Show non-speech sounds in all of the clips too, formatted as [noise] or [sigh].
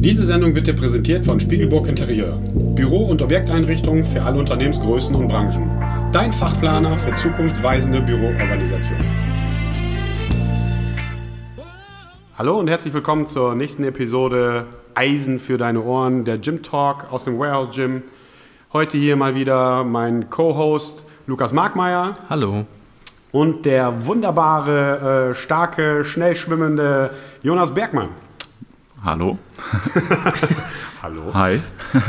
Diese Sendung wird dir präsentiert von Spiegelburg Interieur. Büro- und Objekteinrichtungen für alle Unternehmensgrößen und Branchen. Dein Fachplaner für zukunftsweisende Büroorganisation. Hallo und herzlich willkommen zur nächsten Episode Eisen für deine Ohren, der Gym Talk aus dem Warehouse Gym. Heute hier mal wieder mein Co-Host Lukas Markmeier. Hallo. Und der wunderbare, äh, starke, schnell schwimmende Jonas Bergmann. Hallo. [laughs] Hallo. Hi. [laughs]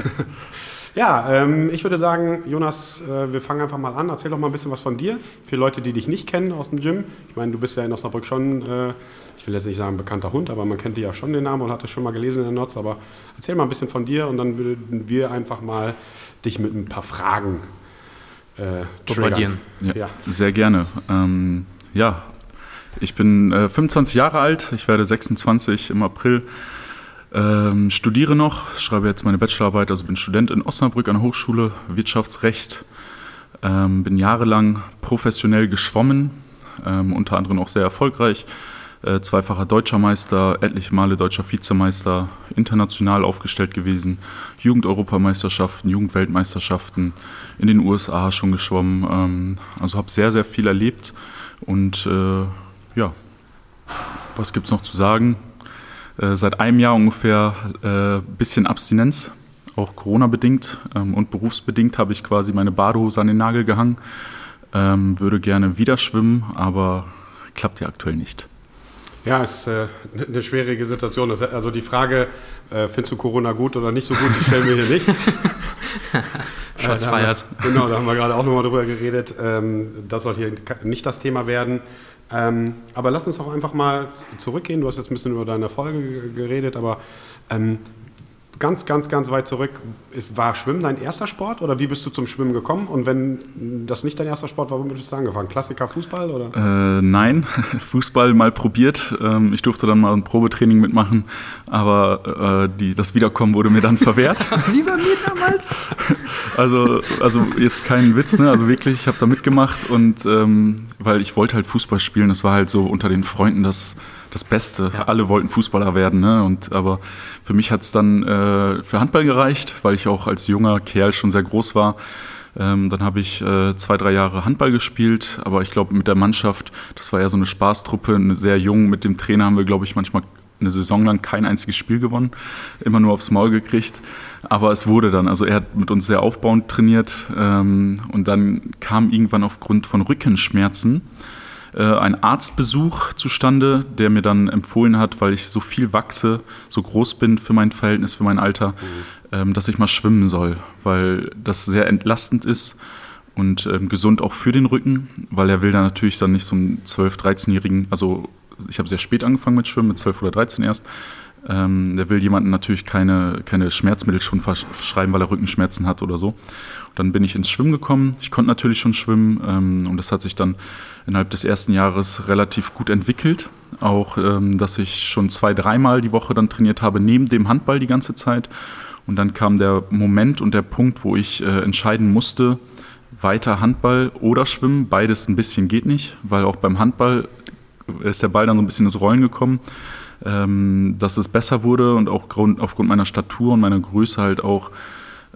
Ja, ähm, ich würde sagen, Jonas, äh, wir fangen einfach mal an. Erzähl doch mal ein bisschen was von dir. Für Leute, die dich nicht kennen aus dem Gym. Ich meine, du bist ja in Osnabrück schon, äh, ich will jetzt nicht sagen bekannter Hund, aber man kennt dir ja schon den Namen und hat es schon mal gelesen in der Notes. Aber erzähl mal ein bisschen von dir und dann würden wir einfach mal dich mit ein paar Fragen äh, Bombardieren. Ja, Ja. Sehr gerne. Ähm, ja, ich bin äh, 25 Jahre alt. Ich werde 26 im April. Ähm, studiere noch, schreibe jetzt meine Bachelorarbeit, also bin Student in Osnabrück an der Hochschule Wirtschaftsrecht. Ähm, bin jahrelang professionell geschwommen, ähm, unter anderem auch sehr erfolgreich. Äh, zweifacher deutscher Meister, etliche Male deutscher Vizemeister, international aufgestellt gewesen, Jugendeuropameisterschaften, Jugendweltmeisterschaften, in den USA schon geschwommen. Ähm, also habe sehr, sehr viel erlebt und äh, ja, was gibt es noch zu sagen? Äh, seit einem Jahr ungefähr äh, bisschen Abstinenz, auch Corona-bedingt ähm, und berufsbedingt habe ich quasi meine Badehose an den Nagel gehangen. Ähm, würde gerne wieder schwimmen, aber klappt ja aktuell nicht. Ja, ist äh, eine schwierige Situation. Das, also die Frage, äh, findest du Corona gut oder nicht so gut, die stellen wir hier nicht. [laughs] Shots Äh. Genau, da haben wir gerade auch nochmal drüber geredet. Ähm, das soll hier nicht das Thema werden. Ähm, aber lass uns doch einfach mal zurückgehen. Du hast jetzt ein bisschen über deine Folge ge- geredet, aber ähm, ganz, ganz, ganz weit zurück. War Schwimmen dein erster Sport oder wie bist du zum Schwimmen gekommen? Und wenn das nicht dein erster Sport war, womit bist du angefangen? Klassiker Fußball oder? Äh, nein, [laughs] Fußball mal probiert. Ähm, ich durfte dann mal ein Probetraining mitmachen, aber äh, die, das Wiederkommen wurde mir dann [laughs] verwehrt. Wie bei mir damals? [laughs] Also, also jetzt kein Witz, ne? Also wirklich, ich habe da mitgemacht und ähm, weil ich wollte halt Fußball spielen, das war halt so unter den Freunden das, das Beste. Ja. Alle wollten Fußballer werden, ne? Und aber für mich hat es dann äh, für Handball gereicht, weil ich auch als junger Kerl schon sehr groß war. Ähm, dann habe ich äh, zwei, drei Jahre Handball gespielt, aber ich glaube mit der Mannschaft, das war ja so eine Spaßtruppe, eine sehr jung. Mit dem Trainer haben wir, glaube ich, manchmal eine Saison lang kein einziges Spiel gewonnen, immer nur aufs Maul gekriegt. Aber es wurde dann, also er hat mit uns sehr aufbauend trainiert ähm, und dann kam irgendwann aufgrund von Rückenschmerzen äh, ein Arztbesuch zustande, der mir dann empfohlen hat, weil ich so viel wachse, so groß bin für mein Verhältnis, für mein Alter, ähm, dass ich mal schwimmen soll, weil das sehr entlastend ist und ähm, gesund auch für den Rücken, weil er will da natürlich dann nicht so einen 12-, 13-Jährigen, also ich habe sehr spät angefangen mit Schwimmen, mit 12 oder 13 erst. Ähm, der will jemandem natürlich keine, keine Schmerzmittel schon verschreiben, weil er Rückenschmerzen hat oder so. Dann bin ich ins Schwimmen gekommen. Ich konnte natürlich schon schwimmen ähm, und das hat sich dann innerhalb des ersten Jahres relativ gut entwickelt. Auch, ähm, dass ich schon zwei, dreimal die Woche dann trainiert habe, neben dem Handball die ganze Zeit. Und dann kam der Moment und der Punkt, wo ich äh, entscheiden musste, weiter Handball oder Schwimmen. Beides ein bisschen geht nicht, weil auch beim Handball ist der Ball dann so ein bisschen ins Rollen gekommen, ähm, dass es besser wurde und auch grund, aufgrund meiner Statur und meiner Größe halt auch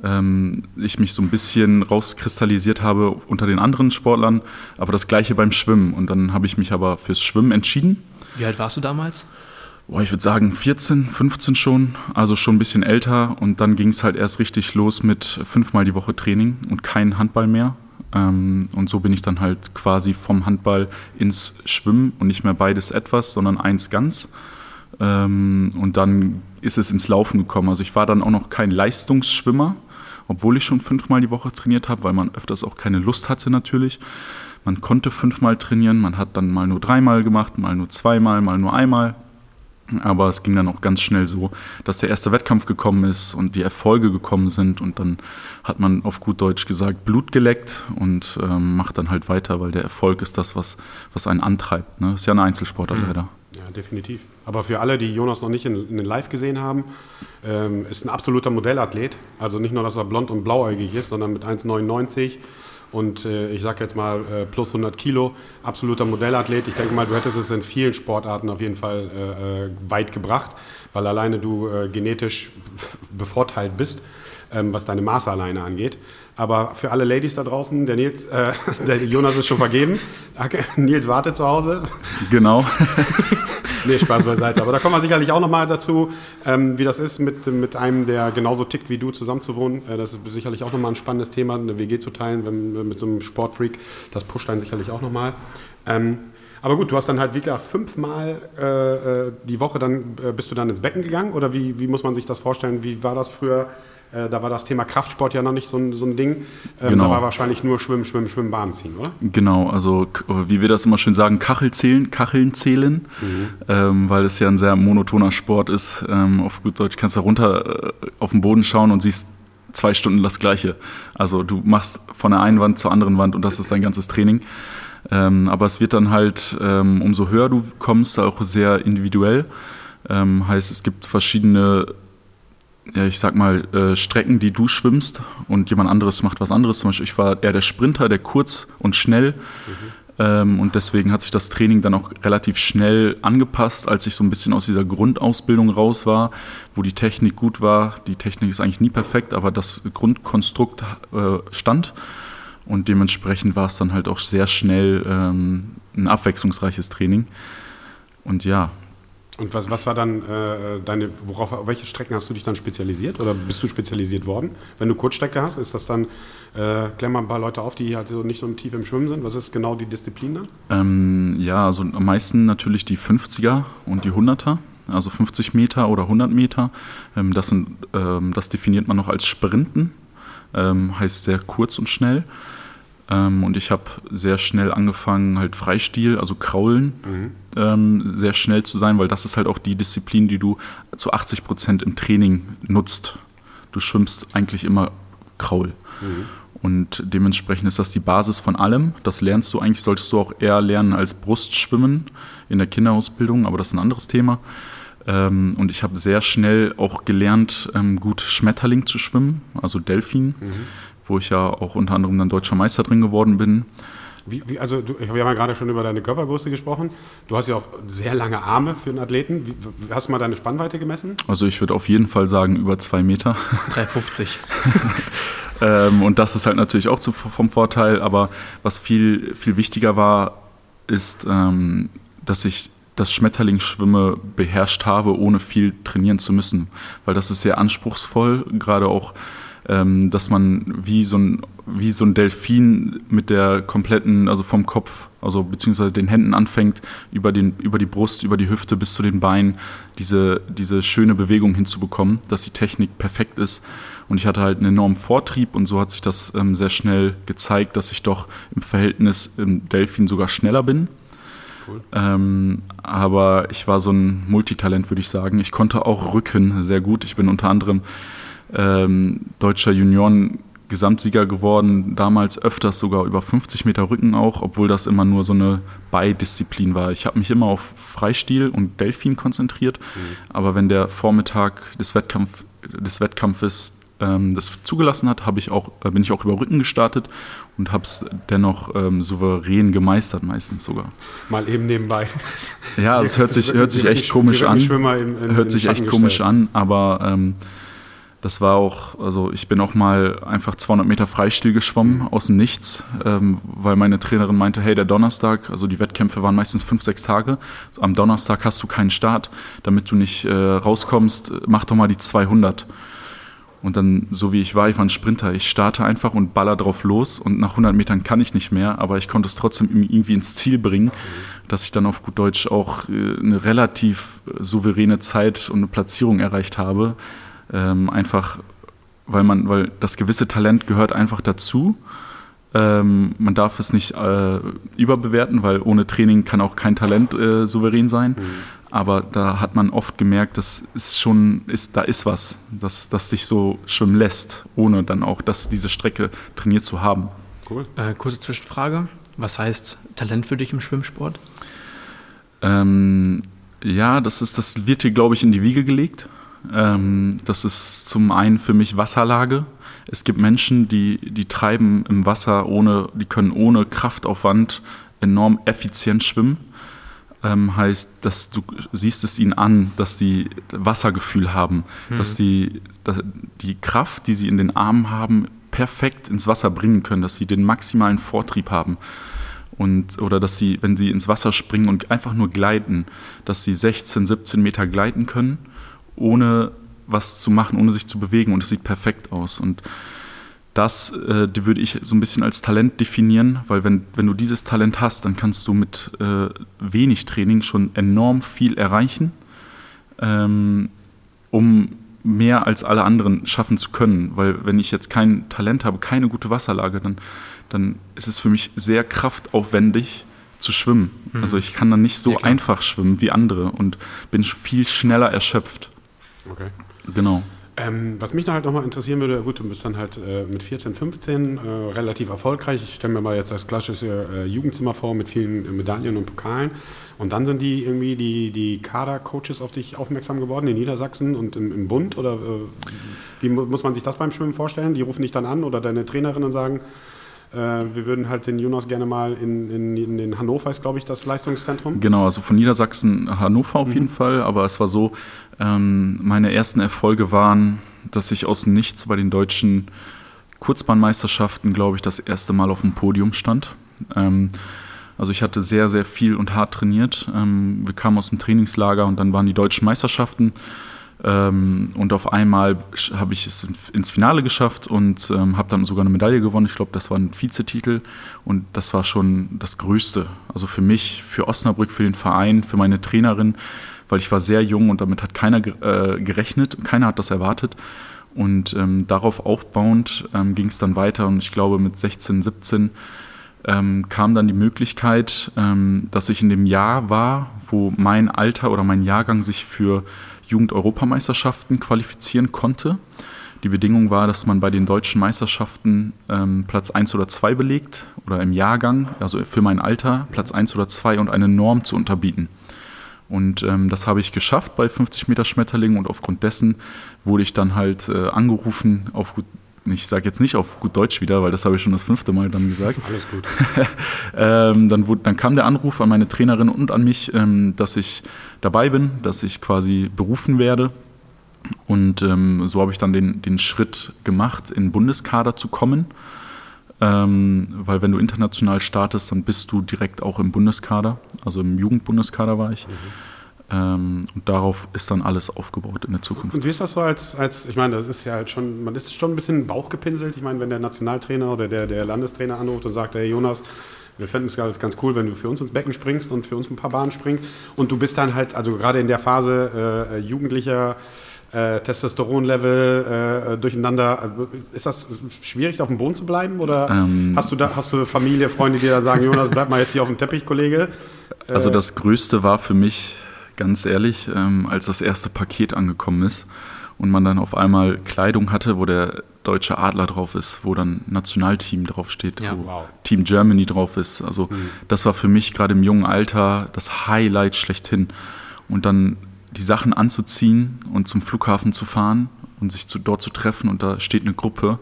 ähm, ich mich so ein bisschen rauskristallisiert habe unter den anderen Sportlern, aber das gleiche beim Schwimmen. Und dann habe ich mich aber fürs Schwimmen entschieden. Wie alt warst du damals? Boah, ich würde sagen 14, 15 schon, also schon ein bisschen älter. Und dann ging es halt erst richtig los mit fünfmal die Woche Training und kein Handball mehr. Ähm, und so bin ich dann halt quasi vom Handball ins Schwimmen und nicht mehr beides etwas, sondern eins ganz. Ähm, und dann ist es ins Laufen gekommen. Also ich war dann auch noch kein Leistungsschwimmer, obwohl ich schon fünfmal die Woche trainiert habe, weil man öfters auch keine Lust hatte natürlich. Man konnte fünfmal trainieren, man hat dann mal nur dreimal gemacht, mal nur zweimal, mal nur einmal. Aber es ging dann auch ganz schnell so, dass der erste Wettkampf gekommen ist und die Erfolge gekommen sind. Und dann hat man auf gut Deutsch gesagt Blut geleckt und ähm, macht dann halt weiter, weil der Erfolg ist das, was, was einen antreibt. Ne? Ist ja ein Einzelsportler Mhm. leider. Ja, definitiv. Aber für alle, die Jonas noch nicht in, in Live gesehen haben, ähm, ist ein absoluter Modellathlet. Also nicht nur, dass er blond und blauäugig ist, sondern mit 1,99 und äh, ich sage jetzt mal äh, plus 100 Kilo. Absoluter Modellathlet. Ich denke mal, du hättest es in vielen Sportarten auf jeden Fall äh, äh, weit gebracht, weil alleine du äh, genetisch bevorteilt bist, ähm, was deine Maße alleine angeht. Aber für alle Ladies da draußen, der Nils, äh, [laughs] der Jonas ist schon vergeben. Nils wartet zu Hause. Genau. [laughs] Nee, Spaß beiseite. Aber da kommen wir sicherlich auch nochmal dazu, ähm, wie das ist, mit, mit einem, der genauso tickt wie du, zusammenzuwohnen. Äh, das ist sicherlich auch nochmal ein spannendes Thema, eine WG zu teilen wenn, mit so einem Sportfreak. Das pusht einen sicherlich auch nochmal. Ähm, aber gut, du hast dann halt wirklich fünfmal äh, äh, die Woche, dann äh, bist du dann ins Becken gegangen? Oder wie, wie muss man sich das vorstellen? Wie war das früher? Äh, da war das Thema Kraftsport ja noch nicht so ein, so ein Ding. Ähm, Genau. Da war wahrscheinlich nur Schwimmen, Schwimmen, Schwimmen, Bahn ziehen, oder? Genau, also wie wir das immer schön sagen, Kachel zählen, Kacheln zählen, ähm, weil es ja ein sehr monotoner Sport ist. Ähm, auf gut Deutsch kannst du runter äh, auf den Boden schauen und siehst zwei Stunden das Gleiche. Also du machst von der einen Wand zur anderen Wand und das ist dein ganzes Training. Ähm, aber es wird dann halt, ähm, umso höher du kommst, auch sehr individuell. Ähm, heißt, es gibt verschiedene ja, ich sag mal, äh, Strecken, die du schwimmst und jemand anderes macht was anderes. Zum Beispiel, ich war eher der Sprinter, der kurz und schnell. Ähm, und deswegen hat sich das Training dann auch relativ schnell angepasst, als ich so ein bisschen aus dieser Grundausbildung raus war, wo die Technik gut war. Die Technik ist eigentlich nie perfekt, aber das Grundkonstrukt äh, stand. Und dementsprechend war es dann halt auch sehr schnell ähm, ein abwechslungsreiches Training. Und ja, Und was, was war dann äh, deine, worauf, auf welche Strecken hast du dich dann spezialisiert oder bist du spezialisiert worden? Wenn du Kurzstrecke hast, ist das dann, äh, klär mal ein paar Leute auf, die halt so nicht so tief im Schwimmen sind. Was ist genau die Disziplin dann? Ähm, ja, also am meisten natürlich die 50er und die 100er, also 50 Meter oder 100 Meter. Ähm, das, sind, ähm, das definiert man noch als Sprinten, ähm, heißt sehr kurz und schnell. Ähm, und ich habe sehr schnell angefangen, halt Freistil, also Kraulen, ähm, sehr schnell zu sein, weil das ist halt auch die Disziplin, die du zu 80 Prozent im Training nutzt. Du schwimmst eigentlich immer Kraul. Und dementsprechend ist das die Basis von allem. Das lernst du eigentlich, solltest du auch eher lernen als Brustschwimmen in der Kinderausbildung, aber das ist ein anderes Thema. Ähm, und ich habe sehr schnell auch gelernt, ähm, gut Schmetterling zu schwimmen, also Delfin, wo ich ja auch unter anderem dann deutscher Meister drin geworden bin. Wie, wie, also du, wir haben ja gerade schon über deine Körpergröße gesprochen. Du hast ja auch sehr lange Arme für einen Athleten. Wie, wie- hast du mal deine Spannweite gemessen? Also ich würde auf jeden Fall sagen über zwei Meter. [laughs] 350. [laughs] Ähm, und das ist halt natürlich auch zu, vom Vorteil. Aber was viel, viel wichtiger war, ist, ähm, dass ich das Schmetterlingsschwimme beherrscht habe, ohne viel trainieren zu müssen. Weil das ist sehr anspruchsvoll, gerade auch, ähm, dass man wie so, ein, wie so ein Delfin mit der kompletten, also vom Kopf, also beziehungsweise den Händen anfängt, über, den, über die Brust, über die Hüfte bis zu den Beinen, diese, diese schöne Bewegung hinzubekommen, dass die Technik perfekt ist. Und ich hatte halt einen enormen Vortrieb und so hat sich das ähm, sehr schnell gezeigt, dass ich doch im Verhältnis im Delfin sogar schneller bin. Cool. Ähm, aber ich war so ein Multitalent, würde ich sagen. Ich konnte auch Rücken sehr gut. Ich bin unter anderem ähm, deutscher Junioren-Gesamtsieger geworden, damals öfters sogar über 50 Meter Rücken auch, obwohl das immer nur so eine Beidisziplin war. Ich habe mich immer auf Freistil und Delfin konzentriert, aber wenn der Vormittag des, Wettkampf, des Wettkampfes ähm, das zugelassen hat, habe ich auch, äh, bin ich auch über Rücken gestartet und habe es dennoch ähm, souverän gemeistert, meistens sogar. Mal eben nebenbei. Ja, es hört sich, hört sich echt komisch an. Im- im- Hört sich echt komisch an, aber ähm, das war auch, also ich bin auch mal einfach 200 Meter Freistil geschwommen aus dem Nichts, ähm, weil meine Trainerin meinte, hey, der Donnerstag, also die Wettkämpfe waren meistens fünf, sechs Tage. Am Donnerstag hast du keinen Start, damit du nicht äh, rauskommst, mach doch mal die 200. Und dann, so wie ich war, ich war ein Sprinter. Ich starte einfach und baller drauf los und nach 100 Metern kann ich nicht mehr, aber ich konnte es trotzdem irgendwie ins Ziel bringen, dass ich dann auf gut Deutsch auch äh, eine relativ souveräne Zeit und eine Platzierung erreicht habe. Ähm, einfach, weil man, weil das gewisse Talent gehört einfach dazu. Ähm, man darf es nicht äh, überbewerten, weil ohne Training kann auch kein Talent äh, souverän sein. Aber da hat man oft gemerkt, das ist schon, ist, da ist was, dass das sich so schwimmen lässt, ohne dann auch das, diese Strecke trainiert zu haben. Cool. Äh, kurze Zwischenfrage. Was heißt Talent für dich im Schwimmsport? Ähm, ja, das ist, das wird hier, glaube ich, in die Wiege gelegt. Ähm, das ist zum einen für mich Wasserlage. Es gibt Menschen, die, die treiben im Wasser ohne, die können ohne Kraftaufwand enorm effizient schwimmen. Ähm, heißt, dass du siehst es ihnen an, dass die Wassergefühl haben, dass die, dass die Kraft, die sie in den Armen haben, perfekt ins Wasser bringen können, dass sie den maximalen Vortrieb haben. Und, oder dass sie, wenn sie ins Wasser springen und einfach nur gleiten, dass sie 16, 17 Meter gleiten können, ohne was zu machen, ohne sich zu bewegen. Und es sieht perfekt aus. Und das äh, die würde ich so ein bisschen als Talent definieren, weil wenn, wenn du dieses Talent hast, dann kannst du mit äh, wenig Training schon enorm viel erreichen, ähm, um mehr als alle anderen schaffen zu können. Weil wenn ich jetzt kein Talent habe, keine gute Wasserlage, dann, dann ist es für mich sehr kraftaufwendig zu schwimmen. Also ich kann dann nicht so Ja, einfach schwimmen wie andere und bin viel schneller erschöpft. Okay. Genau. Ähm, was mich da halt nochmal interessieren würde, gut, du bist dann halt äh, mit 14, 15 äh, relativ erfolgreich. Ich stelle mir mal jetzt das klassische äh, Jugendzimmer vor mit vielen äh, Medaillen und Pokalen. Und dann sind die irgendwie die, die Kader-Coaches auf dich aufmerksam geworden in Niedersachsen und im, im Bund? Oder äh, wie mu muss man sich das beim Schwimmen vorstellen? Die rufen dich dann an oder deine Trainerin und sagen, äh, wir würden halt den Jonas gerne mal in, in, in den Hannover, ist glaube ich das Leistungszentrum. Genau, also von Niedersachsen Hannover auf jeden Fall, aber es war so, ähm, meine ersten Erfolge waren, dass ich aus Nichts bei den deutschen Kurzbahnmeisterschaften, glaube ich, das erste Mal auf dem Podium stand. Ähm, also ich hatte sehr, sehr viel und hart trainiert. Ähm, wir kamen aus dem Trainingslager und dann waren die deutschen Meisterschaften. Ähm, und auf einmal habe ich es in- ins Finale geschafft und ähm, habe dann sogar eine Medaille gewonnen. Ich glaube, das war ein Vizetitel und das war schon das Größte. Also für mich, für Osnabrück, für den Verein, für meine Trainerin, weil ich war sehr jung und damit hat keiner äh, gerechnet, keiner hat das erwartet. Und ähm, darauf aufbauend ähm, ging es dann weiter und ich glaube mit 16, 17 ähm, kam dann die Möglichkeit, ähm, dass ich in dem Jahr war, wo mein Alter oder mein Jahrgang sich für Jugend-Europameisterschaften qualifizieren konnte. Die Bedingung war, dass man bei den deutschen Meisterschaften ähm, Platz 1 oder 2 belegt oder im Jahrgang, also für mein Alter, Platz 1 oder 2 und eine Norm zu unterbieten. Und ähm, das habe ich geschafft bei 50 Meter Schmetterling und aufgrund dessen wurde ich dann halt äh, angerufen auf ich sage jetzt nicht auf gut Deutsch wieder, weil das habe ich schon das fünfte Mal dann gesagt. Alles gut. [laughs] ähm, dann, wurde, dann kam der Anruf an meine Trainerin und an mich, ähm, dass ich dabei bin, dass ich quasi berufen werde. Und ähm, so habe ich dann den, den Schritt gemacht, in den Bundeskader zu kommen. Ähm, weil wenn du international startest, dann bist du direkt auch im Bundeskader. Also im Jugendbundeskader war ich. Ähm, und darauf ist dann alles aufgebaut in der Zukunft. Und wie ist das so als, als ich meine, das ist ja halt schon, man ist schon ein bisschen Bauchgepinselt. Ich meine, wenn der Nationaltrainer oder der, der Landestrainer anruft und sagt, hey Jonas, wir fänden es ganz, ganz cool, wenn du für uns ins Becken springst und für uns ein paar Bahnen springst. Und du bist dann halt, also gerade in der Phase äh, jugendlicher äh, Testosteronlevel äh, durcheinander. Also ist das schwierig, auf dem Boden zu bleiben? Oder Ähm. hast du da hast du Familie, Freunde, die da sagen, Jonas, bleib mal jetzt hier auf dem Teppich, Kollege? Also Äh, das Größte war für mich, ganz ehrlich, ähm, als das erste Paket angekommen ist und man dann auf einmal Kleidung hatte, wo der deutsche Adler drauf ist, wo dann Nationalteam draufsteht, Ja, wo wow. Team Germany drauf ist. Also das war für mich gerade im jungen Alter das Highlight schlechthin. Und dann die Sachen anzuziehen und zum Flughafen zu fahren und sich zu, dort zu treffen und da steht eine Gruppe,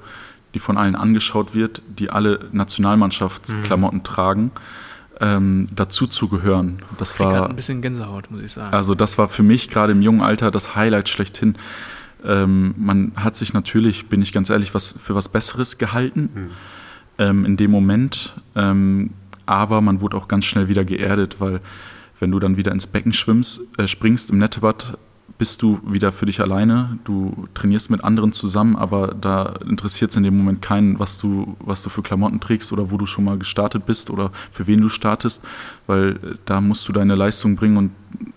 die von allen angeschaut wird, die alle Nationalmannschaftsklamotten tragen, ähm, dazu zu gehören. Das Ich krieg war ein bisschen Gänsehaut, muss ich sagen. also das war für mich gerade im jungen Alter das Highlight schlechthin. Ähm, man hat sich natürlich, bin ich ganz ehrlich, was für was Besseres gehalten ähm, in dem Moment, ähm, aber man wurde auch ganz schnell wieder geerdet, weil wenn du dann wieder ins Becken schwimmst, äh, springst im Nettebad, bist du wieder für dich alleine. Du trainierst mit anderen zusammen, aber da interessiert es in dem Moment keinen, was du, was du für Klamotten trägst oder wo du schon mal gestartet bist oder für wen du startest, weil da musst du deine Leistung bringen und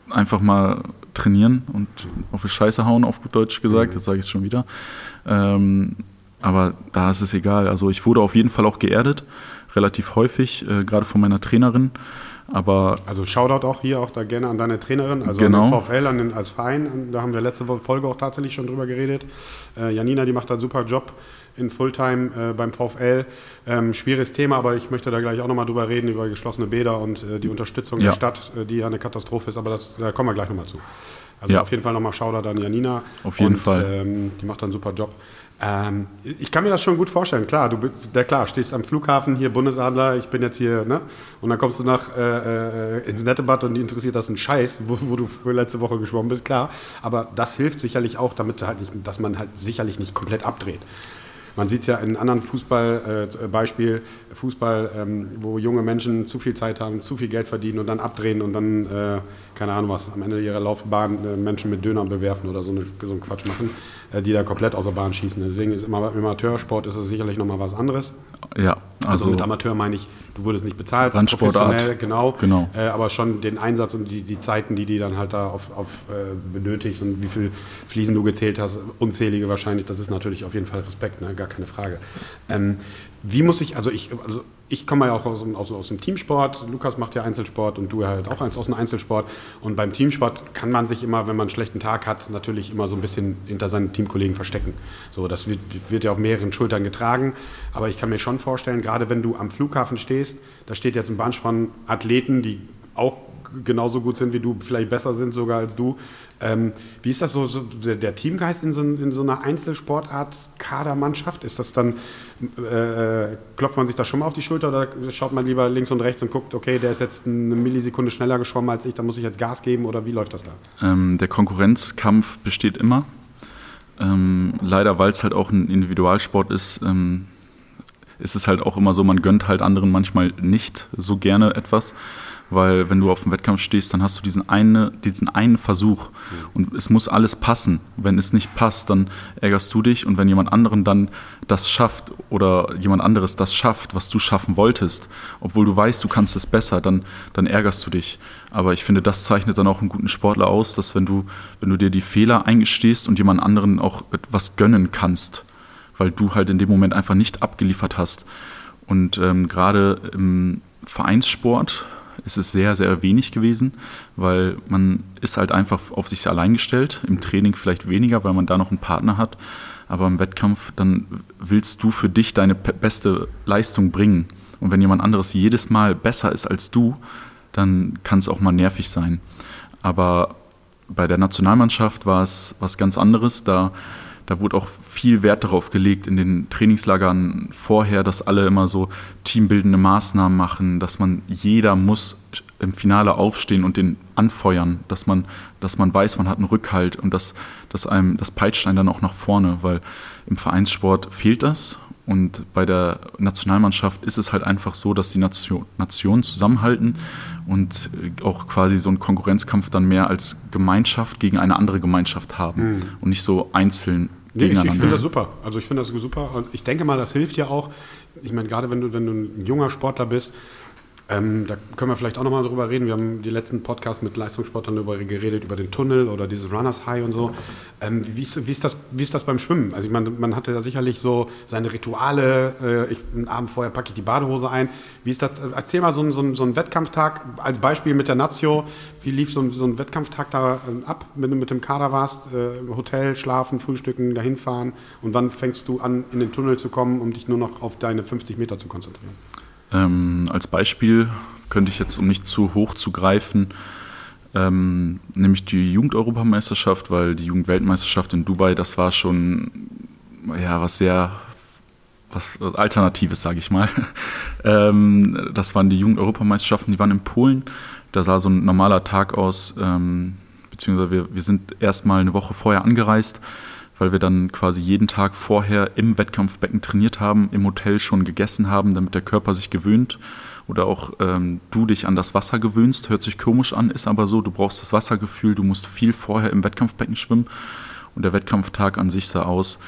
einfach mal trainieren und auf die Scheiße hauen, auf gut Deutsch gesagt. Jetzt sage ich es schon wieder. Ähm, aber da ist es egal. Also ich wurde auf jeden Fall auch geerdet, relativ häufig, äh, gerade von meiner Trainerin. Aber also Shoutout auch hier auch da gerne an deine Trainerin, also genau. an den VfL, an den, als Verein. Da haben wir letzte Folge auch tatsächlich schon drüber geredet. Äh, Janina, die macht da einen super Job in Fulltime äh, beim VfL. Ähm, schwieriges Thema, aber ich möchte da gleich auch nochmal drüber reden, über geschlossene Bäder und äh, die Unterstützung ja. der Stadt, äh, die ja eine Katastrophe ist, aber das, da kommen wir gleich nochmal zu. Also Ja. auf jeden Fall nochmal Shoutout an Janina. Auf jeden und, Fall. Ähm, die macht da einen super Job. Ähm, ich kann mir das schon gut vorstellen, klar, du der klar, stehst am Flughafen hier Bundesadler, ich bin jetzt hier, ne? Und dann kommst du nach äh, äh, ins Nettebad und die interessiert das ein Scheiß, wo, wo du letzte Woche geschwommen bist, klar. Aber das hilft sicherlich auch, damit halt nicht, dass man halt sicherlich nicht komplett abdreht. Man sieht es ja in anderen Fußball, äh, Fußball, ähm, wo junge Menschen zu viel Zeit haben, zu viel Geld verdienen und dann abdrehen und dann, äh, keine Ahnung was, am Ende ihrer Laufbahn äh, Menschen mit Dönern bewerfen oder so, eine, so einen Quatsch machen, die dann komplett aus der Bahn schießen. Deswegen ist immer im Amateursport ist es sicherlich nochmal was anderes. ja, Also, also, mit Amateur meine ich, du wurdest nicht bezahlt, Randsportart. professionell, genau, Genau. Äh, aber schon den Einsatz und die, die Zeiten, die die dann halt da auf, auf äh, benötigst und wie viel Fliesen du gezählt hast, unzählige wahrscheinlich, das ist natürlich auf jeden Fall Respekt, ne? gar keine Frage. Ähm, wie muss ich, also ich, also ich komme ja auch aus, dem- aus, aus dem Teamsport, Lukas macht ja Einzelsport und du halt auch eins aus dem Einzelsport und beim Teamsport kann man sich immer, wenn man einen schlechten Tag hat, natürlich immer so ein bisschen hinter seinen Teamkollegen verstecken. So, das wird, wird ja auf mehreren Schultern getragen, aber ich kann mir schon vorstellen, gerade wenn du am Flughafen stehst, da steht jetzt ein Bunch von Athleten, die auch genauso gut sind wie du, vielleicht besser sind sogar als du. Ähm, wie ist das so, so der, Teamgeist in so, in so einer Einzelsportart, Kadermannschaft? Ist das dann, äh, klopft man sich da schon mal auf die Schulter oder schaut man lieber links und rechts und guckt, okay, der ist jetzt eine Millisekunde schneller geschwommen als ich, da muss ich jetzt Gas geben oder wie läuft das da? ähm, der Konkurrenzkampf besteht immer. Ähm, leider, weil es halt auch ein Individualsport ist, ähm, ist es halt auch immer so, man gönnt halt anderen manchmal nicht so gerne etwas, weil wenn du auf dem Wettkampf stehst, dann hast du diesen, eine, diesen einen Versuch und es muss alles passen. Wenn es nicht passt, dann ärgerst du dich und wenn jemand anderen dann das schafft oder jemand anderes das schafft, was du schaffen wolltest, obwohl du weißt, du kannst es besser, dann, dann ärgerst du dich. Aber ich finde, das zeichnet dann auch einen guten Sportler aus, dass wenn du, wenn du dir die Fehler eingestehst und jemand anderen auch etwas gönnen kannst, weil du halt in dem Moment einfach nicht abgeliefert hast. Und ähm, gerade im Vereinssport ist es sehr, sehr wenig gewesen, weil man ist halt einfach auf sich allein gestellt, im Training vielleicht weniger, weil man da noch einen Partner hat, aber im Wettkampf, dann willst du für dich deine beste Leistung bringen. Und wenn jemand anderes jedes Mal besser ist als du, dann kann es auch mal nervig sein. Aber bei der Nationalmannschaft war es was ganz anderes. Da, da wurde auch viel Wert darauf gelegt in den Trainingslagern vorher, dass alle immer so teambildende Maßnahmen machen, dass man jeder muss im Finale aufstehen und den anfeuern, dass man, dass man weiß, man hat einen Rückhalt und das, dass einem das peitscht einen dann auch nach vorne, weil im Vereinssport fehlt das und bei der Nationalmannschaft ist es halt einfach so, dass die Nation, Nationen zusammenhalten und äh, auch quasi so einen Konkurrenzkampf dann mehr als Gemeinschaft gegen eine andere Gemeinschaft haben und nicht so einzeln Nee, ich, ich finde das super. Also ich finde das super. Und ich denke mal, das hilft ja auch. Ich meine, gerade wenn du, wenn du ein junger Sportler bist, ähm, da können wir vielleicht auch nochmal drüber reden. Wir haben die letzten Podcasts mit Leistungssportlern darüber geredet, über den Tunnel oder dieses Runners High und so. Ähm, wie, ist, wie, ist das, wie ist das beim Schwimmen? Also ich meine, man hatte da sicherlich so seine Rituale. Äh, ich, einen Abend vorher packe ich die Badehose ein. Wie ist das? Erzähl mal so, einen- so, so einen Wettkampftag als Beispiel mit der Nazio. Wie lief so ein, so ein Wettkampftag da ähm, ab, wenn du mit dem Kader warst? Äh, Hotel, schlafen, frühstücken, dahin fahren. Und wann fängst du an, in den Tunnel zu kommen, um dich nur noch auf deine 50 Meter zu konzentrieren? Ähm, als Beispiel könnte ich jetzt, um nicht zu hoch zu greifen, ähm, nämlich die Jugend-Europameisterschaft, weil die Jugendweltmeisterschaft in Dubai, das war schon ja, was sehr was Alternatives, sage ich mal. [laughs] ähm, das waren die Jugend-Europameisterschaften, die waren in Polen. Da sah so ein normaler Tag aus, ähm, beziehungsweise wir, wir sind erstmal eine Woche vorher angereist, weil wir dann quasi jeden Tag vorher im Wettkampfbecken trainiert haben, im Hotel schon gegessen haben, damit der Körper sich gewöhnt oder auch ähm, du dich an das Wasser gewöhnst. Hört sich komisch an, ist aber so. Du brauchst das Wassergefühl, du musst viel vorher im Wettkampfbecken schwimmen. Und der Wettkampftag an sich sah aus,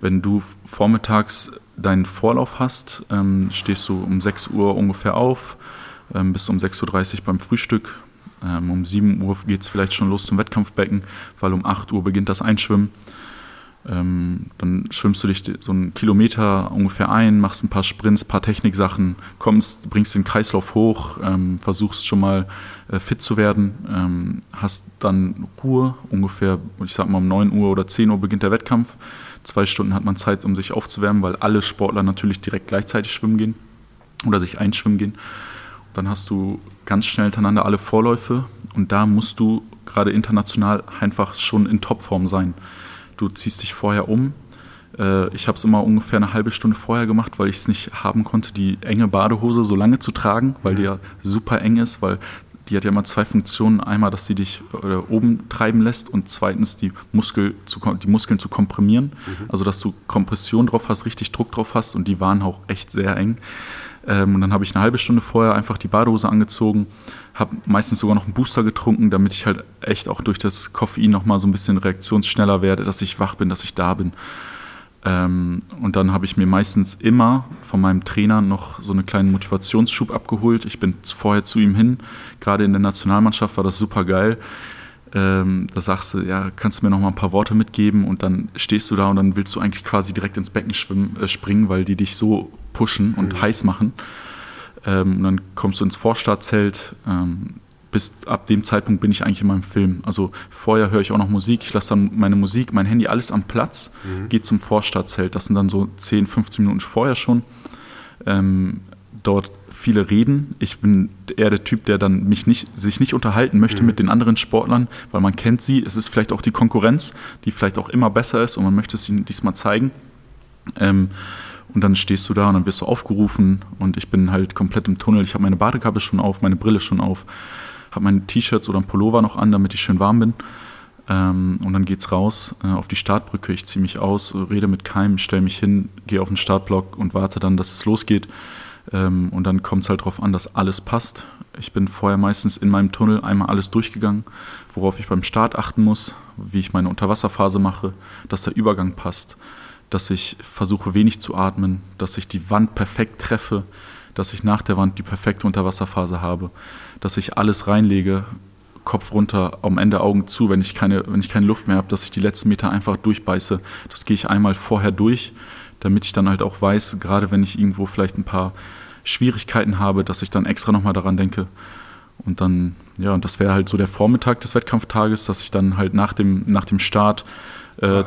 wenn du vormittags deinen Vorlauf hast, ähm, stehst du um 6 Uhr ungefähr auf, ähm, bist um 6.30 Uhr beim Frühstück. Ähm, um 7 Uhr geht es vielleicht schon los zum Wettkampfbecken, weil um 8 Uhr beginnt das Einschwimmen. Ähm, dann schwimmst du dich so einen Kilometer ungefähr ein, machst ein paar Sprints, ein paar Techniksachen, kommst, bringst den Kreislauf hoch, ähm, versuchst schon mal äh, fit zu werden, ähm, hast dann Ruhe, ungefähr, ich sag mal um 9 Uhr oder 10 Uhr beginnt der Wettkampf. Zwei Stunden hat man Zeit, um sich aufzuwärmen, weil alle Sportler natürlich direkt gleichzeitig schwimmen gehen oder sich einschwimmen gehen. Dann hast du ganz schnell hintereinander alle Vorläufe und da musst du gerade international einfach schon in Topform sein. Du ziehst dich vorher um. Äh, ich habe es immer ungefähr eine halbe Stunde vorher gemacht, weil ich es nicht haben konnte, die enge Badehose so lange zu tragen, weil die ja super eng ist, weil die hat ja immer zwei Funktionen. Einmal, dass sie dich äh, oben treiben lässt und zweitens die, Muskel zu, die Muskeln zu komprimieren. Mhm. Also, dass du Kompression drauf hast, richtig Druck drauf hast und die waren auch echt sehr eng. Ähm, und dann habe ich eine halbe Stunde vorher einfach die Badehose angezogen, habe meistens sogar noch einen Booster getrunken, damit ich halt echt auch durch das Koffein nochmal so ein bisschen reaktionsschneller werde, dass ich wach bin, dass ich da bin. Ähm, und dann habe ich mir meistens immer von meinem Trainer noch so einen kleinen Motivationsschub abgeholt. Ich bin vorher zu ihm hin. Gerade in der Nationalmannschaft war das super geil. Ähm, da sagst du, ja, kannst du mir noch mal ein paar Worte mitgeben und dann stehst du da und dann willst du eigentlich quasi direkt ins Becken schwimmen, äh, springen, weil die dich so pushen und mhm. heiß machen. Ähm, und dann kommst du ins Vorstartzelt. Ähm, bis ab dem Zeitpunkt bin ich eigentlich in meinem Film. Also vorher höre ich auch noch Musik, ich lasse dann meine Musik, mein Handy, alles am Platz, mhm. gehe zum Vorstartzelt. Das sind dann so 10, 15 Minuten vorher schon. Ähm, dort viele reden. Ich bin eher der Typ, der dann mich nicht, sich nicht unterhalten möchte mhm. mit den anderen Sportlern, weil man kennt sie. Es ist vielleicht auch die Konkurrenz, die vielleicht auch immer besser ist und man möchte es ihnen diesmal zeigen. Ähm, und dann stehst du da und dann wirst du aufgerufen und ich bin halt komplett im Tunnel. Ich habe meine Badekappe schon auf, meine Brille schon auf, habe meine T-Shirts oder ein Pullover noch an, damit ich schön warm bin. Ähm, und dann geht's raus äh, auf die Startbrücke. Ich ziehe mich aus, rede mit keinem, stelle mich hin, gehe auf den Startblock und warte dann, dass es losgeht. Ähm, und dann kommt es halt darauf an, dass alles passt. Ich bin vorher meistens in meinem Tunnel einmal alles durchgegangen, worauf ich beim Start achten muss, wie ich meine Unterwasserphase mache, dass der Übergang passt, dass ich versuche wenig zu atmen, dass ich die Wand perfekt treffe, dass ich nach der Wand die perfekte Unterwasserphase habe, dass ich alles reinlege, Kopf runter, am Ende Augen zu, wenn ich keine, wenn ich keine Luft mehr habe, dass ich die letzten Meter einfach durchbeiße. Das gehe ich einmal vorher durch, damit ich dann halt auch weiß, gerade wenn ich irgendwo vielleicht ein paar Schwierigkeiten habe, dass ich dann extra nochmal daran denke. Und dann, ja, und das wäre halt so der Vormittag des Wettkampftages, dass ich dann halt nach dem, nach dem Start äh,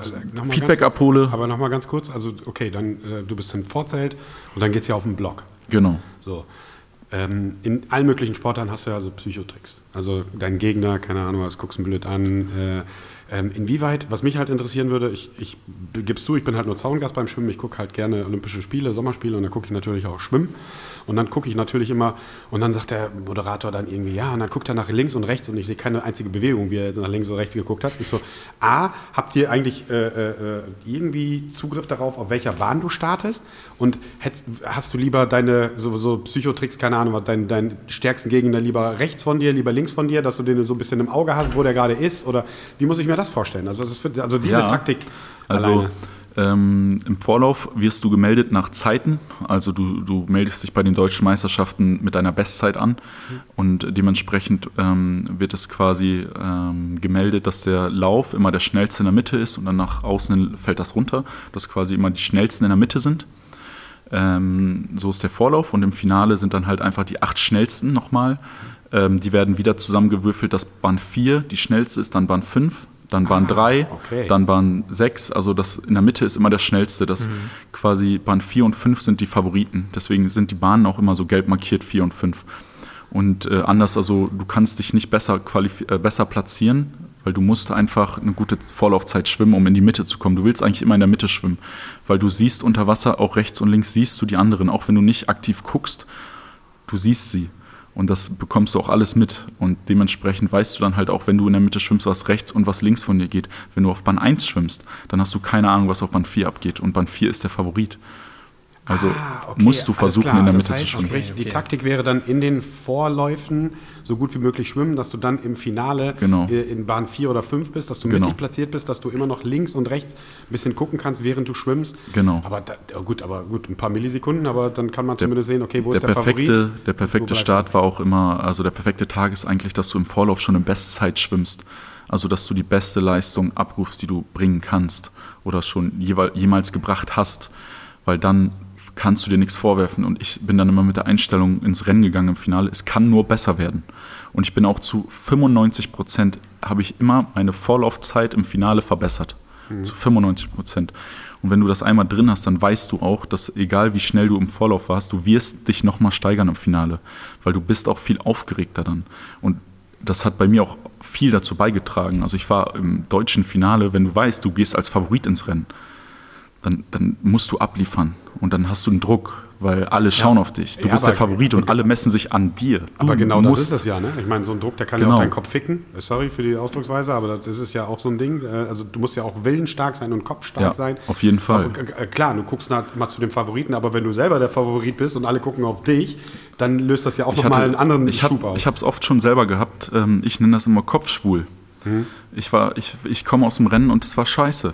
Feedback ganz, abhole. Aber nochmal ganz kurz, also okay, dann äh, du bist im Vorzelt und dann geht es ja auf den Block. Genau. So. Ähm, in allen möglichen Sportarten hast du ja also Psychotricks. Also dein Gegner, keine Ahnung, was guckst du blöd an, äh, ähm, inwieweit, was mich halt interessieren würde, ich, ich gib's zu, ich bin halt nur Zaungast beim Schwimmen, ich gucke halt gerne Olympische Spiele, Sommerspiele und dann gucke ich natürlich auch Schwimmen. Und dann gucke ich natürlich immer, und dann sagt der Moderator dann irgendwie, ja, und dann guckt er nach links und rechts und ich sehe keine einzige Bewegung, wie er jetzt nach links und rechts geguckt hat. Ich so, A, habt ihr eigentlich äh, äh, irgendwie Zugriff darauf, auf welcher Bahn du startest? Und hättest, hast du lieber deine so, so Psychotricks, keine Ahnung, deinen dein stärksten Gegner lieber rechts von dir, lieber links von dir, dass du den so ein bisschen im Auge hast, wo der gerade ist? Oder wie muss ich mir das vorstellen? Also, das für, also diese ja, Taktik. Also alleine. Ähm, Im Vorlauf wirst du gemeldet nach Zeiten. Also du, du, meldest dich bei den deutschen Meisterschaften mit deiner Bestzeit an mhm. und dementsprechend ähm, wird es quasi ähm, gemeldet, dass der Lauf immer der schnellste in der Mitte ist und dann nach außen fällt das runter, dass quasi immer die schnellsten in der Mitte sind. Ähm, so ist der Vorlauf und im Finale sind dann halt einfach die acht schnellsten nochmal. Ähm, die werden wieder zusammengewürfelt, dass Bahn 4 die schnellste ist, dann Bahn 5 dann Bahn 3, ah, okay. dann Bahn 6. Also das in der Mitte ist immer das schnellste. Das mhm. quasi Bahn 4 und 5 sind die Favoriten. Deswegen sind die Bahnen auch immer so gelb markiert 4 und 5. Und äh, anders, also du kannst dich nicht besser, äh, besser platzieren, weil du musst einfach eine gute Vorlaufzeit schwimmen, um in die Mitte zu kommen. Du willst eigentlich immer in der Mitte schwimmen, weil du siehst unter Wasser auch rechts und links siehst du die anderen, auch wenn du nicht aktiv guckst, du siehst sie. Und das bekommst du auch alles mit. Und dementsprechend weißt du dann halt auch, wenn du in der Mitte schwimmst, was rechts und was links von dir geht. Wenn du auf Bahn 1 schwimmst, dann hast du keine Ahnung, was auf Bahn 4 abgeht. Und Bahn 4 ist der Favorit. Also ah, okay, musst du versuchen, in der Mitte heißt, zu schwimmen. Sprich, die Taktik wäre dann in den Vorläufen so gut wie möglich schwimmen, dass du dann im Finale genau. Äh, in Bahn 4 oder 5 bist, dass du genau. mittig platziert bist, dass du immer noch links und rechts ein bisschen gucken kannst, während du schwimmst. Genau. Aber da, gut, aber gut, ein paar Millisekunden, aber dann kann man der, zumindest sehen, okay, wo der ist der perfekte, Favorit? Der perfekte Start war auch immer, also der perfekte Tag ist eigentlich, dass du im Vorlauf schon in Bestzeit schwimmst. Also dass du die beste Leistung abrufst, die du bringen kannst. oder schon jemals gebracht hast, weil dann kannst du dir nichts vorwerfen. Und ich bin dann immer mit der Einstellung ins Rennen gegangen im Finale, es kann nur besser werden. Und ich bin auch zu 95 Prozent, habe ich immer meine Vorlaufzeit im Finale verbessert. Mhm. Zu 95 Prozent. Und wenn du das einmal drin hast, dann weißt du auch, dass egal wie schnell du im Vorlauf warst, du wirst dich nochmal steigern im Finale. Weil du bist auch viel aufgeregter dann. Und das hat bei mir auch viel dazu beigetragen. Also ich war im deutschen Finale, wenn du weißt, du gehst als Favorit ins Rennen, dann, dann musst du abliefern und dann hast du einen Druck, weil alle schauen ja. auf dich. Du ja, bist der Favorit und alle messen sich an dir. Du aber genau das ist es ja, ne? Ich meine, so ein Druck, der kann genau. ja auch deinen Kopf ficken. Sorry für die Ausdrucksweise, aber das ist ja auch so ein Ding. Äh, also du musst ja auch willensstark sein und kopfstark ja, sein. Auf jeden Fall. Aber, äh, klar, du guckst mal zu dem Favoriten, aber wenn du selber der Favorit bist und alle gucken auf dich, dann löst das ja auch nochmal einen anderen ich Schub aus. Ich habe es oft schon selber gehabt. Ähm, ich nenne das immer Kopfschwul. Hm. Ich, ich, ich komme aus dem Rennen und es war scheiße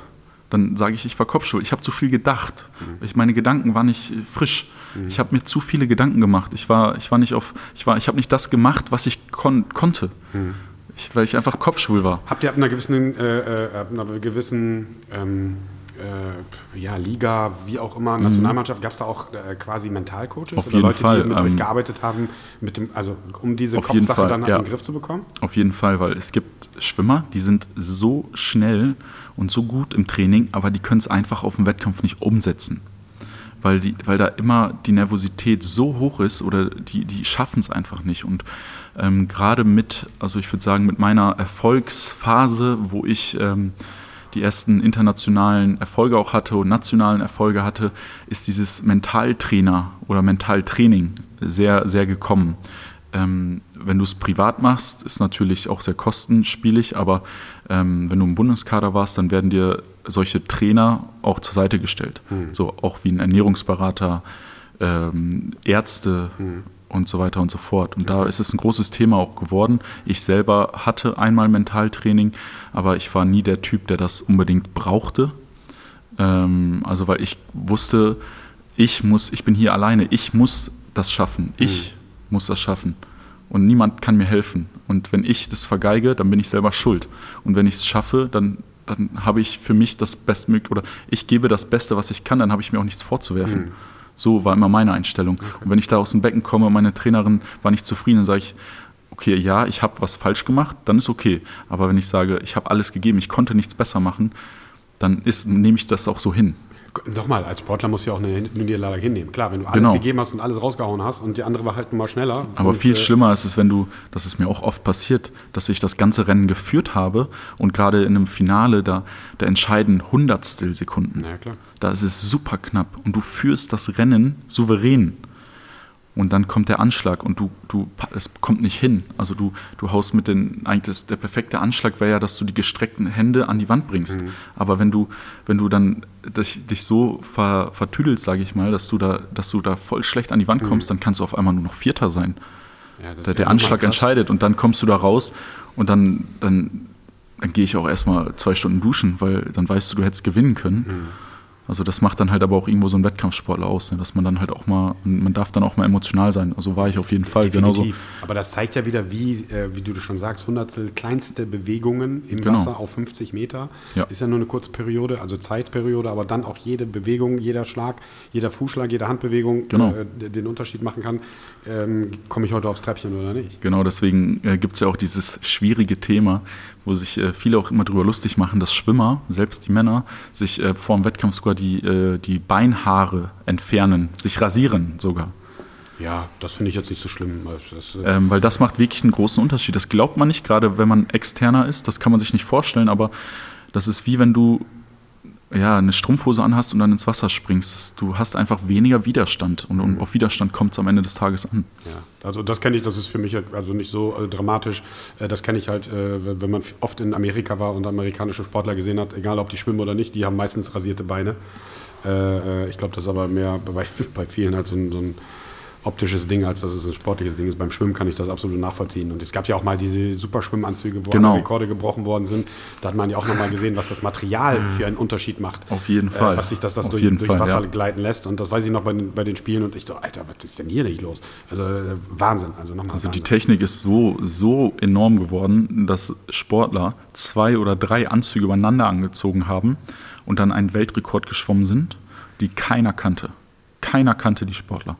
dann sage ich, ich war Kopfschuld. Ich habe zu viel gedacht. Mhm. Ich, meine Gedanken waren nicht äh, frisch. Mhm. Ich habe mir zu viele Gedanken gemacht. Ich war, ich war nicht auf, ich war, ich habe nicht das gemacht, was ich kon konnte. Mhm. Ich, weil ich einfach kopfschwul war. Habt ihr ab einer gewissen, äh, äh, ab einer gewissen ähm, äh, ja, Liga, wie auch immer, mhm. Nationalmannschaft, gab es da auch äh, quasi Mentalcoaches auf oder Leute, Fall. die mit ähm, euch gearbeitet haben, mit dem, also um diese Kopfsache dann ja. in den Griff zu bekommen? Auf jeden Fall, weil es gibt Schwimmer, die sind so schnell und so gut im Training, aber die können es einfach auf dem Wettkampf nicht umsetzen. Weil, die, weil da immer die Nervosität so hoch ist oder die, die schaffen es einfach nicht. Und ähm, gerade mit, also ich würde sagen, mit meiner Erfolgsphase, wo ich ähm, die ersten internationalen Erfolge auch hatte und nationalen Erfolge hatte, ist dieses Mentaltrainer oder Mentaltraining sehr, sehr gekommen. Ähm, wenn du es privat machst, ist natürlich auch sehr kostenspielig, aber ähm, wenn du im Bundeskader warst, dann werden dir solche Trainer auch zur Seite gestellt. Mhm. So auch wie ein Ernährungsberater, ähm, Ärzte mhm. und so weiter und so fort. Und da ist es ein großes Thema auch geworden. Ich selber hatte einmal Mentaltraining, aber ich war nie der Typ, der das unbedingt brauchte. Ähm, also weil ich wusste, ich muss, ich bin hier alleine, ich muss das schaffen. Ich mhm muss das schaffen. Und niemand kann mir helfen. Und wenn ich das vergeige, dann bin ich selber schuld. Und wenn ich es schaffe, dann, dann habe ich für mich das Bestmögliche, oder ich gebe das Beste, was ich kann, dann habe ich mir auch nichts vorzuwerfen. Mhm. So war immer meine Einstellung. Okay. Und wenn ich da aus dem Becken komme und meine Trainerin war nicht zufrieden, dann sage ich, okay, ja, ich habe was falsch gemacht, dann ist okay. Aber wenn ich sage, ich habe alles gegeben, ich konnte nichts besser machen, dann ist, nehme ich das auch so hin. Nochmal, als Sportler musst du ja auch eine Niederlage hinnehmen. Klar, wenn du alles genau. gegeben hast und alles rausgehauen hast und die andere war halt mal schneller. Aber viel äh, schlimmer ist es, wenn du, das ist mir auch oft passiert, dass ich das ganze Rennen geführt habe und gerade in einem Finale, da, da entscheiden Hundertstel Sekunden. Ja, klar. Da ist es super knapp und du führst das Rennen souverän und dann kommt der Anschlag und du, du, es kommt nicht hin. Also du, du haust mit den, eigentlich der perfekte Anschlag wäre ja, dass du die gestreckten Hände an die Wand bringst. Mhm. Aber wenn du, wenn du dann dich, dich so ver, vertüdelst, sage ich mal, dass du da, dass du da voll schlecht an die Wand kommst, mhm. dann kannst du auf einmal nur noch Vierter sein. Ja, der, der Anschlag entscheidet und dann kommst du da raus und dann, dann, dann gehe ich auch erstmal zwei Stunden duschen, weil dann weißt du, du hättest gewinnen können. Mhm. Also das macht dann halt aber auch irgendwo so ein Wettkampfsportler aus, ne? dass man dann halt auch mal, man darf dann auch mal emotional sein. Also war ich auf jeden Fall Definitiv. genauso. Aber das zeigt ja wieder, wie, äh, wie du schon sagst, hundertstel kleinste Bewegungen im genau. Wasser auf 50 Meter. Ja. Ist ja nur eine kurze Periode, also Zeitperiode, aber dann auch jede Bewegung, jeder Schlag, jeder Fußschlag, jede Handbewegung genau. äh, den Unterschied machen kann. Ähm, Komme ich heute aufs Treppchen oder nicht? Genau, deswegen äh, gibt es ja auch dieses schwierige Thema, wo sich äh, viele auch immer darüber lustig machen, dass Schwimmer, selbst die Männer, sich äh, vor dem Wettkampf sogar die, äh, die Beinhaare entfernen, sich rasieren sogar. Ja, das finde ich jetzt nicht so schlimm. Das, äh ähm, weil das macht wirklich einen großen Unterschied. Das glaubt man nicht, gerade wenn man externer ist. Das kann man sich nicht vorstellen, aber das ist wie wenn du ja, eine Strumpfhose anhast und dann ins Wasser springst. Das, du hast einfach weniger Widerstand und, und mhm. auf Widerstand kommt es am Ende des Tages an. Ja, also das kenne ich, das ist für mich also nicht so äh, dramatisch. Äh, das kenne ich halt, äh, wenn man oft in Amerika war und amerikanische Sportler gesehen hat, egal ob die schwimmen oder nicht, die haben meistens rasierte Beine. Äh, äh, ich glaube, das ist aber mehr bei, [laughs] bei vielen halt so ein, so ein optisches Ding, als dass es ein sportliches Ding ist. Beim Schwimmen kann ich das absolut nachvollziehen. Und es gab ja auch mal diese super Schwimmanzüge, wo genau. Rekorde gebrochen worden sind. Da hat man ja auch nochmal gesehen, was das Material für einen Unterschied macht. Auf jeden Fall. Äh, was sich das, das durch, durch Fall, Wasser ja. gleiten lässt. Und das weiß ich noch bei den, bei den Spielen. Und ich dachte, Alter, was ist denn hier nicht los? Also äh, Wahnsinn. Also, nochmal also die Technik ist so, so enorm geworden, dass Sportler zwei oder drei Anzüge übereinander angezogen haben und dann einen Weltrekord geschwommen sind, die keiner kannte. Keiner kannte die Sportler.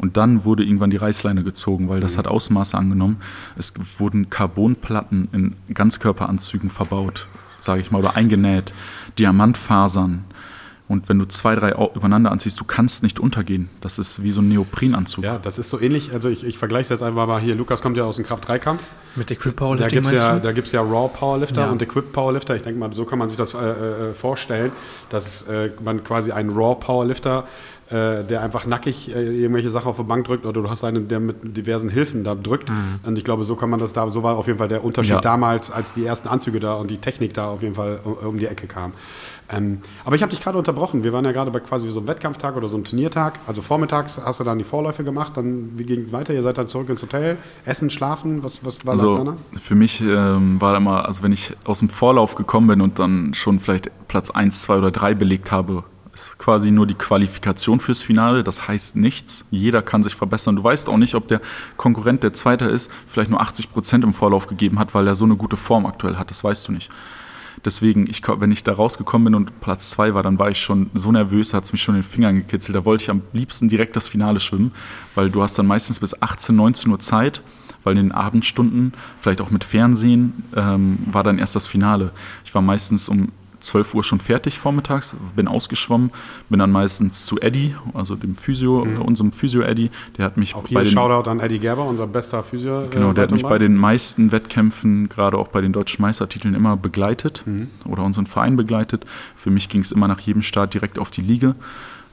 Und dann wurde irgendwann die Reißleine gezogen, weil das hat Ausmaße angenommen. Es wurden Carbonplatten in Ganzkörperanzügen verbaut, sage ich mal, oder eingenäht, Diamantfasern. Und wenn du zwei, drei übereinander anziehst, du kannst nicht untergehen. Das ist wie so ein Neoprenanzug. Ja, das ist so ähnlich. Also ich, ich vergleiche es jetzt einfach mal hier. Lukas kommt ja aus dem Kraft-3-Kampf. Mit Equip Da Powerlifting gibt es ja, da gibt's ja Raw Powerlifter Ja. und Equipped Powerlifter. Ich denke mal, so kann man sich das äh, äh, vorstellen, dass äh, man quasi einen Raw Powerlifter, äh, der einfach nackig äh, irgendwelche Sachen auf die Bank drückt oder du hast einen, der mit diversen Hilfen da drückt. Und ich glaube, so kann man das da, so war auf jeden Fall der Unterschied Ja. damals, als die ersten Anzüge da und die Technik da auf jeden Fall um, um die Ecke kam. Ähm, aber ich habe dich gerade unterbrochen. Wir waren ja gerade bei quasi so einem Wettkampftag oder so einem Turniertag. Also vormittags hast du dann die Vorläufe gemacht, dann wie ging es weiter? Ihr seid dann zurück ins Hotel, essen, schlafen. Was, was war Also danach? für mich ähm, war da immer, also wenn ich aus dem Vorlauf gekommen bin und dann schon vielleicht Platz 1, 2 oder 3 belegt habe, ist quasi nur die Qualifikation fürs Finale. Das heißt nichts. Jeder kann sich verbessern. Du weißt auch nicht, ob der Konkurrent, der Zweiter ist, vielleicht nur 80 Prozent im Vorlauf gegeben hat, weil er so eine gute Form aktuell hat. Das weißt du nicht. Deswegen, ich, wenn ich da rausgekommen bin und Platz 2 war, dann war ich schon so nervös, hat es mich schon in den Fingern gekitzelt. Da wollte ich am liebsten direkt das Finale schwimmen, weil du hast dann meistens bis 18, 19 Uhr Zeit, weil in den Abendstunden, vielleicht auch mit Fernsehen, ähm, war dann erst das Finale. Ich war meistens um 12 Uhr schon fertig vormittags, bin ausgeschwommen, bin dann meistens zu Eddie, also dem Physio, äh, unserem Physio-Eddie, der hat mich Auch hier bei den Shoutout an Eddie Gerber, unser bester Physio. Genau, äh, der hat mich bei den meisten Wettkämpfen, gerade auch bei den deutschen Meistertiteln, immer begleitet Mhm. oder unseren Verein begleitet. Für mich ging es immer nach jedem Start direkt auf die Liege.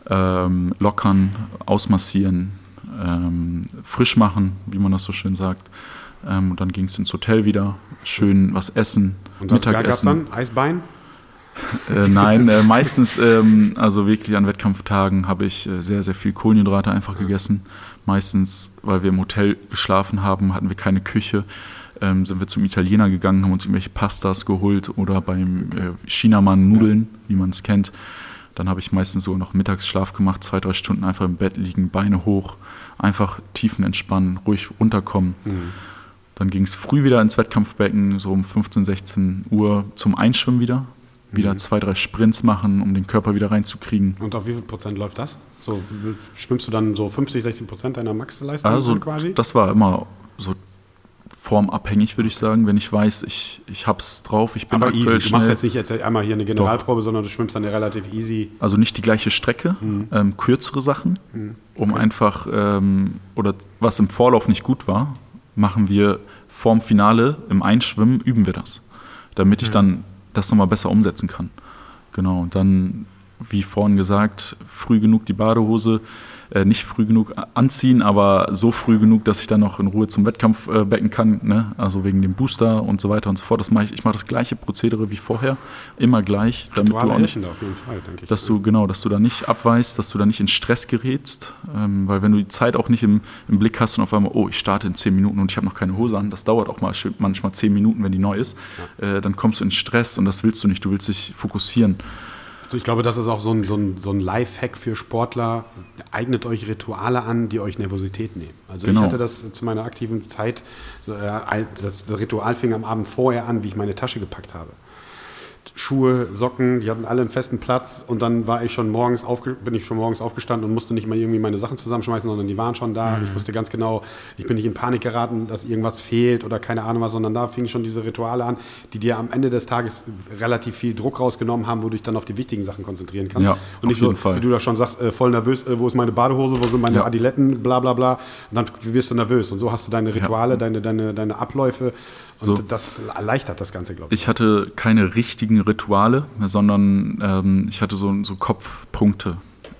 Ähm, lockern, ausmassieren, ähm, frisch machen, wie man das so schön sagt. Ähm, und dann ging es ins Hotel wieder, schön was essen, Und was gab's Mittagessen. dann? Eisbein? Äh, nein, äh, meistens, ähm, also wirklich an Wettkampftagen habe ich äh, sehr, sehr viel Kohlenhydrate einfach gegessen. Meistens, weil wir im Hotel geschlafen haben, hatten wir keine Küche. Ähm, sind wir zum Italiener gegangen, haben uns irgendwelche Pastas geholt oder beim äh, Chinamann Nudeln, wie man es kennt. Dann habe ich meistens sogar noch Mittagsschlaf gemacht, zwei, drei Stunden einfach im Bett liegen, Beine hoch, einfach tiefen entspannen, ruhig runterkommen. Dann ging es früh wieder ins Wettkampfbecken, so um 15, 16 Uhr zum Einschwimmen wieder. Wieder zwei, drei Sprints machen, um den Körper wieder reinzukriegen. Und auf wie viel Prozent läuft das? So, schwimmst du dann so 50, 16 Prozent deiner Maxleistung Also quasi? das war immer so formabhängig, würde ich sagen. Wenn ich weiß, ich, ich hab's drauf, ich bin Aber easy. Du schnell. machst jetzt nicht jetzt einmal hier eine Generalprobe, sondern du schwimmst dann relativ easy. Also nicht die gleiche Strecke, Mhm. ähm, kürzere Sachen, um einfach, ähm, oder was im Vorlauf nicht gut war, machen wir vorm Finale im Einschwimmen, üben wir das, damit Mhm. ich dann das nochmal besser umsetzen kann. Genau, dann, wie vorhin gesagt, früh genug die Badehose, äh, nicht früh genug anziehen, aber so früh genug, dass ich dann noch in Ruhe zum Wettkampf äh, becken kann, ne? also wegen dem Booster und so weiter und so fort. Das mache ich, ich mache das gleiche Prozedere wie vorher, immer gleich, damit Rituale du auch nicht Fall, dass du genau, dass du da nicht abweichst, dass du da nicht in Stress gerätst, ähm, weil wenn du die Zeit auch nicht im, im Blick hast und auf einmal, oh, ich starte in zehn Minuten und ich habe noch keine Hose an, das dauert auch mal manchmal zehn Minuten, wenn die neu ist, äh, dann kommst du in Stress und das willst du nicht. Du willst dich fokussieren. Also ich glaube, das ist auch so ein, so ein, so ein Life-Hack für Sportler. Eignet euch Rituale an, die euch Nervosität nehmen. Also Genau. ich hatte das zu meiner aktiven Zeit, so, äh, das Ritual fing am Abend vorher an, wie ich meine Tasche gepackt habe. Schuhe, Socken, die hatten alle einen festen Platz und dann war ich schon morgens aufge bin ich schon morgens aufgestanden und musste nicht mal irgendwie meine Sachen zusammenschmeißen, sondern die waren schon da. Ich wusste ganz genau, ich bin nicht in Panik geraten, dass irgendwas fehlt oder keine Ahnung was, sondern da fingen schon diese Rituale an, die dir am Ende des Tages relativ viel Druck rausgenommen haben, wo du dich dann auf die wichtigen Sachen konzentrieren kannst. Ja, und nicht so, Fall. wie du da schon sagst, äh, voll nervös, äh, wo ist meine Badehose, wo sind meine Ja. Adiletten, bla bla bla. Und dann wirst du nervös. Und so hast du deine Rituale, deine, deine, deine Abläufe und So. das erleichtert das Ganze, glaube ich. Ich hatte keine richtigen Rituale, sondern ähm, ich hatte so, so Kopfpunkte.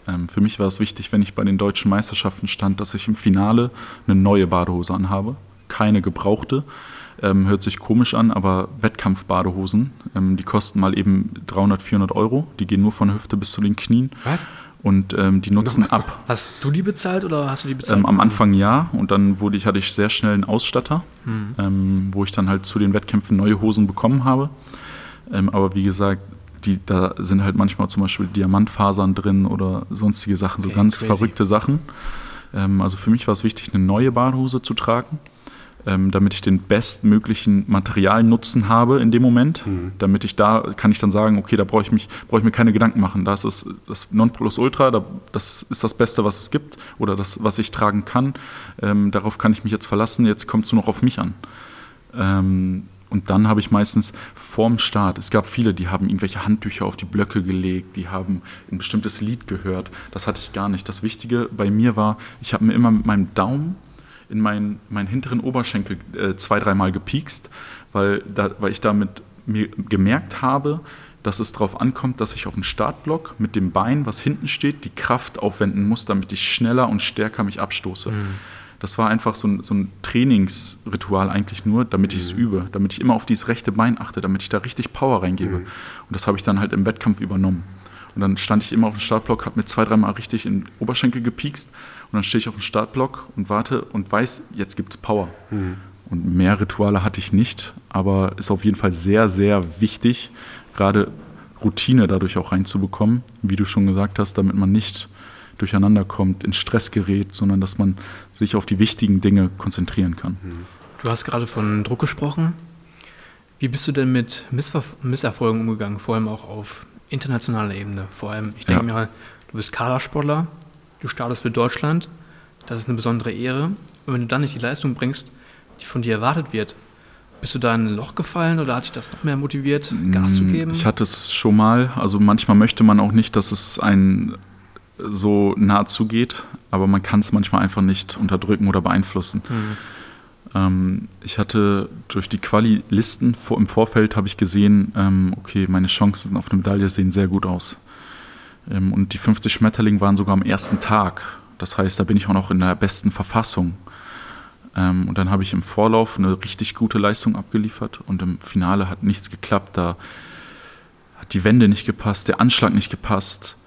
Ähm, für mich war es wichtig, wenn ich bei den deutschen Meisterschaften stand, dass ich im Finale eine neue Badehose anhabe, keine gebrauchte. Ähm, hört sich komisch an, aber Wettkampfbadehosen, ähm, die kosten mal eben 300, 400 Euro. Die gehen nur von der Hüfte bis zu den Knien. Was? Und ähm, die nutzen ab. Hast du die bezahlt oder hast du die bezahlt? Ähm, am Anfang ja und dann wurde ich, hatte ich sehr schnell einen Ausstatter, ähm, wo ich dann halt zu den Wettkämpfen neue Hosen bekommen habe. Ähm, aber wie gesagt, die, da sind halt manchmal zum Beispiel Diamantfasern drin oder sonstige Sachen, so Okay, ganz crazy. verrückte Sachen. Ähm, also für mich war es wichtig, eine neue Badehose zu tragen. Ähm, damit ich den bestmöglichen Materialnutzen habe in dem Moment. Mhm. Damit ich da, kann ich dann sagen, okay, da brauche ich, mich, brauche ich mir keine Gedanken machen. Das ist das Nonplusultra, da, das ist das Beste, was es gibt oder das, was ich tragen kann. Ähm, darauf kann ich mich jetzt verlassen, jetzt kommt es nur noch auf mich an. Ähm, und dann habe ich meistens vorm Start, es gab viele, die haben irgendwelche Handtücher auf die Blöcke gelegt, die haben ein bestimmtes Lied gehört. Das hatte ich gar nicht. Das Wichtige bei mir war, ich habe mir immer mit meinem Daumen in meinen, meinen hinteren Oberschenkel äh, zwei, dreimal gepiekst, weil, da, weil ich damit mir gemerkt habe, dass es darauf ankommt, dass ich auf den Startblock mit dem Bein, was hinten steht, die Kraft aufwenden muss, damit ich schneller und stärker mich abstoße. Mhm. Das war einfach so ein, so ein Trainingsritual eigentlich nur, damit ich es übe, damit ich immer auf dieses rechte Bein achte, damit ich da richtig Power reingebe. Und das habe ich dann halt im Wettkampf übernommen. Und dann stand ich immer auf dem Startblock, habe mir zwei, dreimal richtig in den Oberschenkel gepiekst und dann stehe ich auf dem Startblock und warte und weiß, jetzt gibt es Power. Und mehr Rituale hatte ich nicht, aber ist auf jeden Fall sehr, sehr wichtig, gerade Routine dadurch auch reinzubekommen, wie du schon gesagt hast, damit man nicht durcheinander kommt, in Stress gerät, sondern dass man sich auf die wichtigen Dinge konzentrieren kann. Du hast gerade von Druck gesprochen. Wie bist du denn mit Missver Misserfolgen umgegangen, vor allem auch auf internationaler Ebene? Vor allem, ich denke Ja. mir, du bist Kadersportler, du startest für Deutschland, das ist eine besondere Ehre. Und wenn du dann nicht die Leistung bringst, die von dir erwartet wird, bist du da in ein Loch gefallen oder hat dich das noch mehr motiviert, Gas zu geben? Mm, Ich hatte es schon mal. Also manchmal möchte man auch nicht, dass es einen so nah zugeht, aber man kann es manchmal einfach nicht unterdrücken oder beeinflussen. Mhm. Ähm, ich hatte durch die Quali-Listen im Vorfeld habe ich gesehen, ähm, okay, meine Chancen auf eine Medaille sehen sehr gut aus. Ähm, und die 50 Schmetterlinge waren sogar am ersten Tag. Das heißt, da bin ich auch noch in der besten Verfassung. Ähm, und dann habe ich im Vorlauf eine richtig gute Leistung abgeliefert und im Finale hat nichts geklappt. Da hat die Wende nicht gepasst, der Anschlag nicht gepasst.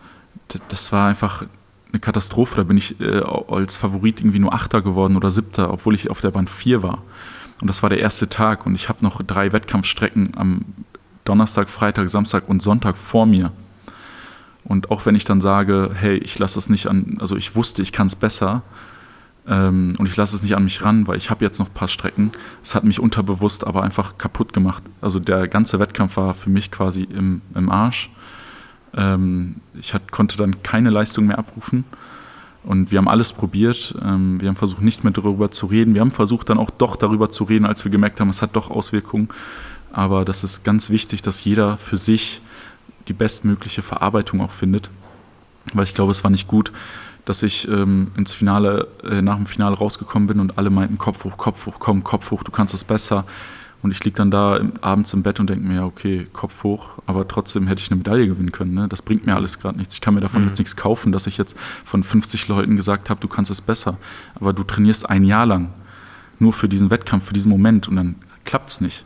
Das war einfach eine Katastrophe. Da bin ich äh, als Favorit irgendwie nur Achter geworden oder Siebter, obwohl ich auf der Band vier war. Und das war der erste Tag und ich habe noch drei Wettkampfstrecken am Donnerstag, Freitag, Samstag und Sonntag vor mir. Und auch wenn ich dann sage, hey, ich lasse es nicht an, also ich wusste, ich kann es besser ähm, und ich lasse es nicht an mich ran, weil ich habe jetzt noch ein paar Strecken. Es hat mich unterbewusst aber einfach kaputt gemacht. Also der ganze Wettkampf war für mich quasi im, im Arsch. Ähm, ich hat, konnte dann keine Leistung mehr abrufen. Und wir haben alles probiert. Ähm, wir haben versucht, nicht mehr darüber zu reden. Wir haben versucht, dann auch doch darüber zu reden, als wir gemerkt haben, es hat doch Auswirkungen. Aber das ist ganz wichtig, dass jeder für sich die bestmögliche Verarbeitung auch findet. Weil ich glaube, es war nicht gut, dass ich ähm, ins Finale, äh, nach dem Finale rausgekommen bin und alle meinten, Kopf hoch, Kopf hoch, komm, Kopf hoch, du kannst es besser. Und ich liege dann da im, abends im Bett und denke mir, ja, okay, Kopf hoch, aber trotzdem hätte ich eine Medaille gewinnen können. Ne? Das bringt mir alles gerade nichts. Ich kann mir davon Mhm. jetzt nichts kaufen, dass ich jetzt von 50 Leuten gesagt habe, du kannst es besser. Aber du trainierst ein Jahr lang nur für diesen Wettkampf, für diesen Moment und dann klappt es nicht.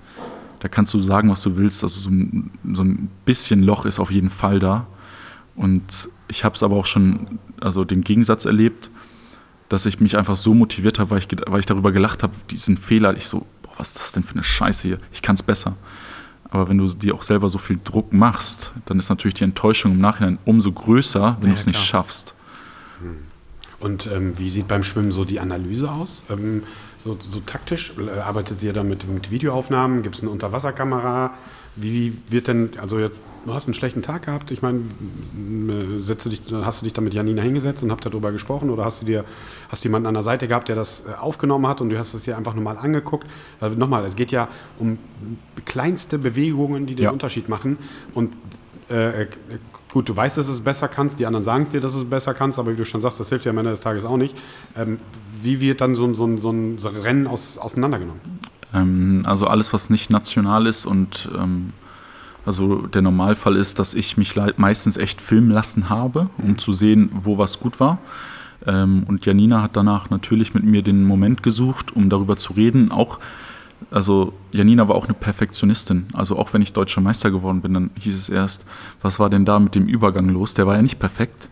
Da kannst du sagen, was du willst. Also so ein, so ein bisschen Loch ist auf jeden Fall da. Und ich habe es aber auch schon, also den Gegensatz erlebt, dass ich mich einfach so motiviert habe, weil ich, weil ich darüber gelacht habe, diesen Fehler. Ich so, boah, was ist das denn für eine Scheiße hier? Ich kann es besser. Aber wenn du dir auch selber so viel Druck machst, dann ist natürlich die Enttäuschung im Nachhinein umso größer, wenn Ja, du es nicht schaffst. Und ähm, wie sieht beim Schwimmen so die Analyse aus? Ähm, so, so taktisch? Äh, Arbeitet ihr da mit, mit Videoaufnahmen? Gibt es eine Unterwasserkamera? Wie wird denn, also jetzt, du hast einen schlechten Tag gehabt, ich meine, äh, setzt du dich, hast du dich da mit Janina hingesetzt und habt darüber gesprochen oder hast du dir, hast jemanden an der Seite gehabt, der das äh, aufgenommen hat und du hast es dir einfach nur mal angeguckt? Weil nochmal, es geht ja um kleinste Bewegungen, die den Ja. Unterschied machen und äh, gut, du weißt, dass du es besser kannst, die anderen sagen es dir, dass du es besser kannst, aber wie du schon sagst, das hilft dir am Ende des Tages auch nicht. Ähm, wie wird dann so, ein- so, so ein Rennen aus, auseinandergenommen? Ähm, also alles, was nicht national ist und ähm, also der Normalfall ist, dass ich mich meistens echt filmen lassen habe, um zu sehen, wo was gut war. Ähm, und Janina hat danach natürlich mit mir den Moment gesucht, um darüber zu reden. Auch, also Janina war auch eine Perfektionistin. Also auch wenn ich deutscher Meister geworden bin, dann hieß es erst, was war denn da mit dem Übergang los? Der war ja nicht perfekt.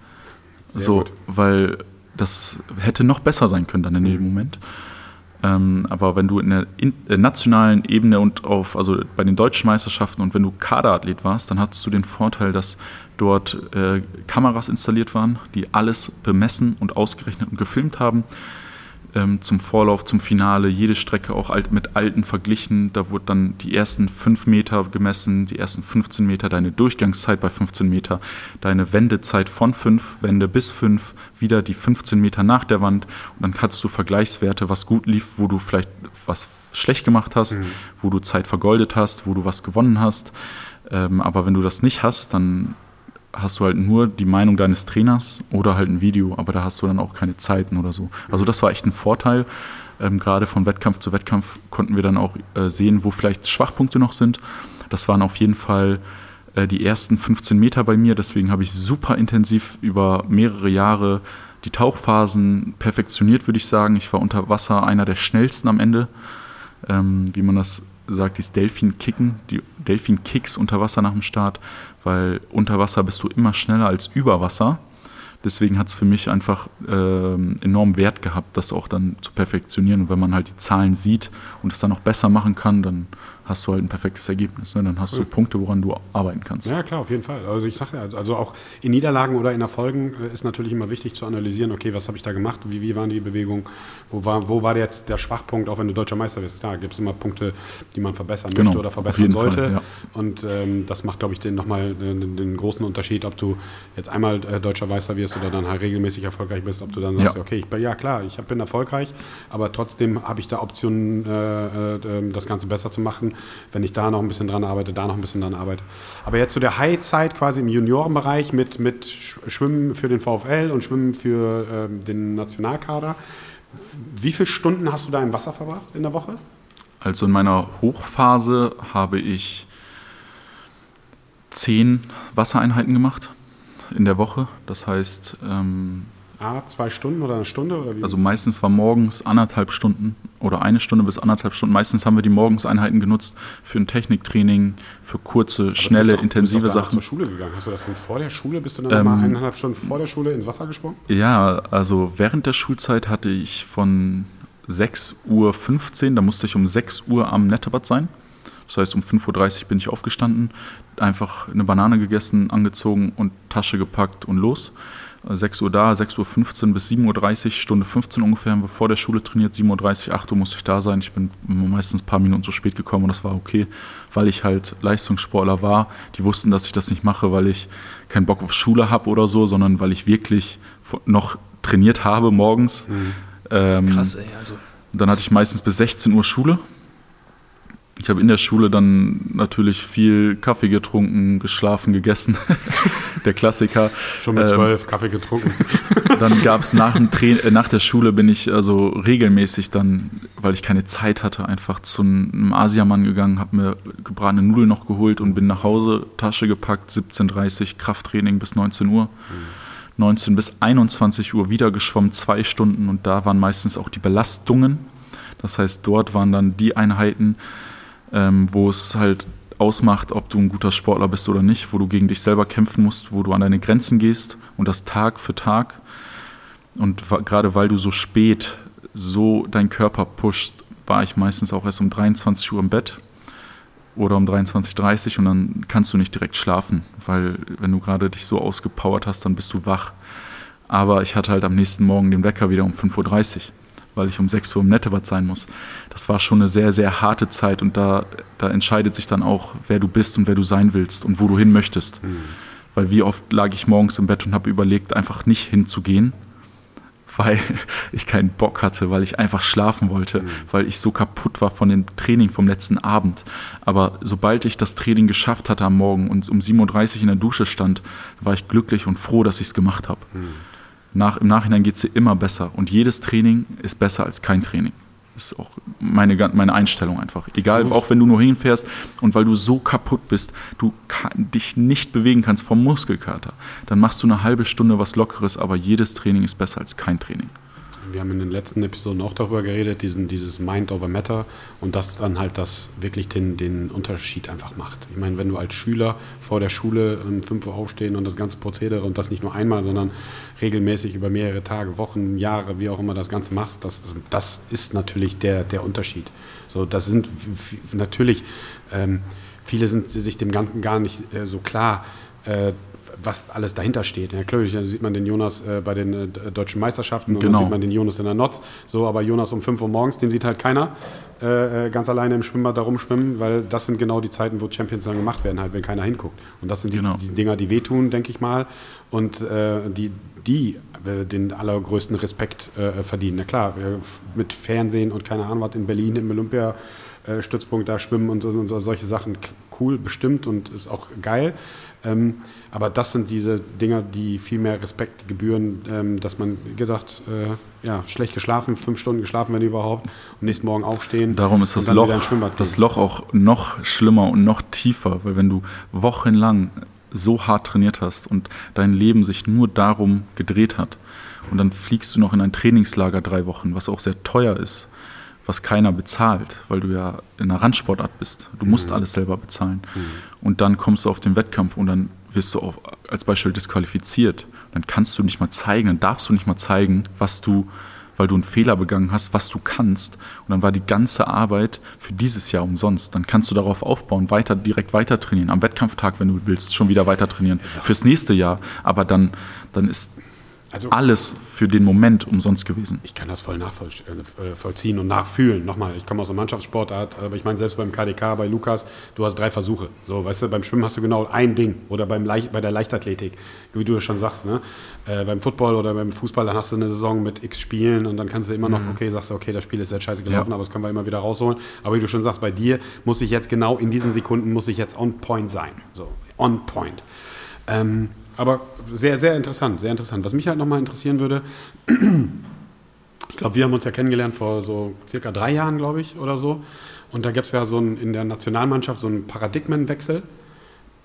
Sehr so, gut. weil das hätte noch besser sein können dann in dem Moment. Ähm, aber wenn du in der in, äh, nationalen Ebene und auf, also bei den deutschen Meisterschaften und wenn du Kaderathlet warst, dann hattest du den Vorteil, dass dort äh, Kameras installiert waren, die alles bemessen und ausgerechnet und gefilmt haben. Ähm, zum Vorlauf, zum Finale, jede Strecke auch alt, mit alten verglichen. Da wurde dann die ersten 5 Meter gemessen, die ersten 15 Meter, deine Durchgangszeit bei 15 Meter, deine Wendezeit von 5 Wände bis 5, wieder die 15 Meter nach der Wand. Und dann hast du Vergleichswerte, was gut lief, wo du vielleicht was schlecht gemacht hast, mhm. wo du Zeit vergoldet hast, wo du was gewonnen hast. Ähm, aber wenn du das nicht hast, dann hast du halt nur die Meinung deines Trainers oder halt ein Video, aber da hast du dann auch keine Zeiten oder so. Also das war echt ein Vorteil. Ähm, gerade von Wettkampf zu Wettkampf konnten wir dann auch äh, sehen, wo vielleicht Schwachpunkte noch sind. Das waren auf jeden Fall äh, die ersten 15 Meter bei mir, deswegen habe ich super intensiv über mehrere Jahre die Tauchphasen perfektioniert, würde ich sagen. Ich war unter Wasser einer der schnellsten am Ende, ähm, wie man das sagt, dieses Delfin-Kicken, die Delfin-Kicks unter Wasser nach dem Start, weil unter Wasser bist du immer schneller als über Wasser. Deswegen hat es für mich einfach äh, enorm Wert gehabt, das auch dann zu perfektionieren. Und wenn man halt die Zahlen sieht und es dann noch besser machen kann, dann hast du halt ein perfektes Ergebnis. Ne? Dann hast du Punkte, woran du arbeiten kannst. Ja, klar, auf jeden Fall. Also ich sage ja, also auch in Niederlagen oder in Erfolgen äh, ist natürlich immer wichtig zu analysieren, okay, was habe ich da gemacht, wie, wie waren die Bewegungen, wo war, wo war jetzt der Schwachpunkt, auch wenn du deutscher Meister bist. Klar, gibt es immer Punkte, die man verbessern genau, möchte oder verbessern sollte. Fall, ja. Und ähm, das macht, glaube ich, den, nochmal den, den großen Unterschied, ob du jetzt einmal äh, deutscher Meister wirst oder dann halt regelmäßig erfolgreich bist, ob du dann sagst, ja. okay, ich bin, ja klar, ich bin erfolgreich, aber trotzdem habe ich da Optionen, äh, äh, das Ganze besser zu machen, wenn ich da noch ein bisschen dran arbeite, da noch ein bisschen dran arbeite. Aber jetzt zu der High-Zeit quasi im Juniorenbereich mit, mit Schwimmen für den VfL und Schwimmen für ähm, den Nationalkader. Wie viele Stunden hast du da im Wasser verbracht in der Woche? Also in meiner Hochphase habe ich zehn Wassereinheiten gemacht in der Woche. Das heißt, ähm, Ah, zwei Stunden oder eine Stunde? Oder wie? Also meistens war morgens anderthalb Stunden oder eine Stunde bis anderthalb Stunden. Meistens haben wir die Morgenseinheiten genutzt für ein Techniktraining, für kurze, Aber schnelle, doch, intensive bist Sachen. zur Schule gegangen. Hast du das denn vor der Schule? Bist du dann ähm, mal eineinhalb Stunden vor der Schule ins Wasser gesprungen? Ja, also während der Schulzeit hatte ich von 6.15 Uhr, da musste ich um 6 Uhr am Nettebad sein. Das heißt, um 5.30 Uhr bin ich aufgestanden, einfach eine Banane gegessen, angezogen und Tasche gepackt und los. 6 Uhr da, 6.15 Uhr bis 7.30 Uhr, Stunde 15 ungefähr, haben wir vor der Schule trainiert, 7.30 Uhr, 8 Uhr musste ich da sein. Ich bin meistens ein paar Minuten zu spät gekommen und das war okay, weil ich halt Leistungssportler war. Die wussten, dass ich das nicht mache, weil ich keinen Bock auf Schule habe oder so, sondern weil ich wirklich noch trainiert habe morgens. Mhm. Ähm, Krass, ey. Also. Dann hatte ich meistens bis 16 Uhr Schule ich habe in der Schule dann natürlich viel Kaffee getrunken, geschlafen, gegessen. [laughs] der Klassiker. Schon mit zwölf ähm, Kaffee getrunken. [laughs] dann gab es nach, äh, nach der Schule bin ich also regelmäßig dann, weil ich keine Zeit hatte, einfach zu einem Asiamann gegangen, habe mir gebratene Nudeln noch geholt und bin nach Hause, Tasche gepackt, 17.30 Krafttraining bis 19 Uhr. Mhm. 19 bis 21 Uhr wieder geschwommen, zwei Stunden und da waren meistens auch die Belastungen. Das heißt, dort waren dann die Einheiten, ähm, wo es halt ausmacht, ob du ein guter Sportler bist oder nicht, wo du gegen dich selber kämpfen musst, wo du an deine Grenzen gehst und das Tag für Tag. Und gerade weil du so spät so deinen Körper pushst, war ich meistens auch erst um 23 Uhr im Bett oder um 23.30 Uhr und dann kannst du nicht direkt schlafen, weil wenn du gerade dich so ausgepowert hast, dann bist du wach. Aber ich hatte halt am nächsten Morgen den Wecker wieder um 5.30 Uhr weil ich um 6 Uhr im Nettebad sein muss. Das war schon eine sehr, sehr harte Zeit und da, da entscheidet sich dann auch, wer du bist und wer du sein willst und wo du hin möchtest. Mhm. Weil wie oft lag ich morgens im Bett und habe überlegt, einfach nicht hinzugehen, [laughs] weil ich keinen Bock hatte, weil ich einfach schlafen wollte, mhm. weil ich so kaputt war von dem Training vom letzten Abend. Aber sobald ich das Training geschafft hatte am Morgen und um 7.30 Uhr in der Dusche stand, war ich glücklich und froh, dass ich es gemacht habe. Mhm nach, im Nachhinein geht es dir immer besser. Und jedes Training ist besser als kein Training. Das ist auch meine, meine Einstellung einfach. Egal, auch wenn du nur hinfährst und weil du so kaputt bist, du kann, dich nicht bewegen kannst vom Muskelkater, dann machst du eine halbe Stunde was Lockeres, aber jedes Training ist besser als kein Training wir haben in den letzten Episoden auch darüber geredet, diesen, dieses Mind over Matter und das dann halt das wirklich den, den Unterschied einfach macht. Ich meine, wenn du als Schüler vor der Schule um 5 Uhr aufstehen und das ganze Prozedere und das nicht nur einmal, sondern regelmäßig über mehrere Tage, Wochen, Jahre, wie auch immer das Ganze machst, das, das ist natürlich der, der Unterschied. So, das sind natürlich, ähm, viele sind sich dem Ganzen gar nicht äh, so klar, äh, was alles dahinter steht. Ja, klar, da sieht man den Jonas äh, bei den äh, deutschen Meisterschaften und Genau. dann sieht man den Jonas in der Notz. So, aber Jonas um 5 Uhr morgens, den sieht halt keiner äh, äh, ganz alleine im Schwimmbad da rumschwimmen, weil das sind genau die Zeiten, wo Champions dann gemacht werden, halt, wenn keiner hinguckt. Und das sind die, Genau. die Dinger, die wehtun, denke ich mal. Und äh, die, die äh, den allergrößten Respekt verdienen. Na klar, mit Fernsehen und keine Ahnung was in Berlin im Olympiastützpunkt da schwimmen und, und, so- solche Sachen, cool, bestimmt und ist auch geil. Ähm, aber das sind diese Dinger, die viel mehr Respekt gebühren, ähm, dass man gedacht, äh, ja, schlecht geschlafen, fünf Stunden geschlafen, wenn überhaupt, und nächsten Morgen aufstehen. Darum ist das Loch, das. Loch auch noch schlimmer und noch tiefer, weil wenn du wochenlang so hart trainiert hast und dein Leben sich nur darum gedreht hat und dann fliegst du noch in ein Trainingslager drei Wochen, was auch sehr teuer ist, was keiner bezahlt, weil du ja in einer Randsportart bist. Du musst Mhm. alles selber bezahlen. Und dann kommst du auf den Wettkampf und dann wirst du auch als Beispiel disqualifiziert. Dann kannst du nicht mal zeigen, dann darfst du nicht mal zeigen, was du, weil du einen Fehler begangen hast, was du kannst. Und dann war die ganze Arbeit für dieses Jahr umsonst. Dann kannst du darauf aufbauen, weiter, direkt weiter trainieren. Am Wettkampftag, wenn du willst, schon wieder weiter trainieren. Fürs nächste Jahr. Aber dann, dann ist Also- alles für den Moment umsonst gewesen. Ich kann das voll nachvollziehen und nachfühlen. Nochmal, ich komme aus der Mannschaftssportart, aber ich meine, selbst beim KDK, bei Lukas, du hast drei Versuche. So, weißt du, beim Schwimmen hast du genau ein Ding. Oder beim Leicht, bei der Leichtathletik, wie du das schon sagst. Ne? Äh, beim Football oder beim Fußball, dann hast du eine Saison mit x Spielen und dann kannst du immer noch, okay, sagst du, okay, das Spiel ist jetzt scheiße gelaufen, Ja. aber das können wir immer wieder rausholen. Aber wie du schon sagst, bei dir muss ich jetzt genau in diesen Sekunden, muss ich jetzt on point sein. So, on point. Ähm, aber sehr, sehr interessant, sehr interessant. Was mich halt nochmal interessieren würde, [clears throat] ich glaube, wir haben uns ja kennengelernt vor so circa drei Jahren, glaube ich, oder so. Und da gab es ja so ein, in der Nationalmannschaft so einen Paradigmenwechsel.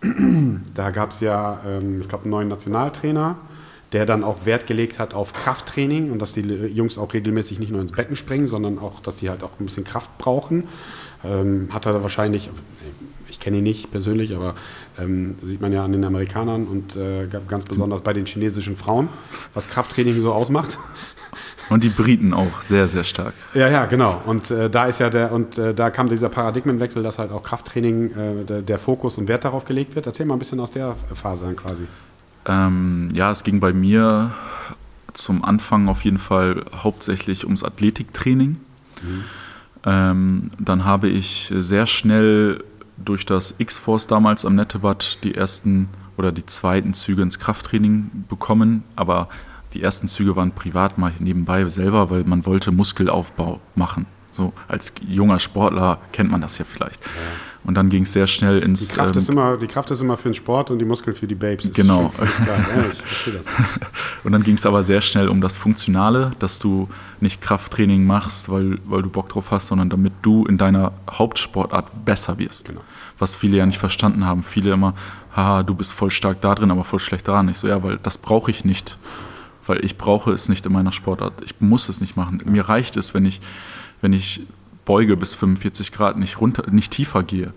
[clears throat] Da gab es ja, ähm, ich glaube, einen neuen Nationaltrainer, der dann auch Wert gelegt hat auf Krafttraining und dass die Jungs auch regelmäßig nicht nur ins Becken springen, sondern auch, dass die halt auch ein bisschen Kraft brauchen. Ähm, hat er wahrscheinlich, ich kenne ihn nicht persönlich, aber ähm, sieht man ja an den Amerikanern und äh, ganz besonders bei den chinesischen Frauen, was Krafttraining so ausmacht. Und die Briten auch sehr, sehr stark. Ja, ja, genau. Und äh, da ist ja der, und äh, da kam dieser Paradigmenwechsel, dass halt auch Krafttraining äh, der, der Fokus und Wert darauf gelegt wird. Erzähl mal ein bisschen aus der Phase dann quasi. Ähm, ja, es ging bei mir zum Anfang auf jeden Fall hauptsächlich ums Athletiktraining. Ähm, dann habe ich sehr schnell durch das X-Force damals am Nettebad die ersten oder die zweiten Züge ins Krafttraining bekommen, aber die ersten Züge waren privat mal nebenbei selber, weil man wollte Muskelaufbau machen. So als junger Sportler kennt man das ja vielleicht. Und dann ging es sehr schnell ins Die Kraft, ähm, ist immer, die Kraft ist immer für den Sport und die Muskeln für die Babes. Genau. Ja. [laughs] Und dann ging es aber sehr schnell um das Funktionale, dass du nicht Krafttraining machst, weil, weil du Bock drauf hast, sondern damit du in deiner Hauptsportart besser wirst. Genau. Was viele ja nicht verstanden haben. Viele immer, haha, du bist voll stark da drin, aber voll schlecht daran. Ich so, ja, weil das brauche ich nicht. Weil ich brauche es nicht in meiner Sportart. Ich muss es nicht machen. Mir reicht es, wenn ich, wenn ich beuge bis 45 Grad nicht runter, nicht tiefer gehe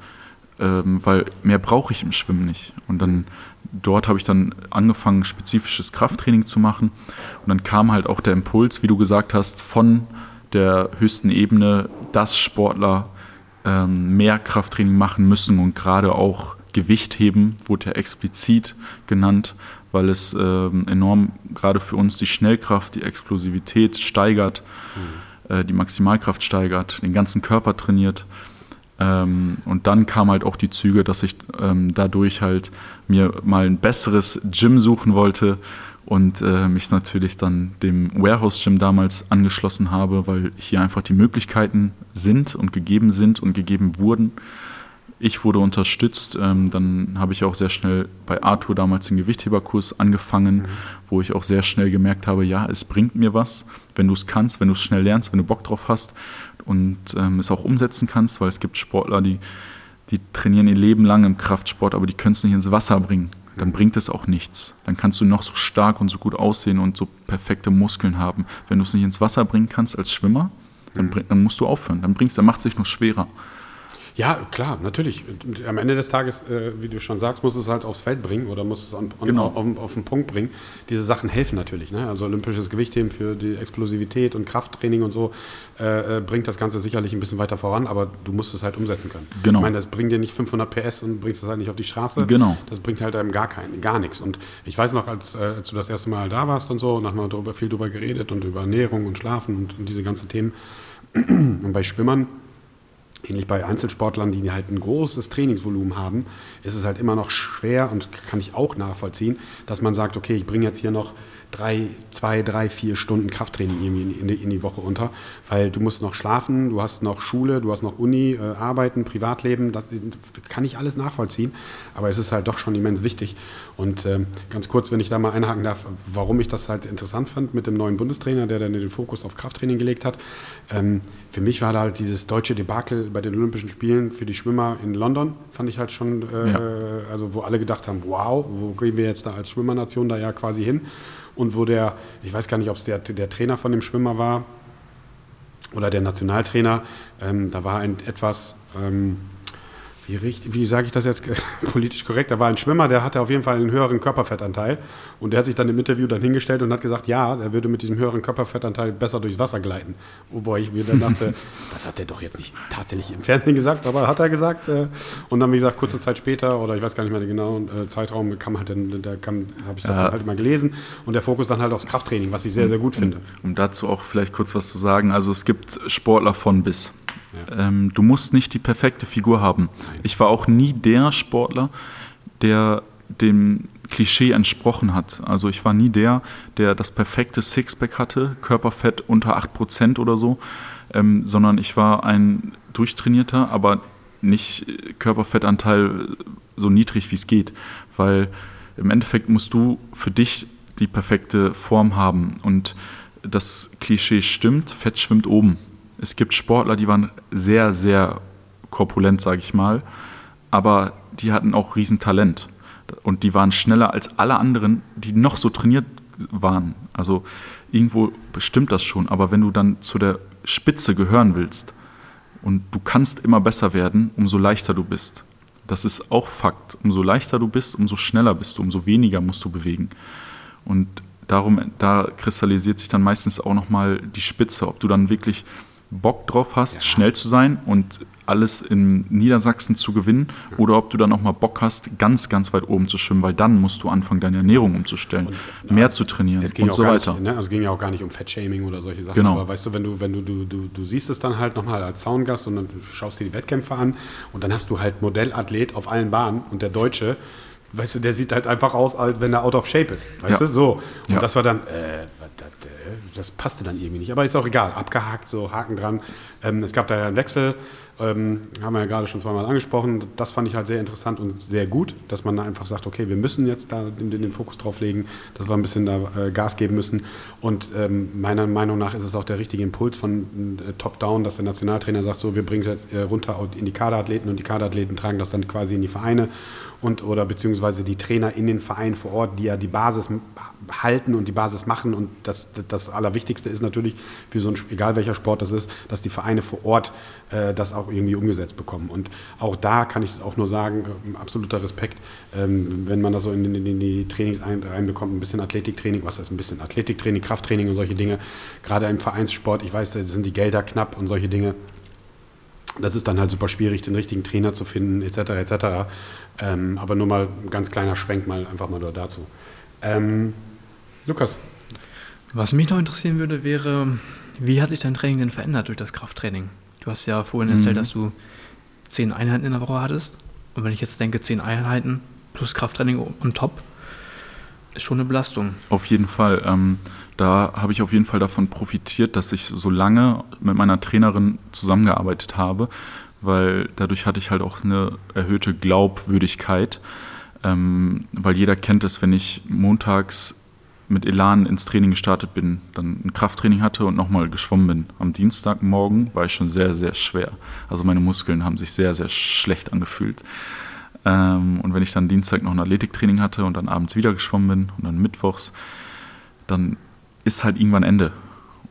ähm, weil mehr brauche ich im Schwimmen nicht. Und dann dort habe ich dann angefangen, spezifisches Krafttraining zu machen. Und dann kam halt auch der Impuls, wie du gesagt hast, von der höchsten Ebene, dass Sportler ähm, mehr Krafttraining machen müssen und gerade auch Gewicht heben, wurde ja explizit genannt, weil es ähm, enorm gerade für uns die Schnellkraft, die Explosivität steigert, äh, die Maximalkraft steigert, den ganzen Körper trainiert. Ähm, und dann kam halt auch die Züge, dass ich ähm, dadurch halt mir mal ein besseres Gym suchen wollte und äh, mich natürlich dann dem Warehouse Gym damals angeschlossen habe, weil hier einfach die Möglichkeiten sind und gegeben sind und gegeben wurden. Ich wurde unterstützt, ähm, dann habe ich auch sehr schnell bei Arthur damals den Gewichtheberkurs angefangen, wo ich auch sehr schnell gemerkt habe, ja, es bringt mir was, wenn du es kannst, wenn du es schnell lernst, wenn du Bock drauf hast und ähm, es auch umsetzen kannst, weil es gibt Sportler, die, die trainieren ihr Leben lang im Kraftsport, aber die können es nicht ins Wasser bringen. Dann bringt es auch nichts. Dann kannst du noch so stark und so gut aussehen und so perfekte Muskeln haben. Wenn du es nicht ins Wasser bringen kannst als Schwimmer, dann, bring, dann musst du aufhören. Dann bringst, dann macht es sich nur schwerer. Ja, klar, natürlich. Am Ende des Tages, äh, wie du schon sagst, muss es halt aufs Feld bringen oder muss es on, Genau. auf, auf den Punkt bringen. Diese Sachen helfen natürlich. Ne? Also olympisches Gewichtheben für die Explosivität und Krafttraining und so äh, äh, bringt das Ganze sicherlich ein bisschen weiter voran, aber du musst es halt umsetzen können. Genau. Ich meine, das bringt dir nicht 500 PS und bringst es halt nicht auf die Straße. Genau. Das bringt halt einem gar keinen, gar nichts. Und ich weiß noch, als, äh, als du das erste Mal da warst und so, und haben wir darüber, viel darüber geredet und über Ernährung und Schlafen und, und diese ganzen Themen. [clears throat] Und bei Schwimmern ähnlich bei Einzelsportlern, die halt ein großes Trainingsvolumen haben, ist es halt immer noch schwer und kann ich auch nachvollziehen, dass man sagt, okay, ich bringe jetzt hier noch drei, zwei, drei, vier Stunden Krafttraining irgendwie in, die, in die Woche unter, weil du musst noch schlafen, du hast noch Schule, du hast noch Uni, äh, Arbeiten, Privatleben, das kann ich alles nachvollziehen, aber es ist halt doch schon immens wichtig. Und ähm, ganz kurz, wenn ich da mal einhaken darf, warum ich das halt interessant fand mit dem neuen Bundestrainer, der dann den Fokus auf Krafttraining gelegt hat. Ähm, für mich war da halt dieses deutsche Debakel bei den Olympischen Spielen für die Schwimmer in London, fand ich halt schon, äh, Ja. also wo alle gedacht haben, wow, wo gehen wir jetzt da als Schwimmernation da ja quasi hin? Und wo der, ich weiß gar nicht, ob es der, der Trainer von dem Schwimmer war oder der Nationaltrainer, ähm, da war ein etwas, ähm, wie, wie sage ich das jetzt [laughs] politisch korrekt, da war ein Schwimmer, der hatte auf jeden Fall einen höheren Körperfettanteil und der hat sich dann im Interview dann hingestellt und hat gesagt, ja, er würde mit diesem höheren Körperfettanteil besser durchs Wasser gleiten. Wobei ich mir dann dachte, [laughs] das hat er doch jetzt nicht tatsächlich im Fernsehen gesagt, aber hat er gesagt. Äh, und dann, wie gesagt, kurze Zeit später, oder ich weiß gar nicht mehr den genauen äh, Zeitraum, kam halt dann, da kam, habe ich das Ja. dann halt mal gelesen und der Fokus dann halt aufs Krafttraining, was ich sehr, sehr gut finde. Um dazu auch vielleicht kurz was zu sagen. Also es gibt Sportler von bis. Ähm, du musst nicht die perfekte Figur haben. Ich war auch nie der Sportler, der dem Klischee entsprochen hat. Also ich war nie der, der das perfekte Sixpack hatte, Körperfett unter 8% oder so, ähm, sondern ich war ein durchtrainierter, aber nicht äh, Körperfettanteil so niedrig wie es geht, weil im Endeffekt musst du für dich die perfekte Form haben und das Klischee stimmt, Fett schwimmt oben. Es gibt Sportler, die waren sehr, sehr korpulent, sage ich mal, aber die hatten auch Riesentalent und die waren schneller als alle anderen, die noch so trainiert waren. Also irgendwo bestimmt das schon, aber wenn du dann zu der Spitze gehören willst und du kannst immer besser werden, umso leichter du bist. Das ist auch Fakt. Umso leichter du bist, umso schneller bist du, umso weniger musst du bewegen. Und darum, da kristallisiert sich dann meistens auch nochmal die Spitze, ob du dann wirklich Bock drauf hast, schnell zu sein und alles in Niedersachsen zu gewinnen oder ob du dann nochmal Bock hast, ganz, ganz weit oben zu schwimmen, weil dann musst du anfangen, deine Ernährung umzustellen, mehr zu trainieren Es ging, und auch so weiter. Nicht, ne? also es ging ja auch gar nicht um Fettshaming oder solche Sachen. Genau. Aber weißt du, wenn du, wenn du, du, du, du siehst es dann halt nochmal als Soundgast und dann schaust dir die Wettkämpfe an und dann hast du halt Modellathlet auf allen Bahnen und der Deutsche, weißt du, der sieht halt einfach aus, als wenn er out of shape ist. Weißt Ja. du, so. Und Ja. das war dann, äh, das, äh, das passte dann irgendwie nicht. Aber ist auch egal, abgehakt, so Haken dran. Ähm, es gab da ja einen Wechsel, ähm, haben wir ja gerade schon zweimal angesprochen. Das fand ich halt sehr interessant und sehr gut, dass man da einfach sagt, okay, wir müssen jetzt da den, den Fokus drauf legen, dass wir ein bisschen da äh, Gas geben müssen. Und ähm, meiner Meinung nach ist es auch der richtige Impuls von äh, Top-Down, dass der Nationaltrainer sagt, so, wir bringen es jetzt äh, runter in die Kaderathleten und die Kaderathleten tragen das dann quasi in die Vereine und oder beziehungsweise die Trainer in den Vereinen vor Ort, die ja die Basis halten und die Basis machen. Und das, das Allerwichtigste ist natürlich für so ein, egal welcher Sport das ist, dass die Vereine vor Ort äh, das auch irgendwie umgesetzt bekommen. Und auch da kann ich auch nur sagen, äh, absoluter Respekt, ähm, wenn man das so in, in, in die Trainings ein, reinbekommt, ein bisschen Athletiktraining, was ist ein bisschen Athletiktraining, Krafttraining und solche Dinge. Gerade im Vereinssport, ich weiß, da sind die Gelder knapp und solche Dinge. Das ist dann halt super schwierig, den richtigen Trainer zu finden, etc. etc. Ähm, aber nur mal ein ganz kleiner Schwenk mal einfach mal nur dazu. Ähm, Lukas, Was mich noch interessieren würde, wäre, wie hat sich dein Training denn verändert durch das Krafttraining? Du hast ja vorhin erzählt, dass du zehn Einheiten in der Woche hattest. Und wenn ich jetzt denke, zehn Einheiten plus Krafttraining on top, ist schon eine Belastung. Auf jeden Fall. Ähm, da habe ich auf jeden Fall davon profitiert, dass ich so lange mit meiner Trainerin zusammengearbeitet habe, weil dadurch hatte ich halt auch eine erhöhte Glaubwürdigkeit, ähm, weil jeder kennt es, wenn ich montags mit Elan ins Training gestartet bin, dann ein Krafttraining hatte und nochmal geschwommen bin. Am Dienstagmorgen war ich schon sehr, sehr schwer. Also meine Muskeln haben sich sehr, sehr schlecht angefühlt. Ähm, und wenn ich dann Dienstag noch ein Athletiktraining hatte und dann abends wieder geschwommen bin und dann mittwochs, dann ist halt irgendwann Ende.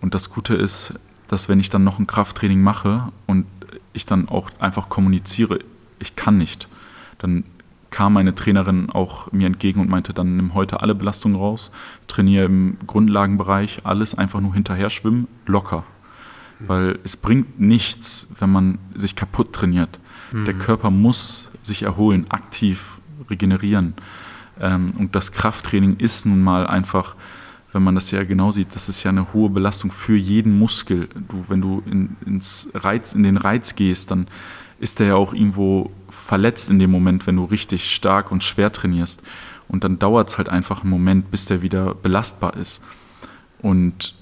Und das Gute ist, dass wenn ich dann noch ein Krafttraining mache und ich dann auch einfach kommuniziere, ich kann nicht, dann kam meine Trainerin auch mir entgegen und meinte, dann nimm heute alle Belastungen raus, trainiere im Grundlagenbereich, alles einfach nur hinterher schwimmen, locker. Weil es bringt nichts, wenn man sich kaputt trainiert. Mhm. Der Körper muss sich erholen, aktiv regenerieren. Ähm, und das Krafttraining ist nun mal einfach, wenn man das ja genau sieht, das ist ja eine hohe Belastung für jeden Muskel. Du, wenn du in, ins Reiz, in den Reiz gehst, dann ist der ja auch irgendwo verletzt in dem Moment, wenn du richtig stark und schwer trainierst. Und dann dauert es halt einfach einen Moment, bis der wieder belastbar ist. Und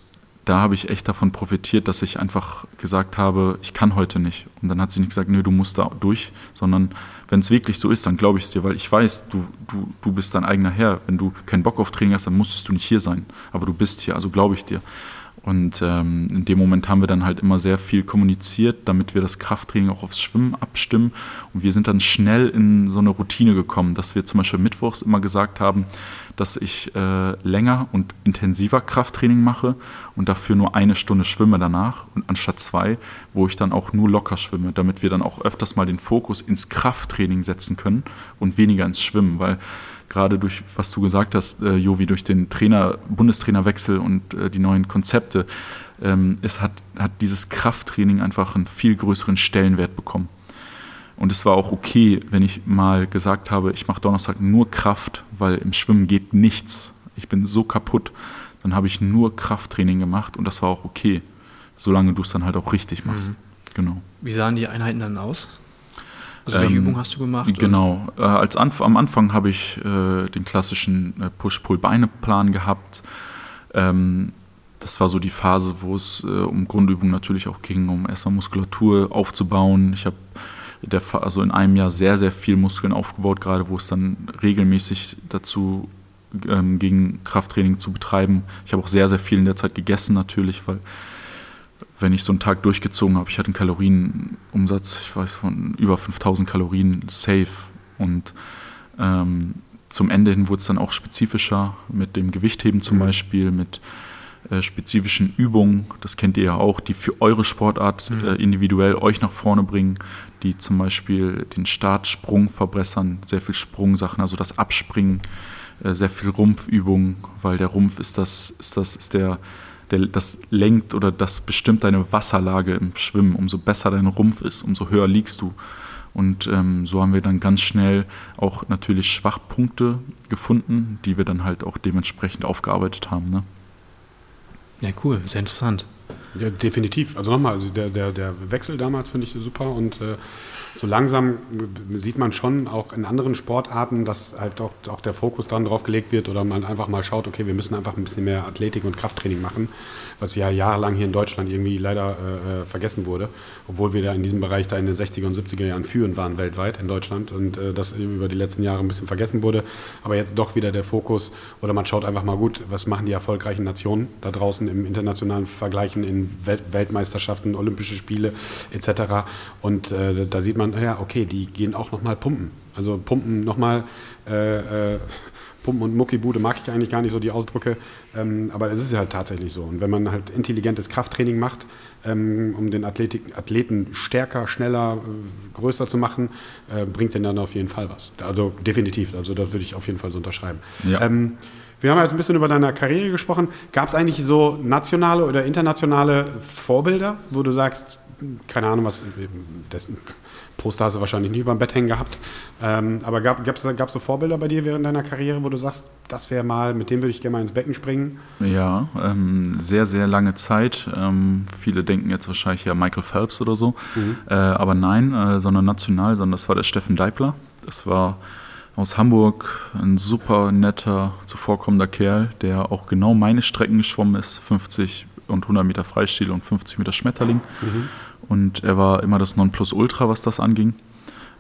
da habe ich echt davon profitiert, dass ich einfach gesagt habe, ich kann heute nicht. Und dann hat sie nicht gesagt, nö, du musst da durch, sondern wenn es wirklich so ist, dann glaube ich es dir, weil ich weiß, du, du, du bist dein eigener Herr. Wenn du keinen Bock auf Training hast, dann musstest du nicht hier sein. Aber du bist hier, also glaube ich dir. Und ähm, in dem Moment haben wir dann halt immer sehr viel kommuniziert, damit wir das Krafttraining auch aufs Schwimmen abstimmen. Und wir sind dann schnell in so eine Routine gekommen, dass wir zum Beispiel mittwochs immer gesagt haben, dass ich äh, länger und intensiver Krafttraining mache und dafür nur eine Stunde schwimme danach und anstatt zwei, wo ich dann auch nur locker schwimme, damit wir dann auch öfters mal den Fokus ins Krafttraining setzen können und weniger ins Schwimmen, weil gerade durch, was du gesagt hast, äh, Jovi, durch den Trainer, Bundestrainerwechsel und äh, die neuen Konzepte, ähm, es hat, hat dieses Krafttraining einfach einen viel größeren Stellenwert bekommen. Und es war auch okay, wenn ich mal gesagt habe, ich mache Donnerstag nur Kraft, weil im Schwimmen geht nichts. Ich bin so kaputt. Dann habe ich nur Krafttraining gemacht und das war auch okay, solange du es dann halt auch richtig machst. Mhm. Genau. Wie sahen die Einheiten dann aus? Also welche ähm, Übung hast du gemacht? Genau. Äh, als Anf am Anfang habe ich äh, den klassischen äh, Push-Pull-Beine-Plan gehabt. Ähm, das war so die Phase, wo es äh, um Grundübungen natürlich auch ging, um erstmal Muskulatur aufzubauen. Ich habe also in einem Jahr sehr, sehr viel Muskeln aufgebaut, gerade wo es dann regelmäßig dazu ähm, ging, Krafttraining zu betreiben. Ich habe auch sehr, sehr viel in der Zeit gegessen natürlich, weil wenn ich so einen Tag durchgezogen habe, ich hatte einen Kalorienumsatz, ich weiß von über 5000 Kalorien safe und ähm, zum Ende hin wurde es dann auch spezifischer mit dem Gewichtheben zum mhm. Beispiel, mit äh, spezifischen Übungen, das kennt ihr ja auch, die für eure Sportart mhm. äh, individuell euch nach vorne bringen, die zum Beispiel den Startsprung verbessern, sehr viel Sprungsachen, also das Abspringen, äh, sehr viel Rumpfübungen, weil der Rumpf ist das, ist das, ist der der, das lenkt oder das bestimmt deine Wasserlage im Schwimmen. Umso besser dein Rumpf ist, umso höher liegst du. Und ähm, so haben wir dann ganz schnell auch natürlich Schwachpunkte gefunden, die wir dann halt auch dementsprechend aufgearbeitet haben. Ne? Ja, cool, sehr interessant. Ja, definitiv. Also nochmal, also der, der, der Wechsel damals finde ich super und äh, so langsam sieht man schon auch in anderen Sportarten, dass halt auch, auch der Fokus dann drauf gelegt wird oder man einfach mal schaut, okay, wir müssen einfach ein bisschen mehr Athletik und Krafttraining machen, was ja jahrelang hier in Deutschland irgendwie leider äh, äh vergessen wurde, obwohl wir da in diesem Bereich da in den 60er und 70er Jahren führend waren weltweit in Deutschland und äh, das über die letzten Jahre ein bisschen vergessen wurde. Aber jetzt doch wieder der Fokus oder man schaut einfach mal gut, was machen die erfolgreichen Nationen da draußen im internationalen Vergleichen in Welt Weltmeisterschaften, Olympische Spiele etc. Und äh, da sieht man, ja, okay, die gehen auch nochmal pumpen. Also pumpen nochmal, äh, äh, Pumpen und Muckibude mag ich eigentlich gar nicht so die Ausdrücke, ähm, aber es ist ja halt tatsächlich so. Und wenn man halt intelligentes Krafttraining macht, ähm, um den Athletik, Athleten stärker, schneller, äh, größer zu machen, äh, bringt den dann auf jeden Fall was. Also definitiv, also das würde ich auf jeden Fall so unterschreiben. Ja. Ähm, wir haben jetzt ein bisschen über deine Karriere gesprochen. Gab es eigentlich so nationale oder internationale Vorbilder, wo du sagst, keine Ahnung, was, das Poster hast du wahrscheinlich nie über dem Bett hängen gehabt, ähm, aber gab es gab's so Vorbilder bei dir während deiner Karriere, wo du sagst, das wäre mal, mit dem würde ich gerne mal ins Becken springen? Ja, ähm, sehr, sehr lange Zeit. Ähm, viele denken jetzt wahrscheinlich ja Michael Phelps oder so, mhm. äh, aber nein, äh, sondern national, sondern das war der Steffen Deipler. Das war aus Hamburg, ein super netter, zuvorkommender Kerl, der auch genau meine Strecken geschwommen ist, 50 und 100 Meter Freistil und 50 Meter Schmetterling. Mhm. Und er war immer das Nonplusultra, was das anging.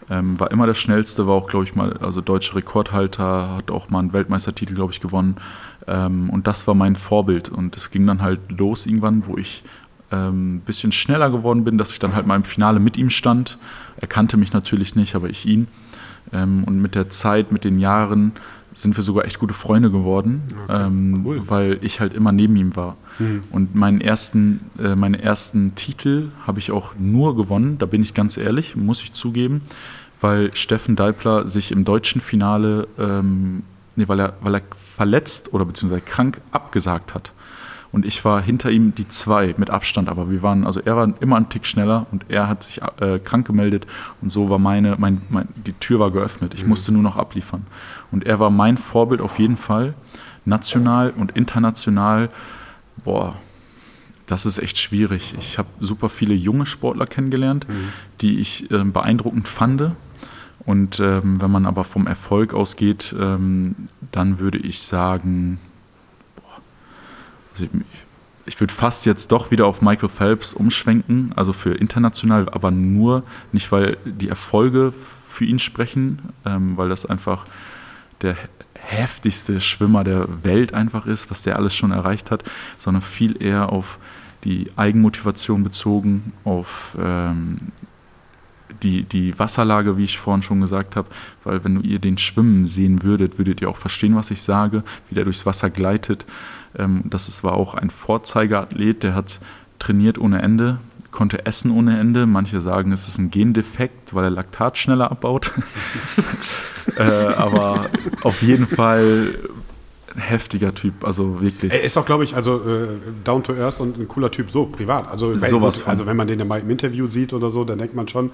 Ähm, war immer der schnellste, war auch, glaube ich, mal, also deutscher Rekordhalter, hat auch mal einen Weltmeistertitel, glaube ich, gewonnen. Ähm, und das war mein Vorbild. Und es ging dann halt los irgendwann, wo ich ein ähm, bisschen schneller geworden bin, dass ich dann halt mal im Finale mit ihm stand. Er kannte mich natürlich nicht, aber ich ihn Ähm, und mit der Zeit, mit den Jahren sind wir sogar echt gute Freunde geworden, okay, ähm, cool. weil ich halt immer neben ihm war. Mhm. Und meinen ersten, äh, meine ersten Titel habe ich auch nur gewonnen, da bin ich ganz ehrlich, muss ich zugeben, weil Steffen Deipler sich im deutschen Finale, ähm, nee, weil er, weil er verletzt oder beziehungsweise krank abgesagt hat und ich war hinter ihm die zwei mit Abstand, aber wir waren, also er war immer einen Tick schneller und er hat sich äh, krank gemeldet und so war meine, mein, mein, die Tür war geöffnet. Ich mhm. musste nur noch abliefern. Und er war mein Vorbild auf jeden Fall, national und international. Boah, das ist echt schwierig. Ich habe super viele junge Sportler kennengelernt, mhm. die ich äh, beeindruckend fand. Und ähm, wenn man aber vom Erfolg ausgeht, ähm, dann würde ich sagen, also ich, ich würde fast jetzt doch wieder auf Michael Phelps umschwenken, also für international, aber nur nicht, weil die Erfolge für ihn sprechen, ähm, weil das einfach der heftigste Schwimmer der Welt einfach ist, was der alles schon erreicht hat, sondern viel eher auf die Eigenmotivation bezogen, auf ähm, die, die Wasserlage, wie ich vorhin schon gesagt habe, weil wenn ihr den schwimmen sehen würdet, würdet ihr auch verstehen, was ich sage, wie der durchs Wasser gleitet. Ähm, das ist, war auch ein Vorzeigeathlet, der hat trainiert ohne Ende, konnte essen ohne Ende. Manche sagen, es ist ein Gendefekt, weil er Laktat schneller abbaut. [laughs] äh, aber auf jeden Fall ein heftiger Typ, also wirklich. Er ist auch, glaube ich, also äh, down to earth und ein cooler Typ, so privat. Also, Sowas also wenn man den ja mal im Interview sieht oder so, dann denkt man schon,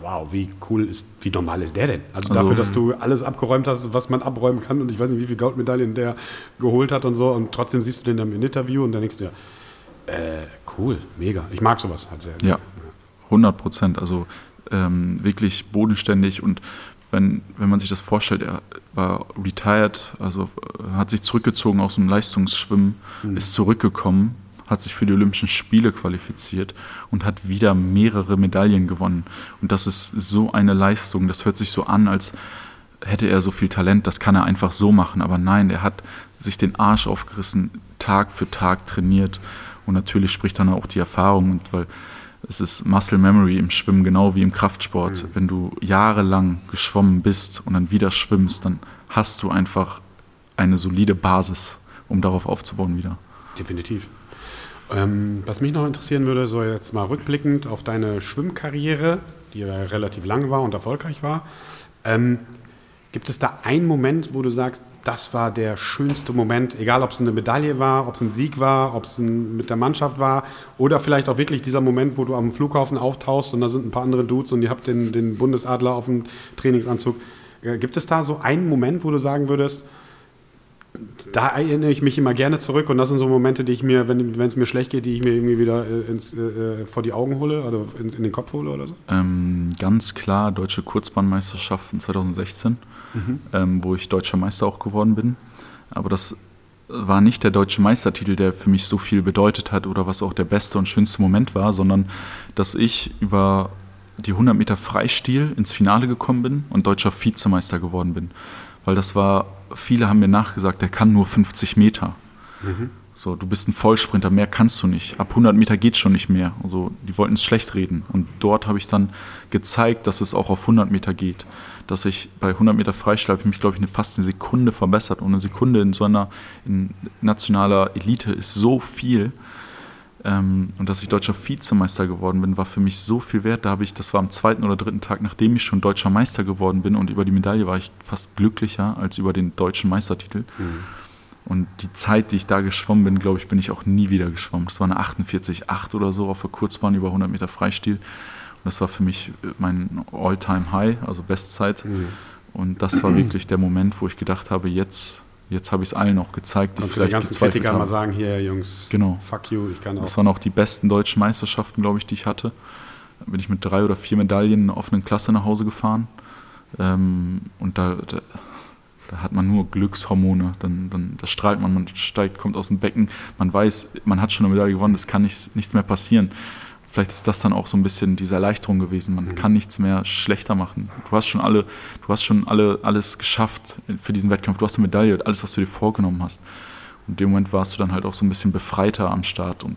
wow, wie cool ist, wie normal ist der denn? Also, also, dafür, dass du alles abgeräumt hast, was man abräumen kann und ich weiß nicht, wie viele Goldmedaillen der geholt hat und so und trotzdem siehst du den dann im Interview und dann denkst du dir, äh, cool, mega. Ich mag sowas halt sehr. Ja, 100 Prozent. Also ähm, wirklich bodenständig und wenn, wenn man sich das vorstellt, er war retired, also äh, hat sich zurückgezogen aus dem Leistungsschwimmen, mhm. ist zurückgekommen hat sich für die Olympischen Spiele qualifiziert und hat wieder mehrere Medaillen gewonnen. Und das ist so eine Leistung. Das hört sich so an, als hätte er so viel Talent. Das kann er einfach so machen. Aber nein, er hat sich den Arsch aufgerissen, Tag für Tag trainiert. Und natürlich spricht dann auch die Erfahrung. Und weil es ist Muscle Memory im Schwimmen, genau wie im Kraftsport. Mhm. Wenn du jahrelang geschwommen bist und dann wieder schwimmst, dann hast du einfach eine solide Basis, um darauf aufzubauen wieder. Definitiv. Ähm, was mich noch interessieren würde, so jetzt mal rückblickend auf deine Schwimmkarriere, die ja relativ lang war und erfolgreich war. Ähm, gibt es da einen Moment, wo du sagst, das war der schönste Moment, egal ob es eine Medaille war, ob es ein Sieg war, ob es mit der Mannschaft war oder vielleicht auch wirklich dieser Moment, wo du am Flughafen auftauchst und da sind ein paar andere Dudes und ihr habt den, den Bundesadler auf dem Trainingsanzug. Äh, gibt es da so einen Moment, wo du sagen würdest, da erinnere ich mich immer gerne zurück und das sind so Momente, die ich mir, wenn es mir schlecht geht, die ich mir irgendwie wieder äh, ins, äh, vor die Augen hole oder in, in den Kopf hole oder so? Ähm, ganz klar deutsche Kurzbahnmeisterschaften 2016, mhm. ähm, wo ich deutscher Meister auch geworden bin. Aber das war nicht der deutsche Meistertitel, der für mich so viel bedeutet hat oder was auch der beste und schönste Moment war, sondern dass ich über die 100 Meter Freistil ins Finale gekommen bin und deutscher Vizemeister geworden bin weil das war, viele haben mir nachgesagt, der kann nur 50 Meter. Mhm. So, du bist ein Vollsprinter, mehr kannst du nicht. Ab 100 Meter geht schon nicht mehr. Also, die wollten es schlecht reden. Und dort habe ich dann gezeigt, dass es auch auf 100 Meter geht. Dass ich bei 100 Meter Freistil habe ich mich, glaube ich, eine, fast eine Sekunde verbessert. Und eine Sekunde in so einer in nationaler Elite ist so viel. Ähm, und dass ich deutscher Vizemeister geworden bin, war für mich so viel wert. Da habe ich, das war am zweiten oder dritten Tag, nachdem ich schon deutscher Meister geworden bin und über die Medaille war ich fast glücklicher als über den deutschen Meistertitel. Mhm. Und die Zeit, die ich da geschwommen bin, glaube ich, bin ich auch nie wieder geschwommen. Das war eine 48,8 oder so auf der Kurzbahn über 100 Meter Freistil. Das war für mich mein All-Time-High, also Bestzeit. Mhm. Und das war [clears throat] wirklich der Moment, wo ich gedacht habe, jetzt Jetzt habe ich es allen auch gezeigt, die Und vielleicht die ganzen Kritiker haben. mal sagen, hier Jungs, genau. fuck you, ich kann auch. Das waren auch die besten deutschen Meisterschaften, glaube ich, die ich hatte. Da bin ich mit drei oder vier Medaillen in der offenen Klasse nach Hause gefahren. Ähm, und da, da, da, hat man nur Glückshormone. Dann, dann da strahlt man, man steigt, kommt aus dem Becken. Man weiß, man hat schon eine Medaille gewonnen, es kann nichts, nichts mehr passieren vielleicht ist das dann auch so ein bisschen diese Erleichterung gewesen. Man mhm. kann nichts mehr schlechter machen. Du hast schon alle, du hast schon alle, alles geschafft für diesen Wettkampf. Du hast eine Medaille, alles, was du dir vorgenommen hast. Und in dem Moment warst du dann halt auch so ein bisschen befreiter am Start und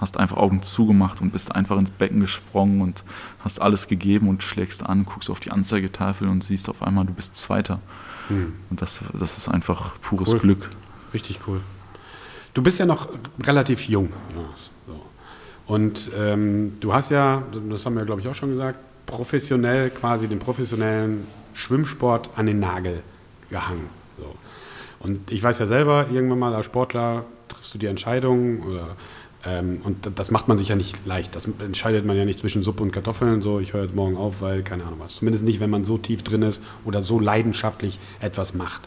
hast einfach Augen zugemacht und bist einfach ins Becken gesprungen und hast alles gegeben und schlägst an, guckst auf die Anzeigetafel und siehst auf einmal, du bist Zweiter. Hm. Und das, das ist einfach pures cool. Glück. Richtig cool. Du bist ja noch relativ jung. Ja. Und ähm, du hast ja, das haben wir glaube ich auch schon gesagt, professionell quasi den professionellen Schwimmsport an den Nagel gehangen. So. Und ich weiß ja selber, irgendwann mal als Sportler triffst du die Entscheidung oder, ähm, und das macht man sich ja nicht leicht. Das entscheidet man ja nicht zwischen Suppe und Kartoffeln, so ich höre jetzt morgen auf, weil keine Ahnung was. Zumindest nicht, wenn man so tief drin ist oder so leidenschaftlich etwas macht.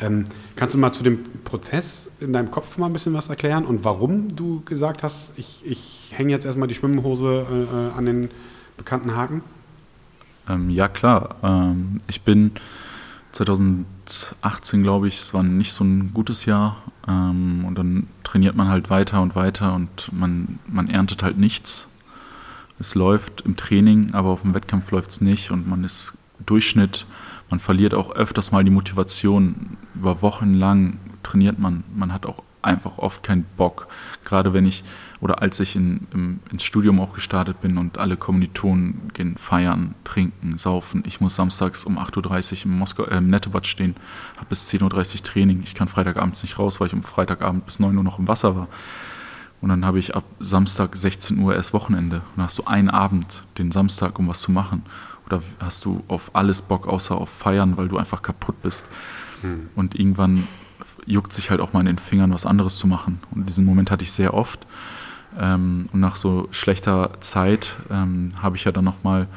Ähm, kannst du mal zu dem Prozess in deinem Kopf mal ein bisschen was erklären und warum du gesagt hast, ich, ich hänge jetzt erstmal die Schwimmhose äh, äh an den bekannten Haken? Ähm, ja, klar. Ähm, ich bin 2018, glaube ich, es war nicht so ein gutes Jahr. Ähm, und dann trainiert man halt weiter und weiter und man, man erntet halt nichts. Es läuft im Training, aber auf dem Wettkampf läuft es nicht und man ist Durchschnitt. Man verliert auch öfters mal die Motivation. Über Wochen lang trainiert man. Man hat auch einfach oft keinen Bock. Gerade wenn ich oder als ich in, im, ins Studium auch gestartet bin und alle Kommilitonen gehen feiern, trinken, saufen. Ich muss samstags um 8.30 Uhr im, Moskau, äh, im Nettebad stehen, habe bis 10.30 Uhr Training. Ich kann Freitagabends nicht raus, weil ich um Freitagabend bis 9 Uhr noch im Wasser war. Und dann habe ich ab Samstag 16 Uhr erst Wochenende. Und dann hast du einen Abend, den Samstag, um was zu machen. Oder hast du auf alles Bock außer auf Feiern, weil du einfach kaputt bist. Hm. Und irgendwann juckt sich halt auch mal in den Fingern, was anderes zu machen. Und diesen Moment hatte ich sehr oft. Ähm, und nach so schlechter Zeit ähm, habe ich ja dann nochmal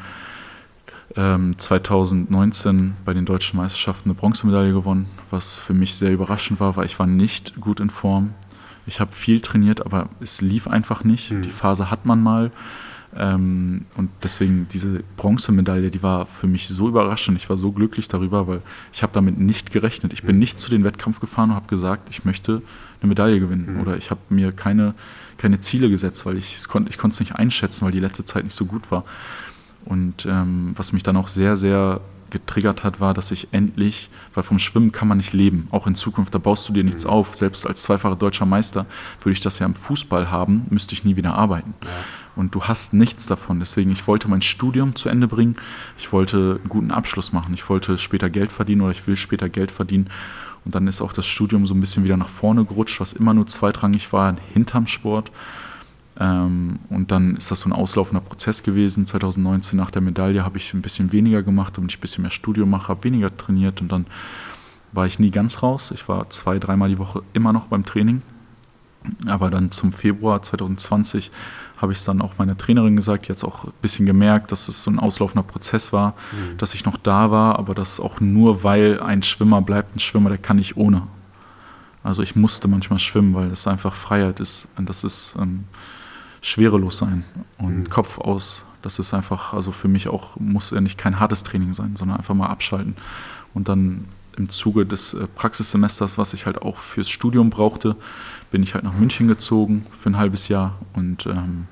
ähm, 2019 bei den deutschen Meisterschaften eine Bronzemedaille gewonnen, was für mich sehr überraschend war, weil ich war nicht gut in Form. Ich habe viel trainiert, aber es lief einfach nicht. Mhm. Die Phase hat man mal. Ähm, und deswegen diese Bronzemedaille, die war für mich so überraschend. Ich war so glücklich darüber, weil ich habe damit nicht gerechnet. Ich bin mhm. nicht zu den Wettkampf gefahren und habe gesagt, ich möchte eine Medaille gewinnen. Mhm. Oder ich habe mir keine, keine Ziele gesetzt, weil ich es konnte ich es nicht einschätzen, weil die letzte Zeit nicht so gut war. Und ähm, was mich dann auch sehr, sehr getriggert hat, war, dass ich endlich, weil vom Schwimmen kann man nicht leben, auch in Zukunft, da baust du dir nichts mhm. auf. Selbst als zweifacher deutscher Meister würde ich das ja im Fußball haben, müsste ich nie wieder arbeiten. Ja. Und du hast nichts davon. Deswegen, ich wollte mein Studium zu Ende bringen. Ich wollte einen guten Abschluss machen. Ich wollte später Geld verdienen oder ich will später Geld verdienen. Und dann ist auch das Studium so ein bisschen wieder nach vorne gerutscht, was immer nur zweitrangig war, hinterm Sport. Ähm, und dann ist das so ein auslaufender Prozess gewesen. 2019 nach der Medaille habe ich ein bisschen weniger gemacht, damit ich ein bisschen mehr Studium mache, habe weniger trainiert und dann war ich nie ganz raus. Ich war zwei, dreimal die Woche immer noch beim Training. Aber dann zum Februar 2020 habe ich es dann auch meiner Trainerin gesagt, jetzt auch ein bisschen gemerkt, dass es so ein auslaufender Prozess war, mhm. dass ich noch da war, aber das auch nur, weil ein Schwimmer bleibt ein Schwimmer, der kann nicht ohne. Also ich musste manchmal schwimmen, weil das einfach Freiheit ist. Und das ist ähm, schwerelos sein und mhm. Kopf aus. Das ist einfach, also für mich auch, muss ja nicht kein hartes Training sein, sondern einfach mal abschalten. Und dann im Zuge des äh, Praxissemesters, was ich halt auch fürs Studium brauchte, bin ich halt nach München gezogen für ein halbes Jahr und ähm,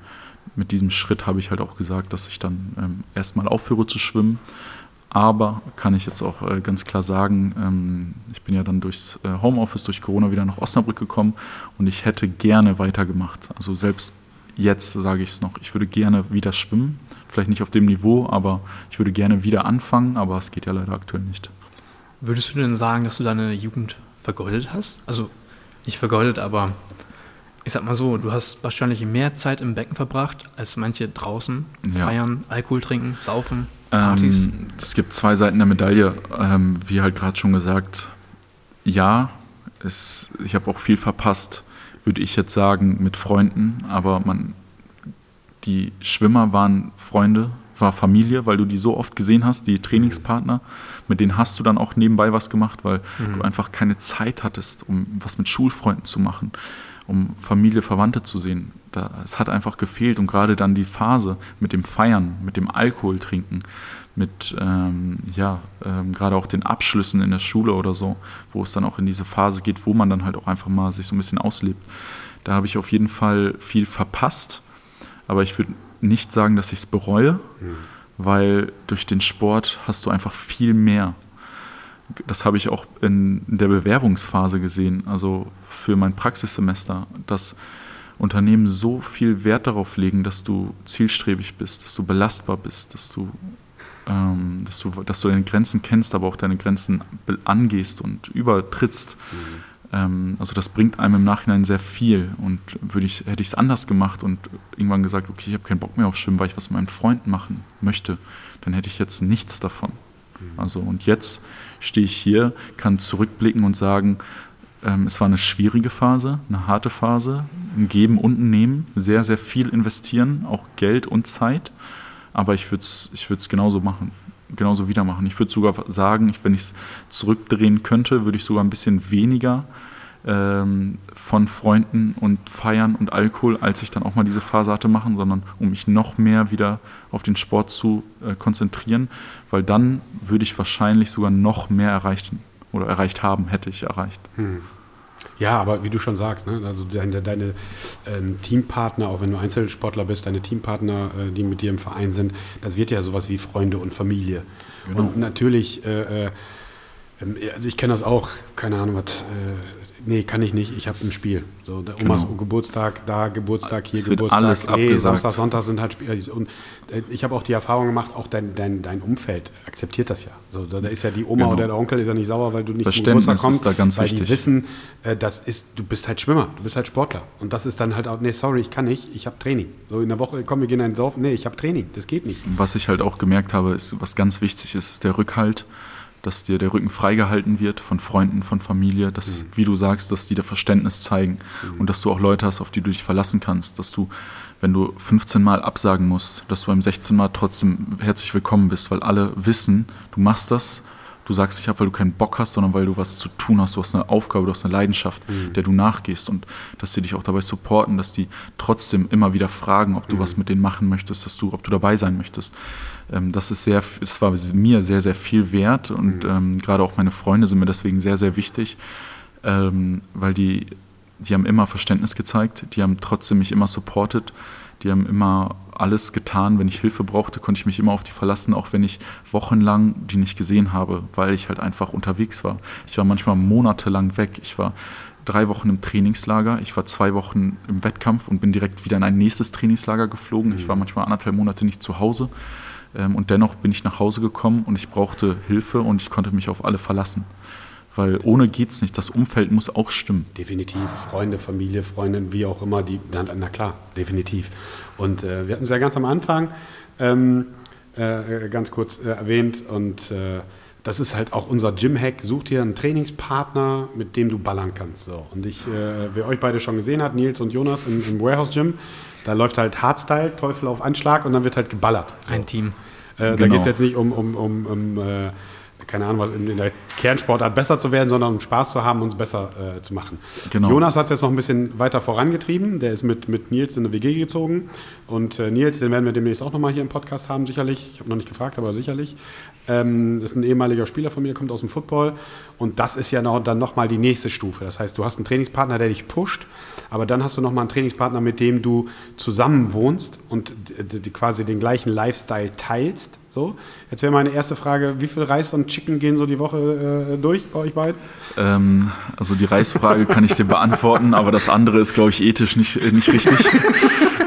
mit diesem Schritt habe ich halt auch gesagt, dass ich dann ähm, erstmal aufhöre zu schwimmen. Aber kann ich jetzt auch äh, ganz klar sagen, ähm, ich bin ja dann durchs äh, Homeoffice, durch Corona wieder nach Osnabrück gekommen und ich hätte gerne weitergemacht. Also selbst jetzt sage ich es noch, ich würde gerne wieder schwimmen. Vielleicht nicht auf dem Niveau, aber ich würde gerne wieder anfangen, aber es geht ja leider aktuell nicht. Würdest du denn sagen, dass du deine Jugend vergeudet hast? Also nicht vergeudet, aber ich sag mal so, du hast wahrscheinlich mehr Zeit im Becken verbracht als manche draußen. Ja. Feiern, Alkohol trinken, saufen, Partys. Ähm, es gibt zwei Seiten der Medaille. Ähm, wie halt gerade schon gesagt, ja, es, ich habe auch viel verpasst, würde ich jetzt sagen, mit Freunden. Aber man, die Schwimmer waren Freunde, war Familie, weil du die so oft gesehen hast, die Trainingspartner, mit denen hast du dann auch nebenbei was gemacht, weil mhm. du einfach keine Zeit hattest, um was mit Schulfreunden zu machen, um Familie, Verwandte zu sehen. Da, es hat einfach gefehlt und gerade dann die Phase mit dem Feiern, mit dem Alkohol trinken, mit ähm, ja, ähm, gerade auch den Abschlüssen in der Schule oder so, wo es dann auch in diese Phase geht, wo man dann halt auch einfach mal sich so ein bisschen auslebt. Da habe ich auf jeden Fall viel verpasst, aber ich würde nicht sagen, dass ich es bereue, mhm. weil durch den Sport hast du einfach viel mehr. Das habe ich auch in der Bewerbungsphase gesehen, also für mein Praxissemester, dass Unternehmen so viel Wert darauf legen, dass du zielstrebig bist, dass du belastbar bist, dass du, ähm, dass du, dass du deine Grenzen kennst, aber auch deine Grenzen angehst und übertrittst. Mhm. Ähm, also das bringt einem im Nachhinein sehr viel. Und würde ich, hätte ich es anders gemacht und irgendwann gesagt, okay, ich habe keinen Bock mehr auf Schwimmen, weil ich was mit meinen Freunden machen möchte, dann hätte ich jetzt nichts davon. Mhm. Also und jetzt stehe ich hier, kann zurückblicken und sagen, ähm, es war eine schwierige Phase, eine harte Phase, ein Geben und ein Nehmen, sehr, sehr viel investieren, auch Geld und Zeit. Aber ich würde es ich genauso machen, genauso wieder machen. Ich würde sogar sagen, ich, wenn ich es zurückdrehen könnte, würde ich sogar ein bisschen weniger ähm, von Freunden und Feiern und Alkohol, als ich dann auch mal diese Phase hatte, machen, sondern um mich noch mehr wieder auf den Sport zu äh, konzentrieren, weil dann würde ich wahrscheinlich sogar noch mehr erreichen oder erreicht haben, hätte ich erreicht. Hm. Ja, aber wie du schon sagst, ne, also deine, deine ähm, Teampartner, auch wenn du Einzelsportler bist, deine Teampartner, äh, die mit dir im Verein sind, das wird ja sowas wie Freunde und Familie. Genau. Und natürlich, äh, äh, ähm, also ich kenne das auch, keine Ahnung, was, äh, nee, kann ich nicht, ich habe ein Spiel. So, der Omas genau. Geburtstag, da Geburtstag, hier es Geburtstag. Alles nee, abgesagt. Samstag, Sonntag sind halt Spiele. Und äh, ich habe auch die Erfahrung gemacht, auch dein, dein, dein Umfeld akzeptiert das ja. So, da ist ja die Oma genau. oder der Onkel ist ja nicht sauer, weil du nicht zum Geburtstag kommst, ist da ganz weil wichtig. die wissen, äh, das ist, du bist halt Schwimmer, du bist halt Sportler. Und das ist dann halt auch, nee, sorry, ich kann nicht, ich habe Training. So in der Woche, komm, wir gehen einen Saufen, nee, ich habe Training, das geht nicht. Was ich halt auch gemerkt habe, ist, was ganz wichtig ist, ist der Rückhalt dass dir der Rücken freigehalten wird von Freunden, von Familie, dass, mhm. wie du sagst, dass die dir Verständnis zeigen mhm. und dass du auch Leute hast, auf die du dich verlassen kannst, dass du, wenn du 15 Mal absagen musst, dass du beim 16 Mal trotzdem herzlich willkommen bist, weil alle wissen, du machst das, du sagst nicht ab, weil du keinen Bock hast, sondern weil du was zu tun hast, du hast eine Aufgabe, du hast eine Leidenschaft, mhm. der du nachgehst und dass sie dich auch dabei supporten, dass die trotzdem immer wieder fragen, ob du mhm. was mit denen machen möchtest, dass du, ob du dabei sein möchtest. Ähm, das ist sehr, es war mir sehr, sehr viel wert und mhm. ähm, gerade auch meine Freunde sind mir deswegen sehr, sehr wichtig, ähm, weil die, die haben immer Verständnis gezeigt, die haben trotzdem mich immer supportet, die haben immer alles getan. Wenn ich Hilfe brauchte, konnte ich mich immer auf die verlassen, auch wenn ich wochenlang die nicht gesehen habe, weil ich halt einfach unterwegs war. Ich war manchmal monatelang weg. Ich war drei Wochen im Trainingslager, ich war zwei Wochen im Wettkampf und bin direkt wieder in ein nächstes Trainingslager geflogen. Ich war mhm. manchmal anderthalb Monate nicht zu Hause. Ähm, und dennoch bin ich nach Hause gekommen und ich brauchte Hilfe und ich konnte mich auf alle verlassen. Weil ohne geht's nicht. Das Umfeld muss auch stimmen. Definitiv. Freunde, Familie, Freundin, wie auch immer, die, na klar, definitiv. Und äh, wir hatten es ja ganz am Anfang ähm, äh, ganz kurz äh, erwähnt und äh, das ist halt auch unser Gym-Hack. Such dir einen Trainingspartner, mit dem du ballern kannst. So. Und ich, äh, wer euch beide schon gesehen hat, Nils und Jonas im, im Warehouse Gym, da läuft halt Hardstyle, Teufel auf Anschlag und dann wird halt geballert. So. Ein Team. Äh, genau. Da geht es jetzt nicht um, um, um, um äh, keine Ahnung, was in, der Kernsportart besser zu werden, sondern um Spaß zu haben und es besser äh, zu machen. Genau. Jonas hat es jetzt noch ein bisschen weiter vorangetrieben. Der ist mit, mit Nils in eine WG gezogen. Und äh, Nils, den werden wir demnächst auch nochmal hier im Podcast haben, sicherlich. Ich habe noch nicht gefragt, aber sicherlich. Ähm, das ist ein ehemaliger Spieler von mir, kommt aus dem Football. Und das ist ja noch, dann nochmal die nächste Stufe. Das heißt, du hast einen Trainingspartner, der dich pusht, aber dann hast du nochmal einen Trainingspartner, mit dem du zusammen wohnst und quasi den gleichen Lifestyle teilst. So, jetzt wäre meine erste Frage, wie viel Reis und Chicken gehen so die Woche äh, durch bei euch beiden? Ähm, also die Reisfrage kann ich dir beantworten, [laughs] aber das andere ist, glaube ich, ethisch nicht, äh, nicht richtig.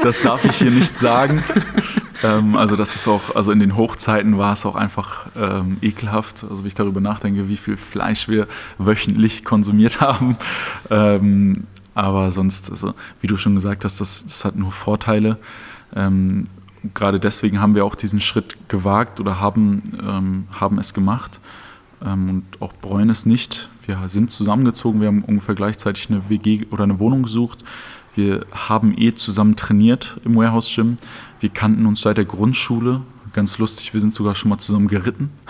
Das darf ich hier nicht sagen. Ähm, also das ist auch, also in den Hochzeiten war es auch einfach ähm, ekelhaft. Also wenn ich darüber nachdenke, wie viel Fleisch wir wöchentlich konsumiert haben. Ähm, aber sonst, also, wie du schon gesagt hast, das, das hat nur Vorteile. Gerade deswegen haben wir auch diesen Schritt gewagt oder haben, ähm, haben es gemacht ähm, und auch bereuen es nicht. Wir sind zusammengezogen, wir haben ungefähr gleichzeitig eine WG oder eine Wohnung gesucht. Wir haben eh zusammen trainiert im Warehouse Gym. Wir kannten uns seit der Grundschule. Ganz lustig, wir sind sogar schon mal zusammen geritten. [laughs]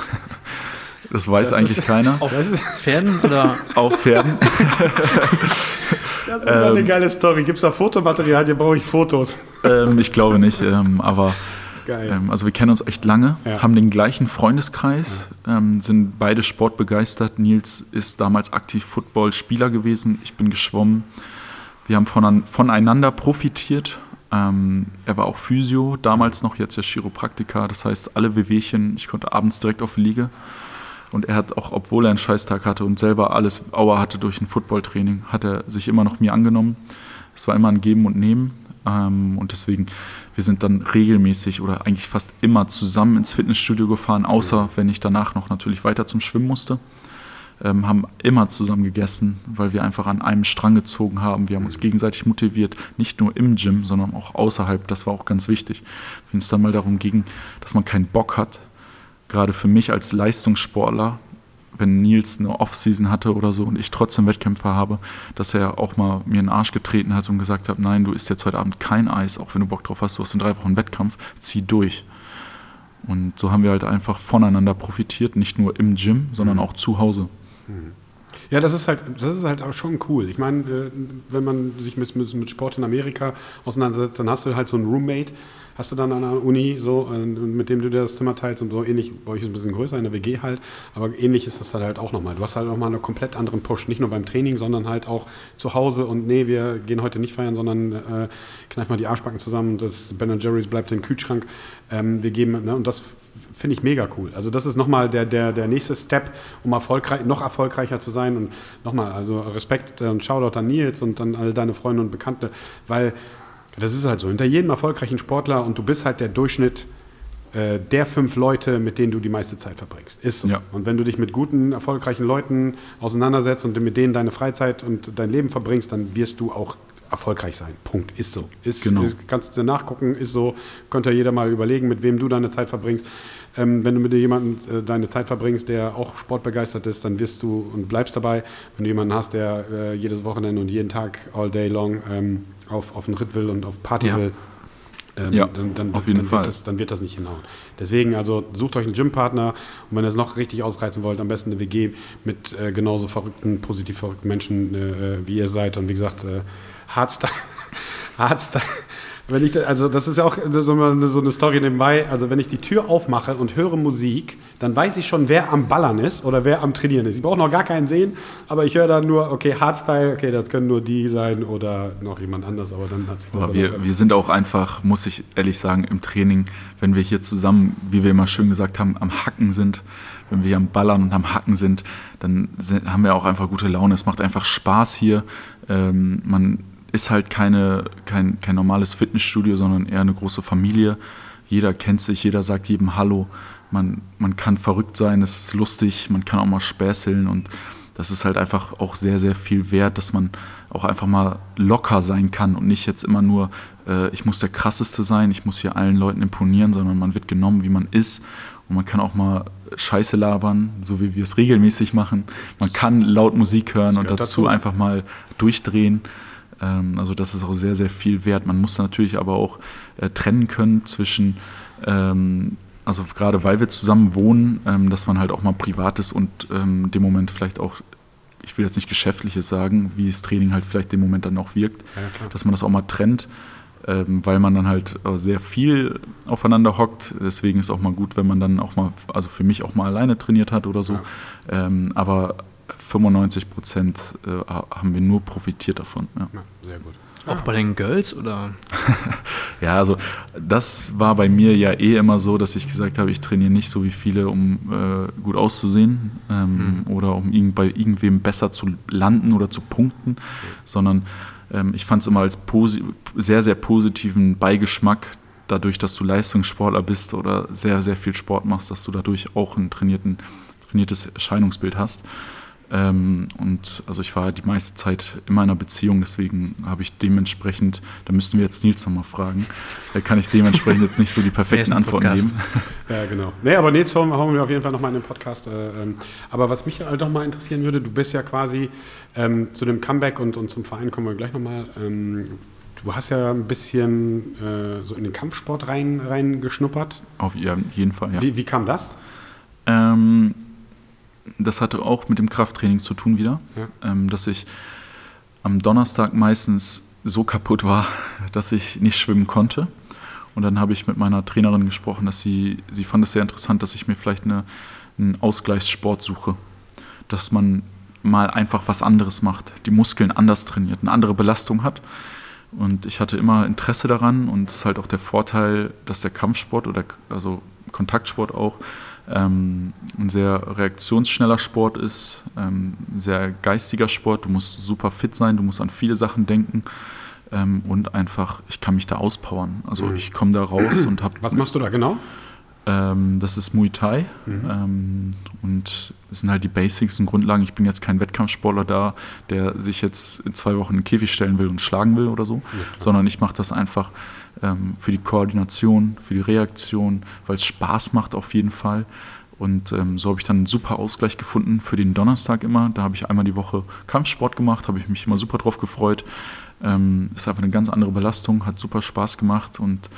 Das weiß das eigentlich keiner. Auf Pferden oder? Auf Pferden. [laughs] Das ist ähm, eine geile Story. Gibt es da Fotomaterial? Hier brauche ich Fotos. Ähm, ich glaube nicht, ähm, aber ähm, also wir kennen uns echt lange, ja. haben den gleichen Freundeskreis, ja. Ähm, sind beide sportbegeistert. Nils ist damals aktiv Footballspieler gewesen, ich bin geschwommen. Wir haben von, voneinander profitiert. Ähm, er war auch Physio, damals noch, jetzt ja Chiropraktiker. Das heißt, alle Wehwehchen, ich konnte abends direkt auf die Liege. Und er hat auch, obwohl er einen Scheißtag hatte und selber alles Auer hatte durch ein Footballtraining, hat er sich immer noch mir angenommen. Es war immer ein Geben und Nehmen. Ähm, und deswegen, wir sind dann regelmäßig oder eigentlich fast immer zusammen ins Fitnessstudio gefahren, außer wenn ich danach noch natürlich weiter zum Schwimmen musste. Ähm, haben immer zusammen gegessen, weil wir einfach an einem Strang gezogen haben. Wir haben uns gegenseitig motiviert, nicht nur im Gym, sondern auch außerhalb. Das war auch ganz wichtig. Wenn es dann mal darum ging, dass man keinen Bock hat, gerade für mich als Leistungssportler, wenn Nils eine Offseason hatte oder so und ich trotzdem Wettkämpfe habe, dass er auch mal mir in den Arsch getreten hat und gesagt hat, nein, du isst jetzt heute Abend kein Eis, auch wenn du Bock drauf hast, du hast in drei Wochen Wettkampf, zieh durch. Und so haben wir halt einfach voneinander profitiert, nicht nur im Gym, sondern auch zu Hause. Ja, das ist halt, das ist halt auch schon cool. Ich meine, äh, wenn man sich mit, mit, mit Sport in Amerika auseinandersetzt, dann hast du halt so einen Roommate, hast du dann an der Uni, so, äh, mit dem du dir das Zimmer teilst und so ähnlich, bei euch ist es ein bisschen größer in der WG halt, aber ähnlich ist das halt auch nochmal. Du hast halt nochmal einen komplett anderen Push, nicht nur beim Training, sondern halt auch zu Hause und nee, wir gehen heute nicht feiern, sondern äh, kneifen mal die Arschbacken zusammen, das Ben Jerry's bleibt im Kühlschrank. Ähm, wir geben, ne, und das finde ich mega cool. Also das ist nochmal der, der, der nächste Step, um erfolgreich, noch erfolgreicher zu sein und nochmal, also Respekt und Shoutout an Nils und an all deine Freunde und Bekannte, weil das ist halt so. Hinter jedem erfolgreichen Sportler und du bist halt der Durchschnitt äh, der fünf Leute, mit denen du die meiste Zeit verbringst. Ist so. Ja. Und wenn du dich mit guten, erfolgreichen Leuten auseinandersetzt und mit denen deine Freizeit und dein Leben verbringst, dann wirst du auch erfolgreich sein. Punkt. Ist so. Ist, Genau. ist, kannst du nachgucken, ist so. Könnte ja jeder mal überlegen, mit wem du deine Zeit verbringst. Ähm, wenn du mit jemandem äh, deine Zeit verbringst, der auch sportbegeistert ist, dann wirst du und bleibst dabei. Wenn du jemanden hast, der äh, jedes Wochenende und jeden Tag, all day long, ähm, auf, auf den Ritt will und auf Party Ja. will, ähm, Ja, dann, dann, auf jeden dann, Fall. Wird das, dann wird das nicht hinhauen. Deswegen, also sucht euch einen Gympartner und wenn ihr es noch richtig ausreizen wollt, am besten eine WG mit äh, genauso verrückten, positiv verrückten Menschen, äh, wie ihr seid. Und wie gesagt, äh, Hardstyle. [laughs] Hardstyle. Wenn ich, da- also das ist ja auch so eine, so eine Story nebenbei. Also wenn ich die Tür aufmache und höre Musik, dann weiß ich schon, wer am Ballern ist oder wer am Trainieren ist. Ich brauche noch gar keinen sehen, aber ich höre dann nur, okay, Hardstyle, okay, das können nur die sein oder noch jemand anders, aber dann hat sich das Aber wir, wir sind auch einfach, muss ich ehrlich sagen, im Training, wenn wir hier zusammen, wie wir immer schön gesagt haben, am Hacken sind, wenn wir hier am Ballern und am Hacken sind, dann sind, haben wir auch einfach gute Laune. Es macht einfach Spaß hier. Ähm, man ist halt keine, kein, kein normales Fitnessstudio, sondern eher eine große Familie. Jeder kennt sich, jeder sagt jedem Hallo. Man, man kann verrückt sein, es ist lustig, man kann auch mal späßeln und das ist halt einfach auch sehr, sehr viel wert, dass man auch einfach mal locker sein kann und nicht jetzt immer nur, äh, ich muss der krasseste sein, ich muss hier allen Leuten imponieren, sondern man wird genommen, wie man ist und man kann auch mal Scheiße labern, so wie wir es regelmäßig machen. Man kann laut Musik hören und dazu dazu. einfach mal durchdrehen. Ähm, also das ist auch sehr, sehr viel wert. Man muss natürlich aber auch äh, trennen können zwischen ähm, also gerade weil wir zusammen wohnen, ähm, dass man halt auch mal Privates und ähm, dem Moment vielleicht auch, ich will jetzt nicht Geschäftliches sagen, wie das Training halt vielleicht dem Moment dann auch wirkt, Ja, dass man das auch mal trennt, ähm, weil man dann halt äh, sehr viel aufeinander hockt. Deswegen ist auch mal gut, wenn man dann auch mal, also für mich auch mal alleine trainiert hat oder so. Ähm, aber 95 Prozent äh, haben wir nur profitiert davon. Ja. Ja, sehr gut. Auch bei den Girls oder? [laughs] Ja, also das war bei mir ja eh immer so, dass ich gesagt habe, ich trainiere nicht so wie viele, um äh, gut auszusehen ähm, oder um irgend, bei irgendwem besser zu landen oder zu punkten, sondern ähm, ich fand es immer als sehr, sehr positiven Beigeschmack, dadurch, dass du Leistungssportler bist oder sehr, sehr viel Sport machst, dass du dadurch auch ein trainierten, trainiertes Erscheinungsbild hast. Ähm, und also ich war die meiste Zeit in meiner Beziehung, deswegen habe ich dementsprechend, da müssten wir jetzt Nils nochmal fragen, da kann ich dementsprechend jetzt nicht so die [laughs] perfekten Antworten Podcast? geben. [laughs] Ja, genau. Nee, aber Nils hauen hauen wir auf jeden Fall nochmal in den Podcast. Äh, ähm, aber was mich halt noch mal interessieren würde, du bist ja quasi ähm, zu dem Comeback und, und zum Verein kommen wir gleich nochmal. Ähm, du hast ja ein bisschen äh, so in den Kampfsport rein, reingeschnuppert. Auf ja, jeden Fall, ja. Wie, wie kam das? Ähm, das hatte auch mit dem Krafttraining zu tun wieder, Ja. ähm, dass ich am Donnerstag meistens so kaputt war, [laughs] dass ich nicht schwimmen konnte. Und dann habe ich mit meiner Trainerin gesprochen, dass sie, sie fand es sehr interessant, dass ich mir vielleicht eine, einen Ausgleichssport suche. Dass man mal einfach was anderes macht, die Muskeln anders trainiert, eine andere Belastung hat. Und ich hatte immer Interesse daran und es ist halt auch der Vorteil, dass der Kampfsport oder also Kontaktsport auch ähm, ein sehr reaktionsschneller Sport ist, ähm, ein sehr geistiger Sport. Du musst super fit sein, du musst an viele Sachen denken. ähm, und einfach, ich kann mich da auspowern. Also ich komme da raus und habe. Was machst du da genau? Ähm, das ist Muay Thai ähm, und es sind halt die Basics und Grundlagen. Ich bin jetzt kein Wettkampfsportler da, der sich jetzt in zwei Wochen in den Käfig stellen will und schlagen will oder so, sondern ich mache das einfach ähm, für die Koordination, für die Reaktion, weil es Spaß macht auf jeden Fall. Und ähm, so habe ich dann einen super Ausgleich gefunden für den Donnerstag immer. Da habe ich einmal die Woche Kampfsport gemacht, habe ich mich immer super drauf gefreut. Ähm, ist einfach eine ganz andere Belastung, hat super Spaß gemacht und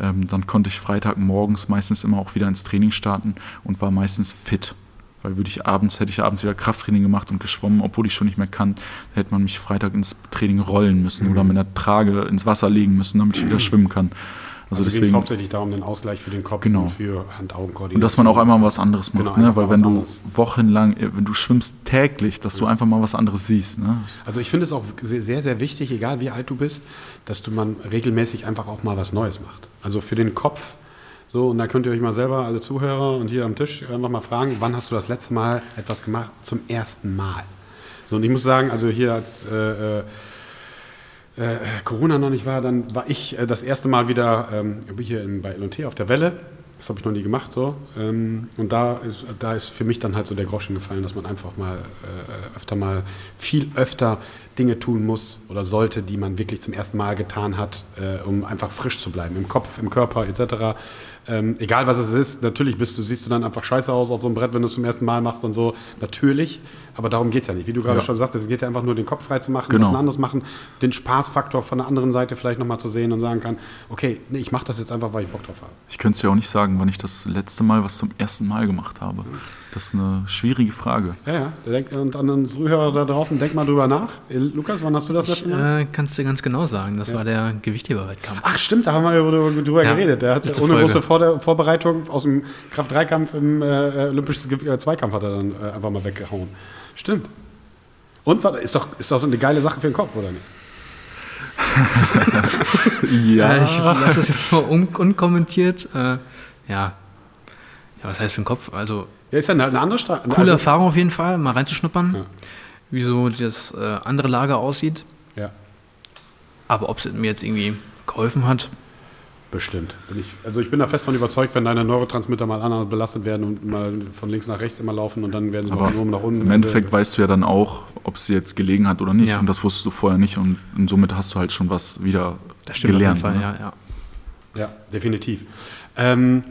ähm, dann konnte ich Freitagmorgens meistens immer auch wieder ins Training starten und war meistens fit. Weil würde ich abends, hätte ich abends wieder Krafttraining gemacht und geschwommen, obwohl ich schon nicht mehr kann, hätte man mich Freitag ins Training rollen müssen oder mit einer Trage ins Wasser legen müssen, damit ich wieder [clears throat] schwimmen kann. Also, Also, deswegen. hauptsächlich darum, den Ausgleich für den Kopf Genau. und für Hand-Augen-Koordination. Und dass man auch einmal was anderes macht, Genau, ne? weil wenn du anderes. wochenlang, äh, wenn du schwimmst täglich, dass du einfach mal was anderes siehst. Ne? Also ich finde es auch sehr, sehr, sehr wichtig, egal wie alt du bist, dass du man regelmäßig einfach auch mal was Neues macht. Also für den Kopf. So, und da könnt ihr euch mal selber, alle Zuhörer und hier am Tisch, einfach mal fragen, wann hast du das letzte Mal etwas gemacht? Zum ersten Mal. So, und ich muss sagen, also hier als äh, äh, Corona noch nicht war, dann war ich äh, das erste Mal wieder ähm, hier in, bei LT auf der Welle. Das habe ich noch nie gemacht so. Ähm, und da ist, da ist für mich dann halt so der Groschen gefallen, dass man einfach mal äh, öfter mal, viel öfter Dinge tun muss oder sollte, die man wirklich zum ersten Mal getan hat, äh, um einfach frisch zu bleiben. Im Kopf, im Körper etc. Ähm, egal was es ist, natürlich bist du, siehst du dann einfach scheiße aus auf so einem Brett, wenn du es zum ersten Mal machst und so. Natürlich. Aber darum geht es ja nicht. Wie du gerade Ja. schon sagtest, es geht ja einfach nur, den Kopf frei zu machen, Genau. was anderes machen, den Spaßfaktor von der anderen Seite vielleicht nochmal zu sehen und sagen kann, okay, nee, ich mache das jetzt einfach, weil ich Bock drauf habe. Ich könnte es ja auch nicht sagen, wann ich das letzte Mal was zum ersten Mal gemacht habe. Das ist eine schwierige Frage. Ja, ja. Denk- Und an den Zuhörer da draußen, denk mal drüber nach. Äh, Lukas, wann hast du das letzte Mal? Äh, kannst du ganz genau sagen, das war der Gewichtheberwettkampf. Ach stimmt, da haben wir drüber, drüber Ja, geredet. Der hat ohne Folge. große Vor Vorbereitung aus dem Kraft-3-Kampf im äh, Olympischen Ge- äh, Zweikampf hat er dann äh, einfach mal weggehauen. Stimmt. Und warte, ist doch, ist doch eine geile Sache für den Kopf, oder nicht? [laughs] Ja, ich lasse es jetzt mal un unkommentiert. Äh, ja. Ja, was heißt für den Kopf? Also, Ja, ist ja eine, eine andere Straße. coole also, Erfahrung auf jeden Fall, mal reinzuschnuppern, Ja. wie so das äh, andere Lager aussieht. Ja, Aber ob es mir jetzt irgendwie geholfen hat, bestimmt. Bin ich, also ich bin da fest von überzeugt, wenn deine Neurotransmitter mal anders belastet werden und mal von links nach rechts immer laufen und dann werden sie Aber von oben nach unten. im Endeffekt weißt du ja dann auch, ob es jetzt gelegen hat oder nicht. Ja. Und das wusstest du vorher nicht. Und, und somit hast du halt schon was wieder das stimmt gelernt. auf jeden Fall, ne? ja, ja. Ja, definitiv. Ähm,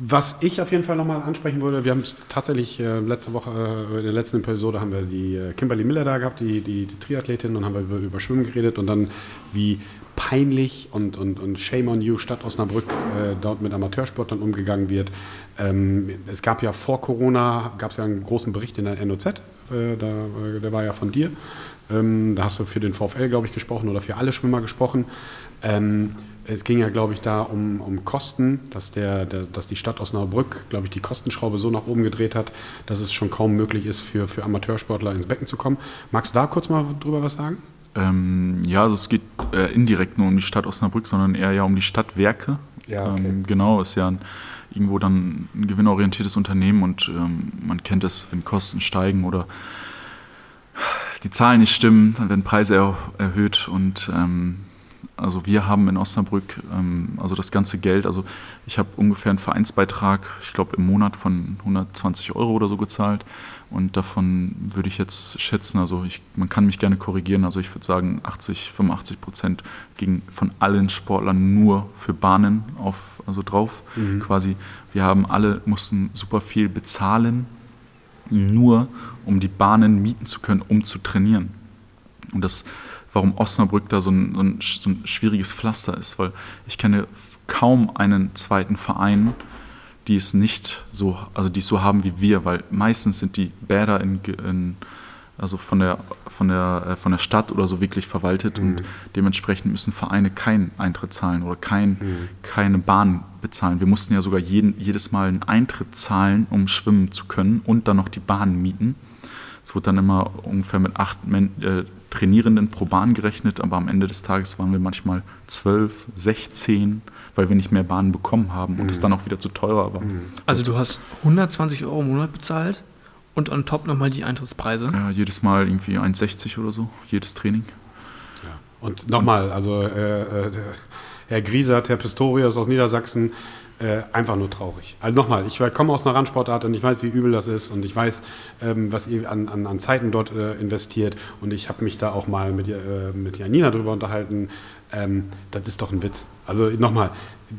was ich auf jeden Fall nochmal ansprechen würde, wir haben es tatsächlich äh, letzte Woche, äh, in der letzten Episode haben wir die äh, Kimberly Miller da gehabt, die, die, die Triathletin, und haben wir über, über Schwimmen geredet und dann wie peinlich und, und, und Shame on You Stadt Osnabrück äh, dort mit Amateursportlern umgegangen wird. Ähm, es gab ja vor Corona, gab es ja einen großen Bericht in der NOZ, äh, da, äh, der war ja von dir. Ähm, da hast du für den VfL, glaube ich, gesprochen oder für alle Schwimmer gesprochen. Ähm, es ging ja, glaube ich, da um, um Kosten, dass, der, der, dass die Stadt Osnabrück, glaube ich, die Kostenschraube so nach oben gedreht hat, dass es schon kaum möglich ist, für, für Amateursportler ins Becken zu kommen. Magst du da kurz mal drüber was sagen? Ähm, ja, also es geht äh, indirekt nur um die Stadt Osnabrück, sondern eher ja um die Stadtwerke. Ja, okay. ähm, genau, ist ja ein, irgendwo dann ein gewinnorientiertes Unternehmen und ähm, man kennt es, wenn Kosten steigen oder die Zahlen nicht stimmen, dann werden Preise er erhöht und ähm, also wir haben in Osnabrück ähm, also das ganze Geld, also ich habe ungefähr einen Vereinsbeitrag, ich glaube im Monat von 120 Euro oder so gezahlt und davon würde ich jetzt schätzen, also ich, man kann mich gerne korrigieren, also ich würde sagen 80, 85 Prozent ging von allen Sportlern nur für Bahnen auf, also drauf. Quasi, wir haben alle, mussten super viel bezahlen, nur um die Bahnen mieten zu können, um zu trainieren. Und das, warum Osnabrück da so ein, so ein, so ein schwieriges Pflaster ist, weil ich kenne kaum einen zweiten Verein, die es nicht so, also die es so haben wie wir, weil meistens sind die Bäder in, in also von der, von, der, äh, von der Stadt oder so wirklich verwaltet und dementsprechend müssen Vereine keinen Eintritt zahlen oder kein, keine Bahn bezahlen. Wir mussten ja sogar jeden, jedes Mal einen Eintritt zahlen, um schwimmen zu können und dann noch die Bahn mieten. Es wurde dann immer ungefähr mit acht äh, Trainierenden pro Bahn gerechnet, aber am Ende des Tages waren wir manchmal zwölf, 16, weil wir nicht mehr Bahnen bekommen haben und es dann auch wieder zu teurer war. Also du hast 120 Euro im Monat bezahlt und on top nochmal die Eintrittspreise. Ja, jedes Mal irgendwie 1,60 oder so, jedes Training. Und nochmal, also äh, äh, Herr Griesert, Herr Pistorius aus Niedersachsen, äh, einfach nur traurig. Also nochmal, ich komme aus einer Randsportart und ich weiß, wie übel das ist und ich weiß, ähm, was ihr an, an, an, Zeiten dort äh, investiert und ich habe mich da auch mal mit, äh, mit Janina drüber unterhalten. Ähm, das ist doch ein Witz. Also nochmal,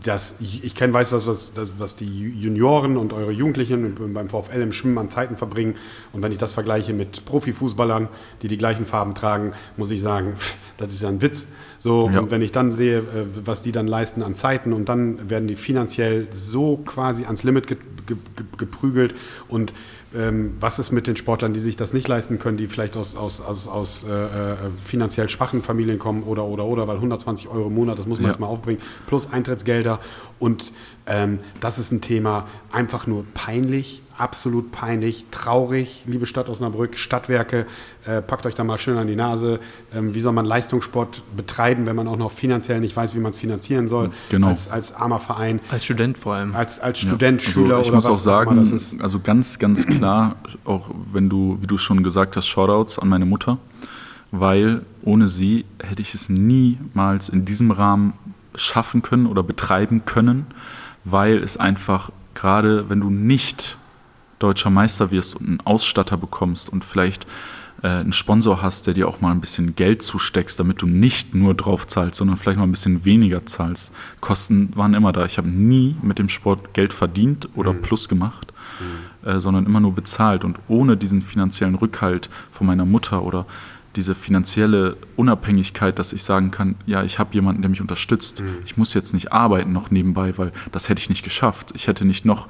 das, ich kenne, weiß, was, was, was die Junioren und eure Jugendlichen beim VfL im Schwimmen an Zeiten verbringen. Und wenn ich das vergleiche mit Profifußballern, die die gleichen Farben tragen, muss ich sagen, das ist ja ein Witz. So, ja. und wenn ich dann sehe, äh, was die dann leisten an Zeiten und dann werden die finanziell so quasi ans Limit ge ge geprügelt und ähm, was ist mit den Sportlern, die sich das nicht leisten können, die vielleicht aus, aus, aus, aus äh, äh finanziell schwachen Familien kommen oder, oder, oder, weil 120 Euro im Monat, das muss man ja. jetzt mal aufbringen, plus Eintrittsgelder. Und ähm, das ist ein Thema einfach nur peinlich, absolut peinlich, traurig, liebe Stadt Osnabrück, Stadtwerke, äh, packt euch da mal schön an die Nase. Ähm, wie soll man Leistungssport betreiben, wenn man auch noch finanziell nicht weiß, wie man es finanzieren soll? Genau. Als, als armer Verein. Als Student vor allem. Als, als Student, ja. Schüler also ich oder muss was auch sagen, immer, also ganz, ganz klar, auch wenn du, wie du schon gesagt hast, Shoutouts an meine Mutter, weil ohne sie hätte ich es niemals in diesem Rahmen schaffen können oder betreiben können, weil es einfach gerade, wenn du nicht deutscher Meister wirst und einen Ausstatter bekommst und vielleicht äh, einen Sponsor hast, der dir auch mal ein bisschen Geld zusteckst, damit du nicht nur drauf zahlst, sondern vielleicht mal ein bisschen weniger zahlst. Kosten waren immer da. Ich habe nie mit dem Sport Geld verdient oder mhm. Plus gemacht, mhm. äh, sondern immer nur bezahlt. Und ohne diesen finanziellen Rückhalt von meiner Mutter oder diese finanzielle Unabhängigkeit, dass ich sagen kann, ja, ich habe jemanden, der mich unterstützt. Mhm. Ich muss jetzt nicht arbeiten noch nebenbei, weil das hätte ich nicht geschafft. Ich hätte nicht noch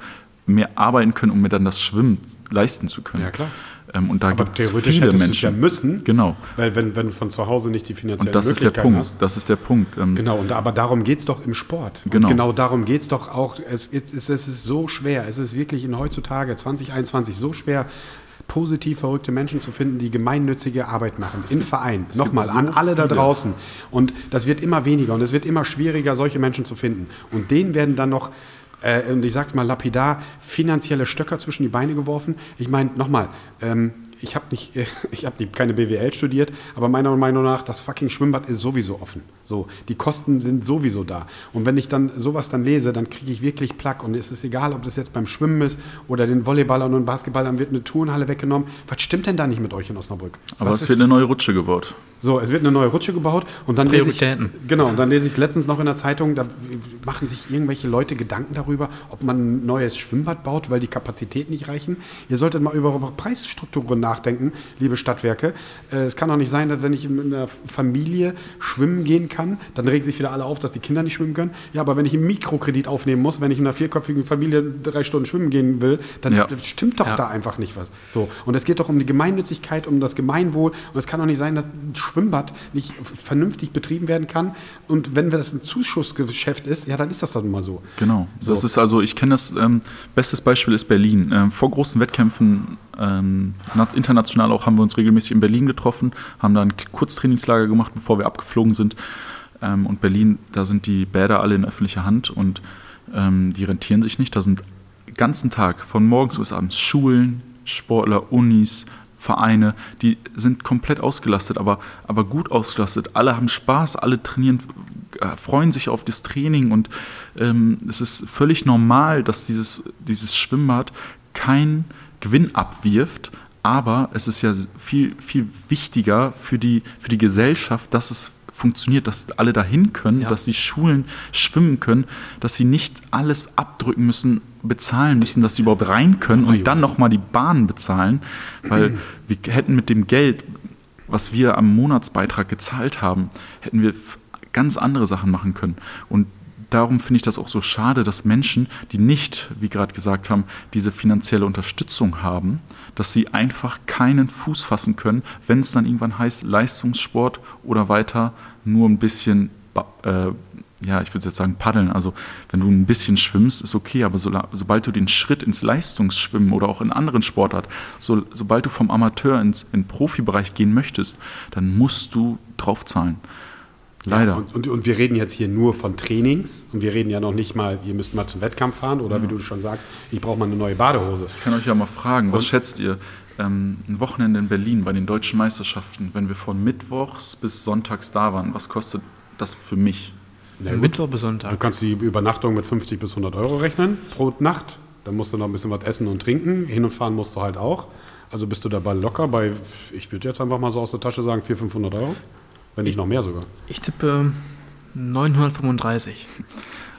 mehr arbeiten können, um mir dann das Schwimmen leisten zu können. Ja, klar. Ähm, und da gibt es viele Menschen. Ja müssen, genau. Weil wenn, wenn du von zu Hause nicht die finanziellen und das ist der Punkt. Hast, das ist der Punkt. Ähm, genau, und, aber darum geht es doch im Sport. Genau. Und genau darum geht es doch auch. Es, es, es ist so schwer. Es ist wirklich in heutzutage 2021 so schwer, positiv verrückte Menschen zu finden, die gemeinnützige Arbeit machen, es in Vereinen. Nochmal, so an alle da draußen. Und das wird immer weniger und es wird immer schwieriger, solche Menschen zu finden. Und denen werden dann noch äh, und ich sag's mal lapidar, finanzielle Stöcker zwischen die Beine geworfen. Ich meine, nochmal, ähm, ich habe nicht, [laughs] ich habe keine BWL studiert, aber meiner Meinung nach, das fucking Schwimmbad ist sowieso offen. So, die Kosten sind sowieso da. Und wenn ich dann sowas dann lese, dann kriege ich wirklich Plack. Und es ist egal, ob das jetzt beim Schwimmen ist oder den Volleyballern und Basketballern wird eine Turnhalle weggenommen. Was stimmt denn da nicht mit euch in Osnabrück? Aber Was es wird eine neue Rutsche gebaut. So, es wird eine neue Rutsche gebaut und dann lese ich, genau, und dann lese ich letztens noch in der Zeitung, da machen sich irgendwelche Leute Gedanken darüber, ob man ein neues Schwimmbad baut, weil die Kapazitäten nicht reichen. Ihr solltet mal über Preisstrukturen nachdenken, liebe Stadtwerke. Äh, es kann doch nicht sein, dass wenn ich in einer Familie schwimmen gehen kann, dann regen sich wieder alle auf, dass die Kinder nicht schwimmen können. Ja, aber wenn ich einen Mikrokredit aufnehmen muss, wenn ich in einer vierköpfigen Familie drei Stunden schwimmen gehen will, dann ja. stimmt doch ja. da einfach nicht was. So, und es geht doch um die Gemeinnützigkeit, um das Gemeinwohl und es kann doch nicht sein, dass Schwimmbad nicht vernünftig betrieben werden kann. Und wenn das ein Zuschussgeschäft ist, ja, dann ist das dann mal so. Genau. So. Das ist also, ich kenne das, ähm, bestes Beispiel ist Berlin. Ähm, vor großen Wettkämpfen, ähm, international auch, haben wir uns regelmäßig in Berlin getroffen, haben da ein Kurztrainingslager gemacht, bevor wir abgeflogen sind. Ähm, und Berlin, da sind die Bäder alle in öffentlicher Hand und ähm, die rentieren sich nicht. Da sind den ganzen Tag, von morgens bis abends, Schulen, Sportler, Unis, Vereine, die sind komplett ausgelastet, aber, aber gut ausgelastet. Alle haben Spaß, alle trainieren, äh, freuen sich auf das Training und ähm, es ist völlig normal, dass dieses, dieses Schwimmbad keinen Gewinn abwirft, aber es ist ja viel, viel wichtiger für die, für die Gesellschaft, dass es funktioniert, dass alle dahin können, ja. dass die Schulen schwimmen können, dass sie nicht alles abdrücken müssen, bezahlen müssen, dass sie überhaupt rein können und dann nochmal die Bahn bezahlen, weil wir hätten mit dem Geld, was wir am Monatsbeitrag gezahlt haben, hätten wir ganz andere Sachen machen können. Und darum finde ich das auch so schade, dass Menschen, die nicht, wie gerade gesagt haben, diese finanzielle Unterstützung haben, dass sie einfach keinen Fuß fassen können, wenn es dann irgendwann heißt Leistungssport oder weiter nur ein bisschen, äh, ja, ich würde jetzt sagen paddeln. Also wenn du ein bisschen schwimmst, ist okay, aber so, sobald du den Schritt ins Leistungsschwimmen oder auch in anderen Sportarten, so, sobald du vom Amateur ins in Profibereich gehen möchtest, dann musst du draufzahlen. Leider. Ja, und, und, und, wir reden jetzt hier nur von Trainings und wir reden ja noch nicht mal, ihr müsst mal zum Wettkampf fahren oder ja. wie du schon sagst, ich brauche mal eine neue Badehose. Ich kann euch ja mal fragen, was schätzt ihr? Ähm, ein Wochenende in Berlin bei den deutschen Meisterschaften, wenn wir von Mittwochs bis Sonntags da waren, was kostet das für mich? Ja, Mittwoch bis Sonntag. Du kannst die Übernachtung mit 50 bis 100 Euro rechnen pro Nacht. Dann musst du noch ein bisschen was essen und trinken. Hin und fahren musst du halt auch. Also bist du dabei locker bei, ich würde jetzt einfach mal so aus der Tasche sagen, 400, 500 Euro. Wenn nicht noch mehr sogar. Ich tippe 935.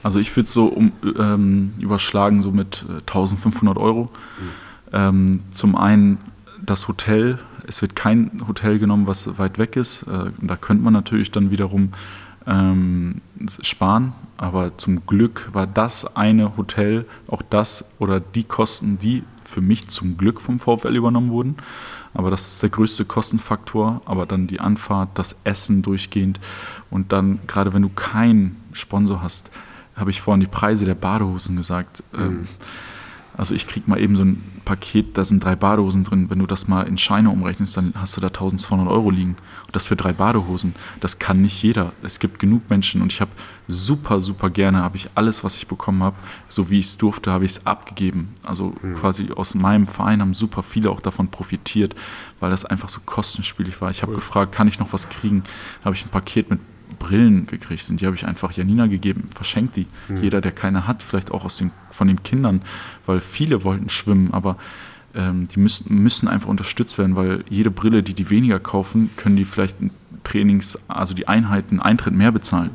Also ich würde so um, ähm, überschlagen so mit 1500 äh, Euro. Mhm. Ähm, zum einen das Hotel. Es wird kein Hotel genommen, was weit weg ist. Äh, da könnte man natürlich dann wiederum ähm, sparen. Aber zum Glück war das eine Hotel auch das oder die Kosten, die für mich zum Glück vom VfL übernommen wurden. Aber das ist der größte Kostenfaktor. Aber dann die Anfahrt, das Essen durchgehend und dann, gerade wenn du keinen Sponsor hast, habe ich vorhin die Preise der Badehosen gesagt. Mhm. Ähm, also ich kriege mal eben so ein Paket, da sind drei Badehosen drin. Wenn du das mal in Scheine umrechnest, dann hast du da 1200 Euro liegen. Und das für drei Badehosen. Das kann nicht jeder. Es gibt genug Menschen und ich habe super, super gerne, habe ich alles, was ich bekommen habe, so wie ich es durfte, habe ich es abgegeben. Also mhm. quasi aus meinem Verein haben super viele auch davon profitiert, weil das einfach so kostenspielig war. Ich habe cool. gefragt, kann ich noch was kriegen? Da habe ich ein Paket mit Brillen gekriegt und die habe ich einfach Janina gegeben, verschenkt die. Mhm. Jeder, der keine hat, vielleicht auch aus den, von den Kindern, weil viele wollten schwimmen, aber ähm, die müssen, müssen einfach unterstützt werden, weil jede Brille, die die weniger kaufen, können die vielleicht Trainings, also die Einheiten, Eintritt mehr bezahlen.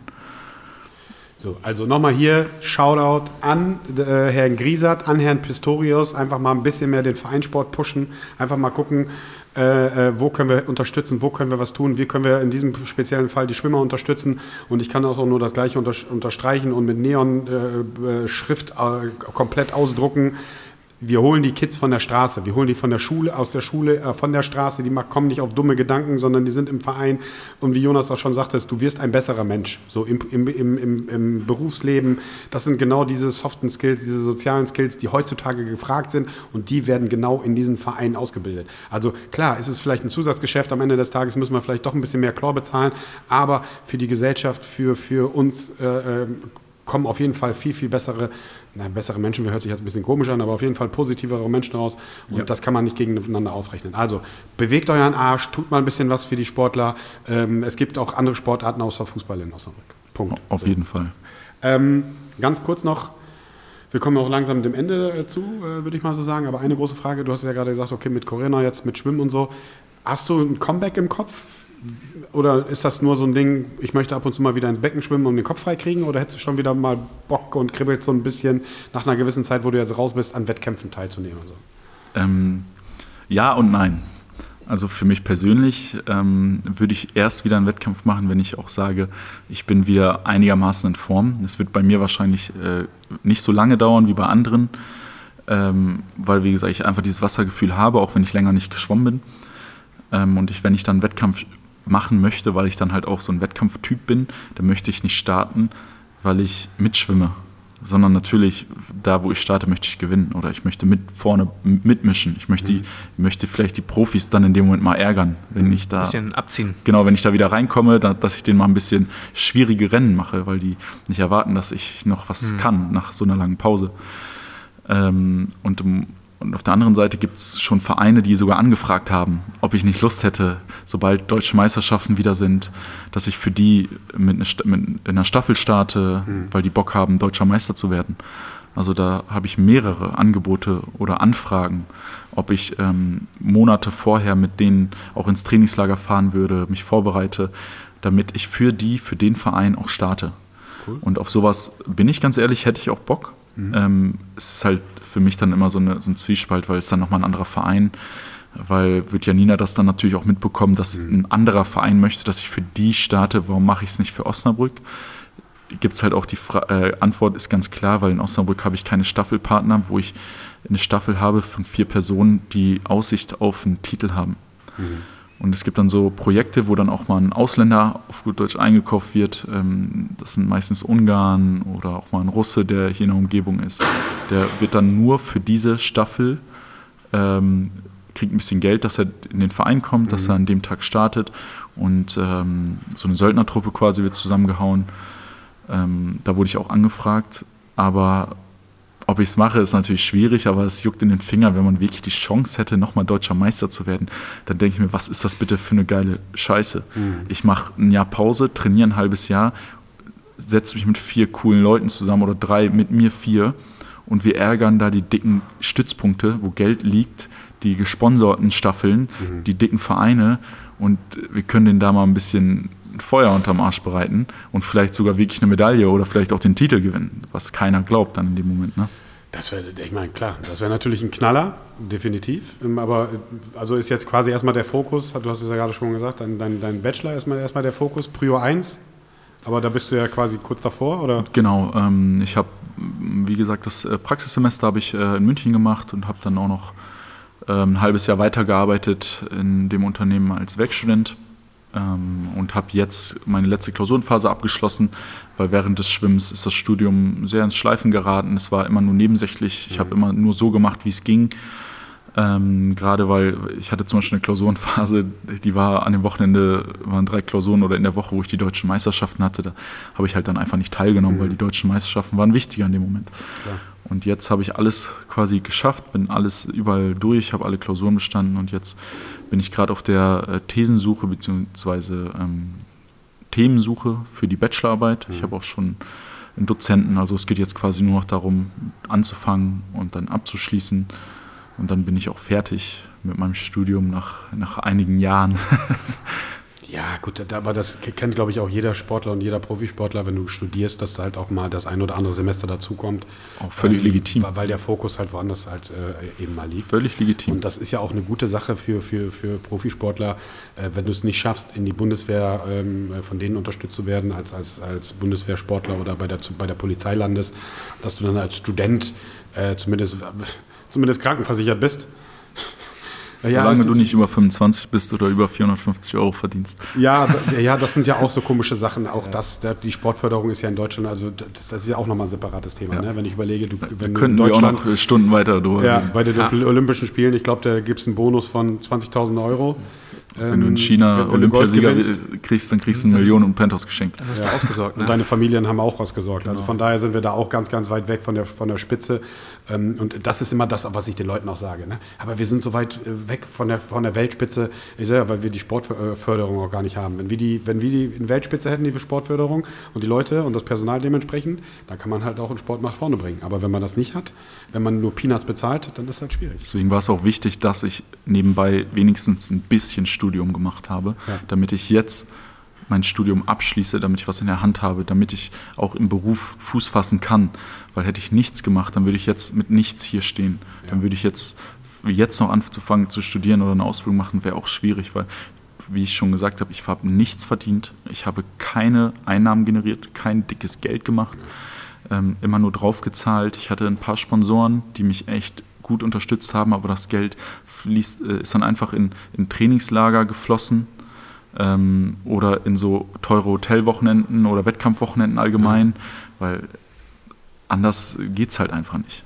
So, also nochmal hier Shoutout an äh, Herrn Griesert, an Herrn Pistorius, einfach mal ein bisschen mehr den Vereinssport pushen, einfach mal gucken, äh, äh, wo können wir unterstützen, wo können wir was tun, wie können wir in diesem speziellen Fall die Schwimmer unterstützen. Und ich kann auch nur das Gleiche unter, unterstreichen und mit Neon-Schrift äh, äh, komplett ausdrucken wir holen die Kids von der Straße, wir holen die von der Schule, aus der Schule, äh, von der Straße, die kommen nicht auf dumme Gedanken, sondern die sind im Verein. Und wie Jonas auch schon sagte, du wirst ein besserer Mensch. So im, im, im, im Berufsleben, das sind genau diese soften Skills, diese sozialen Skills, die heutzutage gefragt sind und die werden genau in diesen Vereinen ausgebildet. Also klar, ist es vielleicht ein Zusatzgeschäft, am Ende des Tages müssen wir vielleicht doch ein bisschen mehr Chlor bezahlen, aber für die Gesellschaft, für, für uns äh, äh kommen auf jeden Fall viel, viel bessere na, bessere Menschen hört sich jetzt ein bisschen komisch an, aber auf jeden Fall positivere Menschen raus. Und ja. das kann man nicht gegeneinander aufrechnen. Also bewegt euren Arsch, tut mal ein bisschen was für die Sportler. Ähm, es gibt auch andere Sportarten außer Fußball in Osnabrück. Punkt. Auf jeden Fall. Ähm, ganz kurz noch, wir kommen auch langsam dem Ende äh, zu, äh, würde ich mal so sagen. Aber eine große Frage, du hast ja gerade gesagt, okay, mit Corinna jetzt, mit Schwimmen und so. Hast du ein Comeback im Kopf? Oder ist das nur so ein Ding, ich möchte ab und zu mal wieder ins Becken schwimmen und den Kopf frei kriegen? Oder hättest du schon wieder mal Bock und kribbelt so ein bisschen nach einer gewissen Zeit, wo du jetzt raus bist, an Wettkämpfen teilzunehmen? Also? Ähm, ja und nein. Also für mich persönlich ähm, würde ich erst wieder einen Wettkampf machen, wenn ich auch sage, ich bin wieder einigermaßen in Form. Das wird bei mir wahrscheinlich äh, nicht so lange dauern wie bei anderen, ähm, weil wie gesagt ich einfach dieses Wassergefühl habe, auch wenn ich länger nicht geschwommen bin. Ähm, und ich, wenn ich dann einen Wettkampf machen möchte, weil ich dann halt auch so ein Wettkampftyp bin, dann möchte ich nicht starten, weil ich mitschwimme, sondern natürlich da, wo ich starte, möchte ich gewinnen oder ich möchte mit vorne mitmischen. Ich möchte, mhm. möchte vielleicht die Profis dann in dem Moment mal ärgern, wenn ich da. Ein bisschen abziehen. Genau, wenn ich da wieder reinkomme, da, dass ich denen mal ein bisschen schwierige Rennen mache, weil die nicht erwarten, dass ich noch was mhm. kann nach so einer langen Pause. Ähm, und und auf der anderen Seite gibt es schon Vereine, die sogar angefragt haben, ob ich nicht Lust hätte, sobald deutsche Meisterschaften wieder sind, dass ich für die mit, einer Staffel starte, mhm. weil die Bock haben, deutscher Meister zu werden. Also da habe ich mehrere Angebote oder Anfragen, ob ich ähm, Monate vorher mit denen auch ins Trainingslager fahren würde, mich vorbereite, damit ich für die, für den Verein auch starte. Cool. Und auf sowas bin ich ganz ehrlich, hätte ich auch Bock. Mhm. Ähm, es ist halt für mich dann immer so, eine, so ein Zwiespalt, weil es dann nochmal ein anderer Verein, weil wird Janina das dann natürlich auch mitbekommen, dass mhm. ein anderer Verein möchte, dass ich für die starte, warum mache ich es nicht für Osnabrück? Gibt es halt auch die Fra äh, Antwort ist ganz klar, weil in Osnabrück habe ich keine Staffelpartner, wo ich eine Staffel habe von vier Personen, die Aussicht auf einen Titel haben. Mhm. Und es gibt dann so Projekte, wo dann auch mal ein Ausländer auf gut Deutsch eingekauft wird. Ähm, das sind meistens Ungarn oder auch mal ein Russe, der hier in der Umgebung ist. Der wird dann nur für diese Staffel ähm, kriegt ein bisschen Geld, dass er in den Verein kommt, dass er an dem Tag startet und ähm, so eine Söldnertruppe quasi wird zusammengehauen. Ähm, da wurde ich auch angefragt, aber ob ich es mache, ist natürlich schwierig, aber es juckt in den Fingern, wenn man wirklich die Chance hätte, nochmal deutscher Meister zu werden. Dann denke ich mir, was ist das bitte für eine geile Scheiße? Ich mache ein Jahr Pause, trainiere ein halbes Jahr, setze mich mit vier coolen Leuten zusammen oder drei, mit mir vier und wir ärgern da die dicken Stützpunkte, wo Geld liegt, die gesponserten Staffeln, die dicken Vereine und wir können denen da mal ein bisschen Feuer unterm Arsch bereiten und vielleicht sogar wirklich eine Medaille oder vielleicht auch den Titel gewinnen, was keiner glaubt dann in dem Moment. Ne? Das wäre, ich meine, klar, das wäre natürlich ein Knaller, definitiv. Ähm, Aber äh, also ist jetzt quasi erstmal der Fokus, du hast es ja gerade schon gesagt, dein, dein, dein Bachelor ist erstmal, erstmal der Fokus, Prio 1. Aber da bist du ja quasi kurz davor, oder? Genau, ähm, ich habe, wie gesagt, das äh, Praxissemester habe ich äh, in München gemacht und habe dann auch noch ähm, ein halbes Jahr weitergearbeitet in dem Unternehmen als Werkstudent ähm, und habe jetzt meine letzte Klausurenphase abgeschlossen, weil während des Schwimmens ist das Studium sehr ins Schleifen geraten. Es war immer nur nebensächlich. Ich habe immer nur so gemacht, wie es ging. Ähm, Gerade weil ich hatte zum Beispiel eine Klausurenphase, die war an dem Wochenende, waren drei Klausuren oder in der Woche, wo ich die deutschen Meisterschaften hatte. Da habe ich halt dann einfach nicht teilgenommen, weil die deutschen Meisterschaften waren wichtiger in dem Moment. Klar. Und jetzt habe ich alles quasi geschafft, bin alles überall durch, habe alle Klausuren bestanden und jetzt bin ich gerade auf der äh, Thesensuche bzw. Ähm, Themensuche für die Bachelorarbeit. Ich habe auch schon einen Dozenten, also es geht jetzt quasi nur noch darum, anzufangen und dann abzuschließen. Und dann bin ich auch fertig mit meinem Studium nach, nach einigen Jahren. [laughs] Ja, gut, aber das kennt, glaube ich, auch jeder Sportler und jeder Profisportler, wenn du studierst, dass da halt auch mal das ein oder andere Semester dazukommt. Auch völlig legitim. Weil der Fokus halt woanders halt äh, eben mal liegt. Völlig legitim. Und das ist ja auch eine gute Sache für, für, für Profisportler, äh, wenn du es nicht schaffst, in die Bundeswehr ähm, äh, von denen unterstützt zu werden, als, als, als Bundeswehrsportler oder bei der, zu- bei der Polizei landest, dass du dann als Student äh, zumindest, zumindest krankenversichert bist. Solange es du nicht über 25 bist oder über 450 Euro verdienst. Ja, da- ja, das sind ja auch so komische Sachen. Auch das, der, die Sportförderung ist ja in Deutschland, also das, das ist ja auch nochmal ein separates Thema. Ja. Ne? Wenn ich überlege, du, Da wenn du in könnten wir auch noch Stunden weiter drüber ja, bei den Olympischen Spielen, ich glaube, da gibt es einen Bonus von 20.000 Euro. Wenn du Ähm, in China wenn- wenn du Gold Olympiasieger kriegst, dann kriegst du eine Million und Penthouse geschenkt. Dann hast du ausgesorgt, Und ne? deine Familien haben auch ausgesorgt. Also von daher sind wir da auch ganz, ganz weit weg von der, von der Spitze. Ähm, Und das ist immer das, was ich den Leuten auch sage. Ne? Aber wir sind so weit äh, weg von der, von der Weltspitze, ich sage ja, weil wir die Sportförderung auch gar nicht haben. Wenn wir die, wenn wir die in Weltspitze hätten, die Sportförderung und die Leute und das Personal dementsprechend, dann kann man halt auch einen Sport nach vorne bringen. Aber wenn man das nicht hat, wenn man nur Peanuts bezahlt, dann ist das halt schwierig. Deswegen war es auch wichtig, dass ich nebenbei wenigstens ein bisschen Studium gemacht habe, Ja. damit ich jetzt mein Studium abschließe, damit ich was in der Hand habe, damit ich auch im Beruf Fuß fassen kann. Weil hätte ich nichts gemacht, dann würde ich jetzt mit nichts hier stehen. Dann würde ich jetzt jetzt noch anzufangen zu studieren oder eine Ausbildung machen, wäre auch schwierig, weil wie ich schon gesagt habe, ich habe nichts verdient, ich habe keine Einnahmen generiert, kein dickes Geld gemacht, ähm, immer nur draufgezahlt. Ich hatte ein paar Sponsoren, die mich echt gut unterstützt haben, aber das Geld fließt, äh, ist dann einfach in, in Trainingslager geflossen ähm, oder in so teure Hotelwochenenden oder Wettkampfwochenenden allgemein, weil anders geht es halt einfach nicht.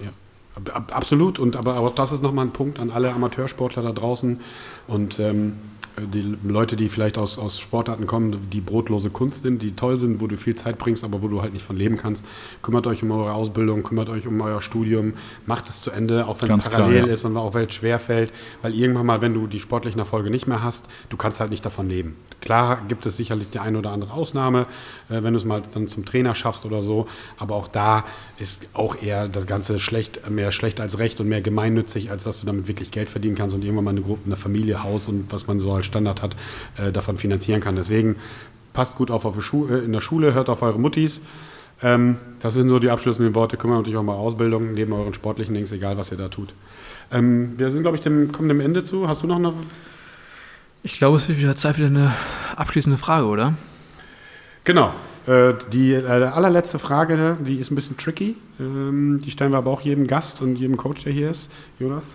Ja, ab- ab- absolut. Und aber auch das ist nochmal ein Punkt an alle Amateursportler da draußen und ähm, die Leute, die vielleicht aus, aus Sportarten kommen, die brotlose Kunst sind, die toll sind, wo du viel Zeit bringst, aber wo du halt nicht von leben kannst. Kümmert euch um eure Ausbildung, kümmert euch um euer Studium, macht es zu Ende, auch wenn Ganz es klar, parallel ja. ist und auch wenn es schwer fällt, weil irgendwann mal, wenn du die sportlichen Erfolge nicht mehr hast, du kannst halt nicht davon leben. Klar gibt es sicherlich die eine oder andere Ausnahme, wenn du es mal dann zum Trainer schaffst oder so, aber auch da ist auch eher das Ganze schlecht, mehr schlecht als recht und mehr gemeinnützig, als dass du damit wirklich Geld verdienen kannst und irgendwann mal eine Gruppe, eine Familie, Haus und was man so als Standard hat, äh, davon finanzieren kann. Deswegen passt gut auf, auf äh, in der Schule, hört auf eure Muttis. Ähm, das sind so die abschließenden Worte. Kümmert euch auch mal Ausbildung neben euren sportlichen Dings, egal was ihr da tut. Ähm, wir sind, glaube ich, dem, kommen dem Ende zu. Hast du noch eine Ich glaube, es wird wieder Zeit für eine abschließende Frage, oder? Genau. Äh, die äh, allerletzte Frage, die ist ein bisschen tricky. Ähm, die stellen wir aber auch jedem Gast und jedem Coach, der hier ist. Jonas.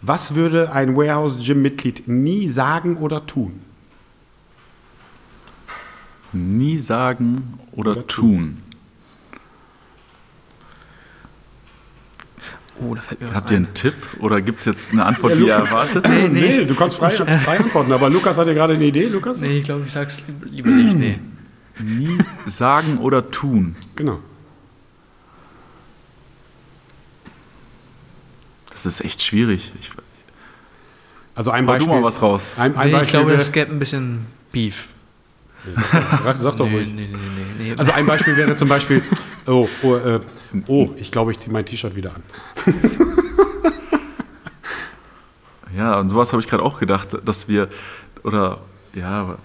Was würde ein Warehouse Gym Mitglied nie sagen oder tun? Nie sagen oder, Oder tun. Oh, da fällt mir was Habt ihr ein. einen Tipp oder gibt es jetzt eine Antwort, die ihr erwartet? Nee, nee. du kannst frei, frei antworten, aber Lukas hat ja gerade eine Idee, Lukas? Nee, ich glaube, ich sag's lieb- lieber nicht. Nee. Nie sagen oder tun. Genau. Das ist echt schwierig. Ich, Also ein Beispiel. du mal was raus. Ein, ein nee Beispiel ich glaube, wäre, es gäbe ein bisschen Beef. sag, sag doch nee, ruhig. nee, nee, nee, nee. Also ein Beispiel wäre zum Beispiel, [laughs] oh, oh, äh, oh ich glaube, ich ziehe mein T-Shirt wieder an. Ja, und sowas habe ich gerade auch gedacht, dass wir, oder ja,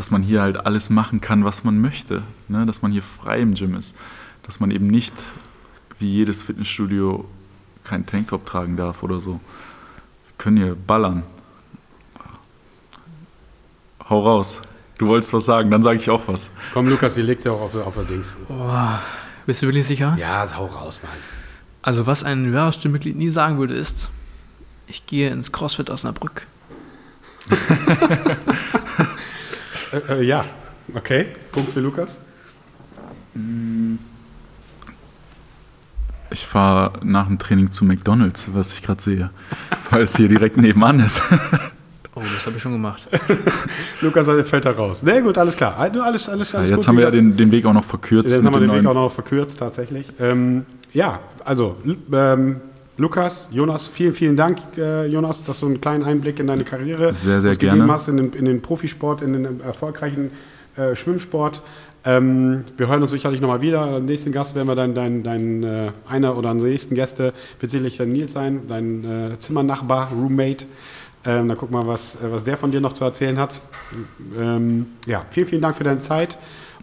dass man hier halt alles machen kann, was man möchte. Ne? Dass man hier frei im Gym ist. Dass man eben nicht wie jedes Fitnessstudio keinen Tanktop tragen darf oder so. Wir können hier ballern. Hau raus. Du wolltest was sagen, dann sage ich auch was. Komm, Lukas, die legt ja auch auf, auf der Dings. Boah, bist du wirklich sicher? Ja, hau raus, Mann. Also, was ein Hörerstimmmitglied nie sagen würde, ist, ich gehe ins CrossFit Osnabrück. [laughs] [laughs] Äh, äh, ja, okay. Punkt für Lukas. Ich fahre nach dem Training zu McDonalds, was ich gerade sehe. Weil es hier direkt nebenan ist. [laughs] Oh, das habe ich schon gemacht. [laughs] Lukas äh, fällt da raus. Nee, gut, alles klar. Also Alles, alles, Ja, alles jetzt gut. haben wir ja den, den Weg auch noch verkürzt. Jetzt haben wir den Weg auch noch verkürzt, tatsächlich. Ähm, ja, also, ähm, Lukas, Jonas, vielen, vielen Dank, äh, Jonas, dass du einen kleinen Einblick in deine Karriere Sehr, sehr gegeben gerne. hast, in den, in den Profisport, in den erfolgreichen äh, Schwimmsport. Ähm, wir hören uns sicherlich nochmal wieder. Am nächsten Gast werden wir dann dein, dein äh, einer oder nächsten Gäste wird sicherlich dann Nils sein, dein äh, Zimmernachbar, Roommate. Ähm, da gucken wir mal, was, äh, was der von dir noch zu erzählen hat. Ähm, ja, vielen, vielen Dank für deine Zeit.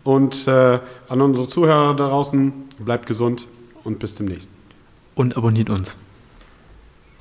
Und äh, an unsere Zuhörer da draußen, bleibt gesund und bis demnächst. Und abonniert uns.